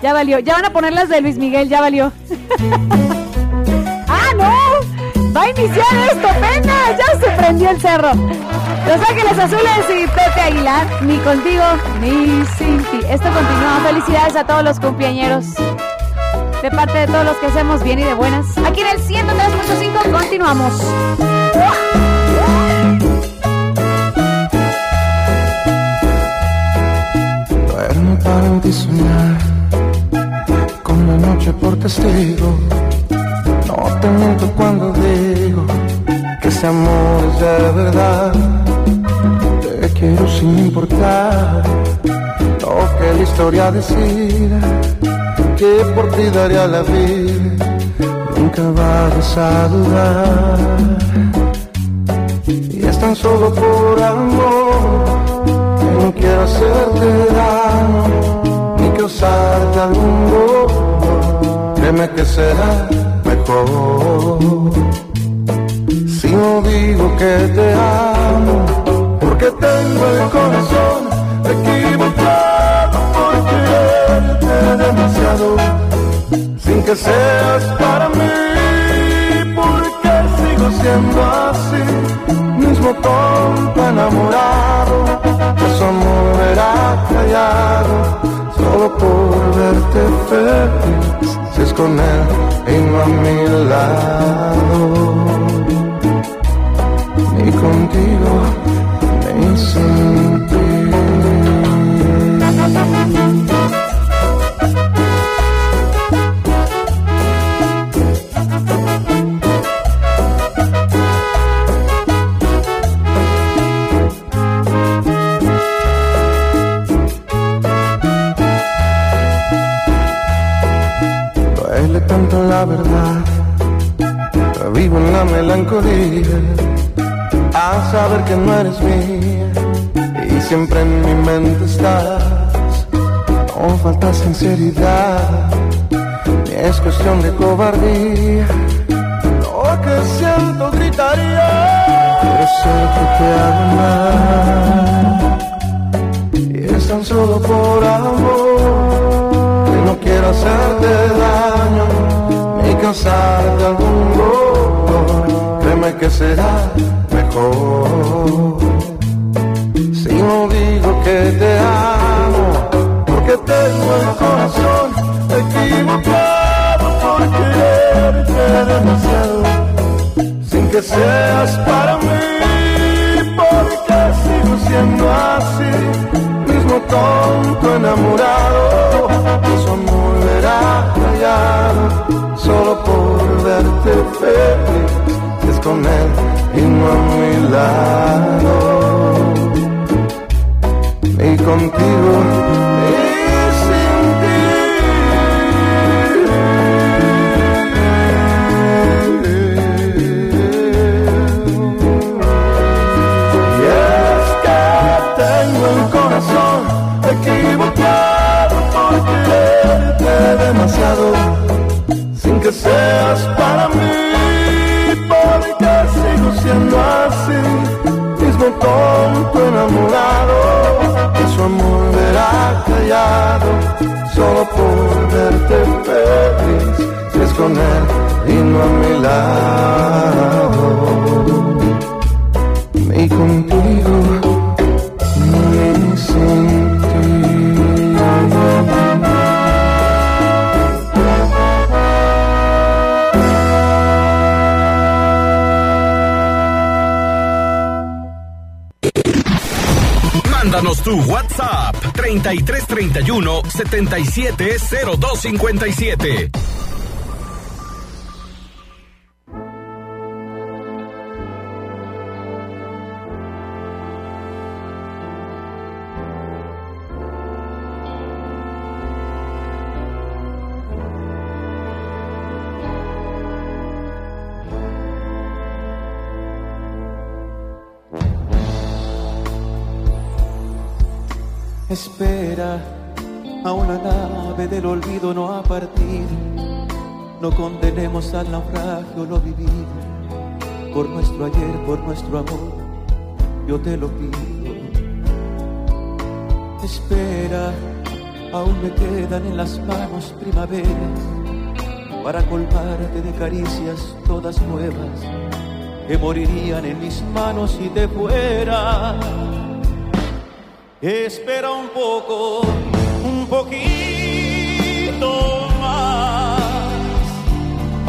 Ya valió. Ya van a poner las de Luis Miguel, ya valió. Va a iniciar esto, apenas. Ya se prendió el cerro. Los Ángeles Azules y Pepe Aguilar. Ni contigo, ni sin ti. Esto continúa. Felicidades a todos los cumpleañeros. De parte de todos los que hacemos bien y de buenas. Aquí en el 103.5 continuamos. Duermo para soñar con la noche por testigo. Te miento cuando digo que ese amor es de verdad. Te quiero sin importar lo que la historia decida, que por ti daría la vida. Nunca vayas a dudar. Y es tan solo por amor que no quiero hacerte daño ni causarte algún dolor. Créeme que será si no digo que te amo, porque tengo el corazón equivocado por quererte demasiado, sin que seas para mí, porque sigo siendo así, mismo tonto enamorado, que su amor callado, solo por verte feliz, si es con él y no a mi lado. Ni contigo ni sin que no eres mía y siempre en mi mente estás. No falta sinceridad, ni es cuestión de cobardía. Lo que siento gritaría, pero sé que te hago mal. Y es tan solo por amor que no quiero hacerte daño ni causarte algún dolor. Créeme que será Si no digo que te amo Porque tengo el corazón equivocado Por quererte demasiado. Sin que seas para mí Porque sigo siendo así Mismo tonto enamorado. Su amor verá callado Solo por Ni contigo ni sin ti. Y es que tengo el corazón equivocado por quererte demasiado amor verá callado, solo por 3331 770257. Condenemos al naufragio lo vivido. Por nuestro ayer, por nuestro amor, yo te lo pido. Espera, aún me quedan en las manos primaveras para colmarte de caricias todas nuevas que morirían en mis manos si te fuera. Espera un poco, un poquito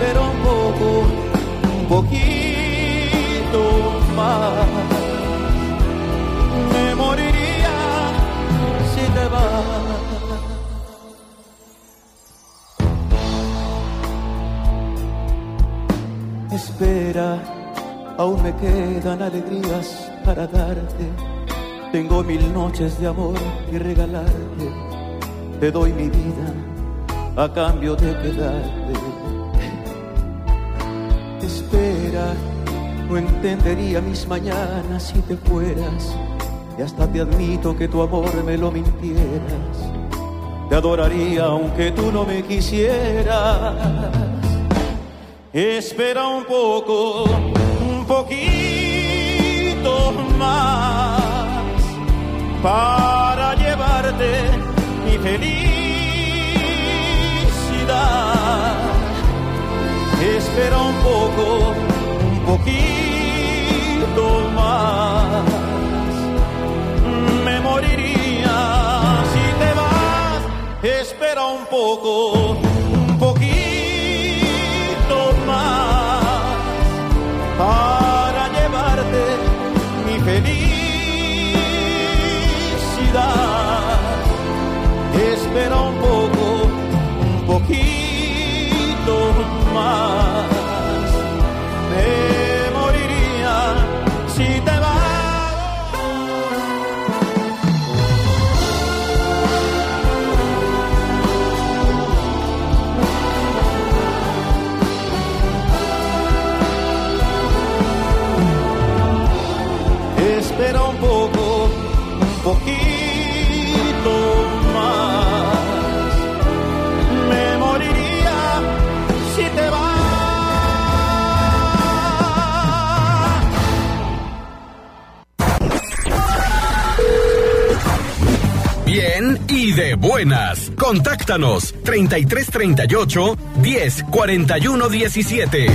Espera un poco, un poquito más. Me moriría si te vas. Espera, aún me quedan alegrías para darte. Tengo mil noches de amor y regalarte. Te doy mi vida a cambio de quedarte. Espera, no entendería mis mañanas si te fueras. Y hasta te admito que tu amor me lo mintieras. Te adoraría aunque tú no me quisieras. Espera un poco, un poquito más para llevarte mi felicidad. Espera un poco, un poquito más. Me moriría si te vas. Espera un poco, más. Buenas. Contáctanos 3338 10 41 17.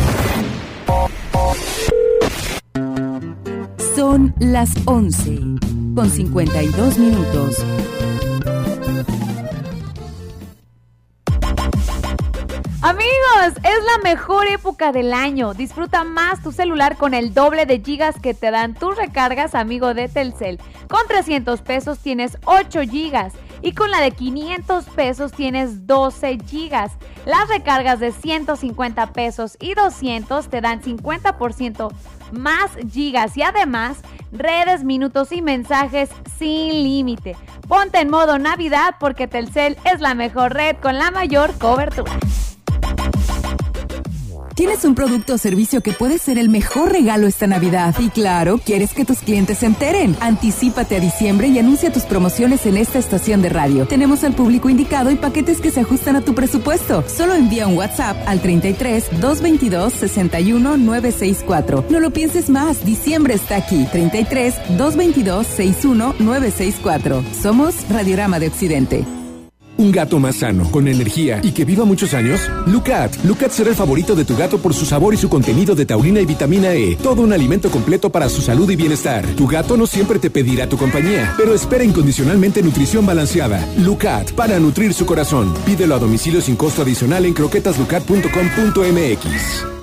Son las 11 con 52 minutos. Amigos, es la mejor época del año. Disfruta más tu celular con el doble de gigas que te dan tus recargas, amigo de Telcel. Con 300 pesos tienes 8 gigas y con la de 500 pesos tienes 12 gigas. Las recargas de 150 pesos y 200 te dan 50% más gigas y además redes, minutos y mensajes sin límite. Ponte en modo Navidad porque Telcel es la mejor red con la mayor cobertura. Tienes un producto o servicio que puede ser el mejor regalo esta Navidad. Y claro, quieres que tus clientes se enteren. Anticípate a diciembre y anuncia tus promociones en esta estación de radio. Tenemos al público indicado y paquetes que se ajustan a tu presupuesto. Solo envía un WhatsApp al 33 222 61 964. No lo pienses más, diciembre está aquí. 33 222 61 964. Somos Radiorama de Occidente. Un gato más sano, con energía y que viva muchos años. Lucat. Lucat será el favorito de tu gato por su sabor y su contenido de taurina y vitamina E. Todo un alimento completo para su salud y bienestar. Tu gato no siempre te pedirá tu compañía, pero espera incondicionalmente nutrición balanceada. Lucat, para nutrir su corazón. Pídelo a domicilio sin costo adicional en croquetaslucat.com.mx.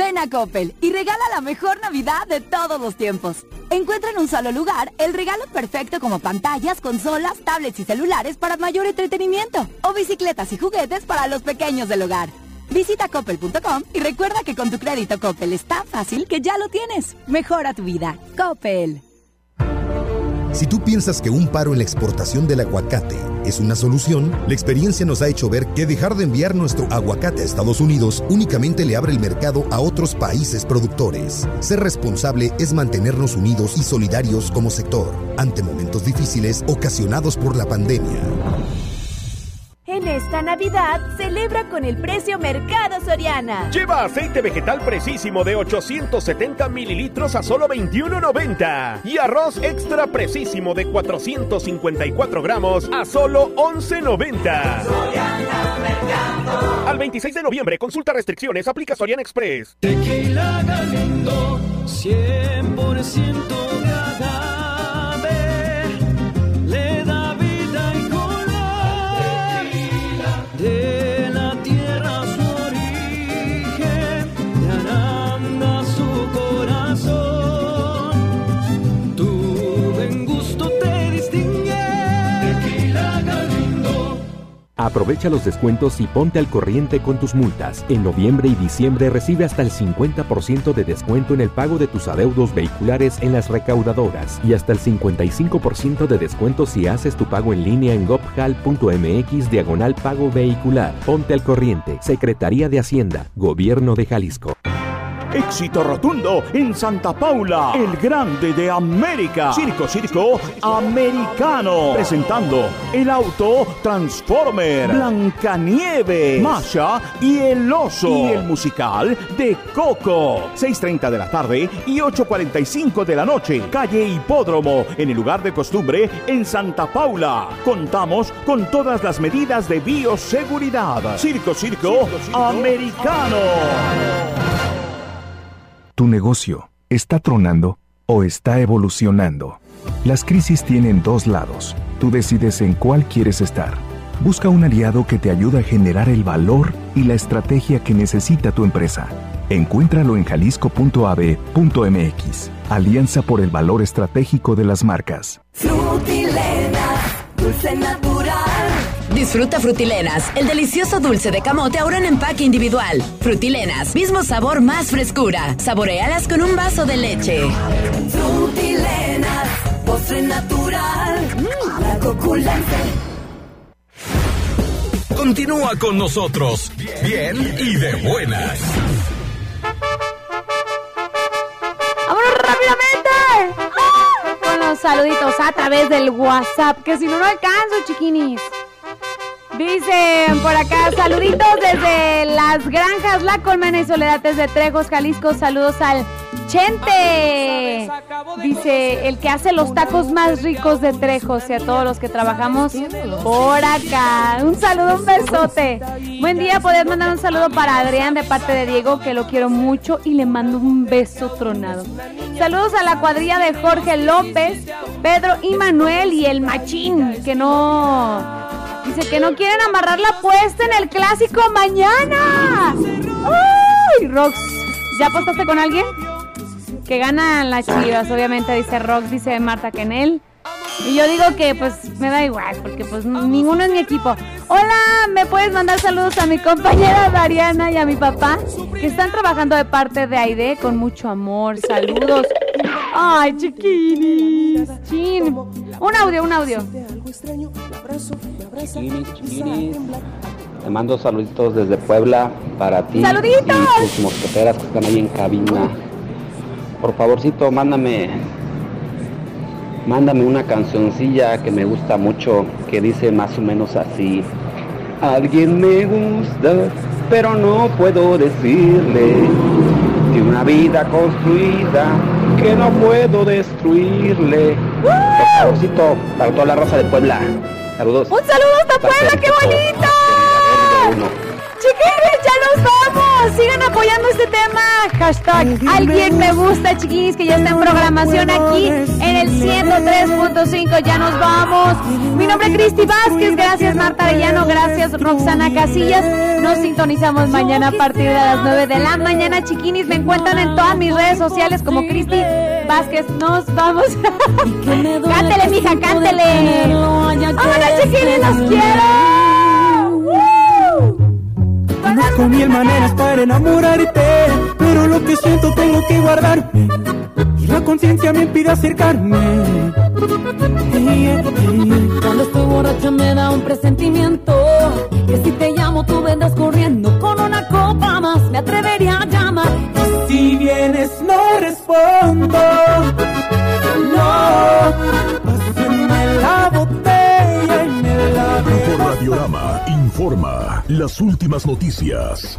Ven a Coppel y regala la mejor Navidad de todos los tiempos. Encuentra en un solo lugar el regalo perfecto como pantallas, consolas, tablets y celulares para mayor entretenimiento o bicicletas y juguetes para los pequeños del hogar. Visita coppel.com y recuerda que con tu crédito Coppel es tan fácil que ya lo tienes. Mejora tu vida. Coppel. Si tú piensas que un paro en la exportación del aguacate es una solución, la experiencia nos ha hecho ver que dejar de enviar nuestro aguacate a Estados Unidos únicamente le abre el mercado a otros países productores. Ser responsable es mantenernos unidos y solidarios como sector ante momentos difíciles ocasionados por la pandemia. En esta Navidad, celebra con el precio Mercado Soriana. Lleva aceite vegetal precisísimo de 870 mililitros a solo 21.90. Y arroz extra precisísimo de 454 gramos a solo 11.90. Al 26 de noviembre, consulta restricciones, aplica Soriana Express. Tequila Galindo, 100% Aprovecha los descuentos y ponte al corriente con tus multas. En noviembre y diciembre recibe hasta el 50% de descuento en el pago de tus adeudos vehiculares en las recaudadoras y hasta el 55% de descuento si haces tu pago en línea en gopjal.mx diagonal pago vehicular. Ponte al corriente. Secretaría de Hacienda, Gobierno de Jalisco. Éxito rotundo en Santa Paula, el grande de América. Circo, circo americano. Presentando el auto Transformer, Blancanieve, Masha y el oso. Y el musical de Coco. 6.30 de la tarde y 8.45 de la noche. Calle Hipódromo, en el lugar de costumbre en Santa Paula. Contamos con todas las medidas de bioseguridad. Circo, circo, americano. ¿Tu negocio está tronando o está evolucionando? Las crisis tienen dos lados. Tú decides en cuál quieres estar. Busca un aliado que te ayude a generar el valor y la estrategia que necesita tu empresa. Encuéntralo en jalisco.ab.mx. Alianza por el valor estratégico de las marcas. Disfruta Frutilenas, el delicioso dulce de camote ahora en empaque individual. Frutilenas, mismo sabor, más frescura. Saborealas con un vaso de leche. Frutilenas, postre natural. La coculante. Continúa con nosotros, bien y de buenas. ¡Vámonos rápidamente! ¡Ah! Con los saluditos a través del WhatsApp, que si no, no alcanzo, chiquinis. Dicen por acá, saluditos desde las granjas La Colmena y Soledad desde Trejos, Jalisco. Saludos al Chente. Dice, el que hace los tacos más ricos de Trejos y a todos los que trabajamos por acá. Un saludo, un besote. Buen día, podés mandar un saludo para Adrián de parte de Diego, que lo quiero mucho y le mando un beso tronado. Saludos a la cuadrilla de Jorge López, Pedro y Manuel y el Machín, que no... Dice que no quieren amarrar la apuesta en el clásico mañana. ¡Ay, Rox! ¿Ya apostaste con alguien? Que ganan las chivas, obviamente, dice Rox, dice Marta Kenel. Y yo digo que pues me da igual, porque pues ninguno es mi equipo. Hola, ¿me puedes mandar saludos a mi compañera Dariana y a mi papá? Que están trabajando de parte de Aide con mucho amor. Saludos. Ay, chiquinis. Chin. Un audio, un audio. Chiquinis, chiquinis. Te mando saluditos desde Puebla para ti ¡Saluditos! y tus mosqueteras que están ahí en cabina. Por favorcito, mándame mándame una cancioncilla que me gusta mucho que dice más o menos así. Alguien me gusta, pero no puedo decirle. Tiene una vida construida que no puedo destruirle. Por favorcito, para toda la raza de Puebla. Saludos. ¡Un saludo hasta Puebla! ¡Qué bonito! Chiquines, ya nos vamos. Sigan apoyando este tema. Hashtag alguien me gusta, chiquis, que ya está en programación aquí en el 103.5. Ya nos vamos. Mi nombre es Cristi Vázquez. Gracias, Marta Arellano. Gracias, Roxana Casillas. Nos sintonizamos mañana a partir de las 9 de la mañana, chiquinis. Me encuentran en todas mis redes sociales como Cristi Vázquez. Nos vamos. cántele, mija, cántele. Vámonos, chiquinis, los quiero. Conozco mil maneras para enamorarte, pero lo que siento tengo que guardarme. Y la conciencia me impide acercarme. Cuando estoy borracha me da un presentimiento Que si te llamo tú vendrás corriendo Con una copa más me atrevería a llamar Y si vienes no respondo No Pásenme la botella Grupo Radiorama informa las últimas noticias.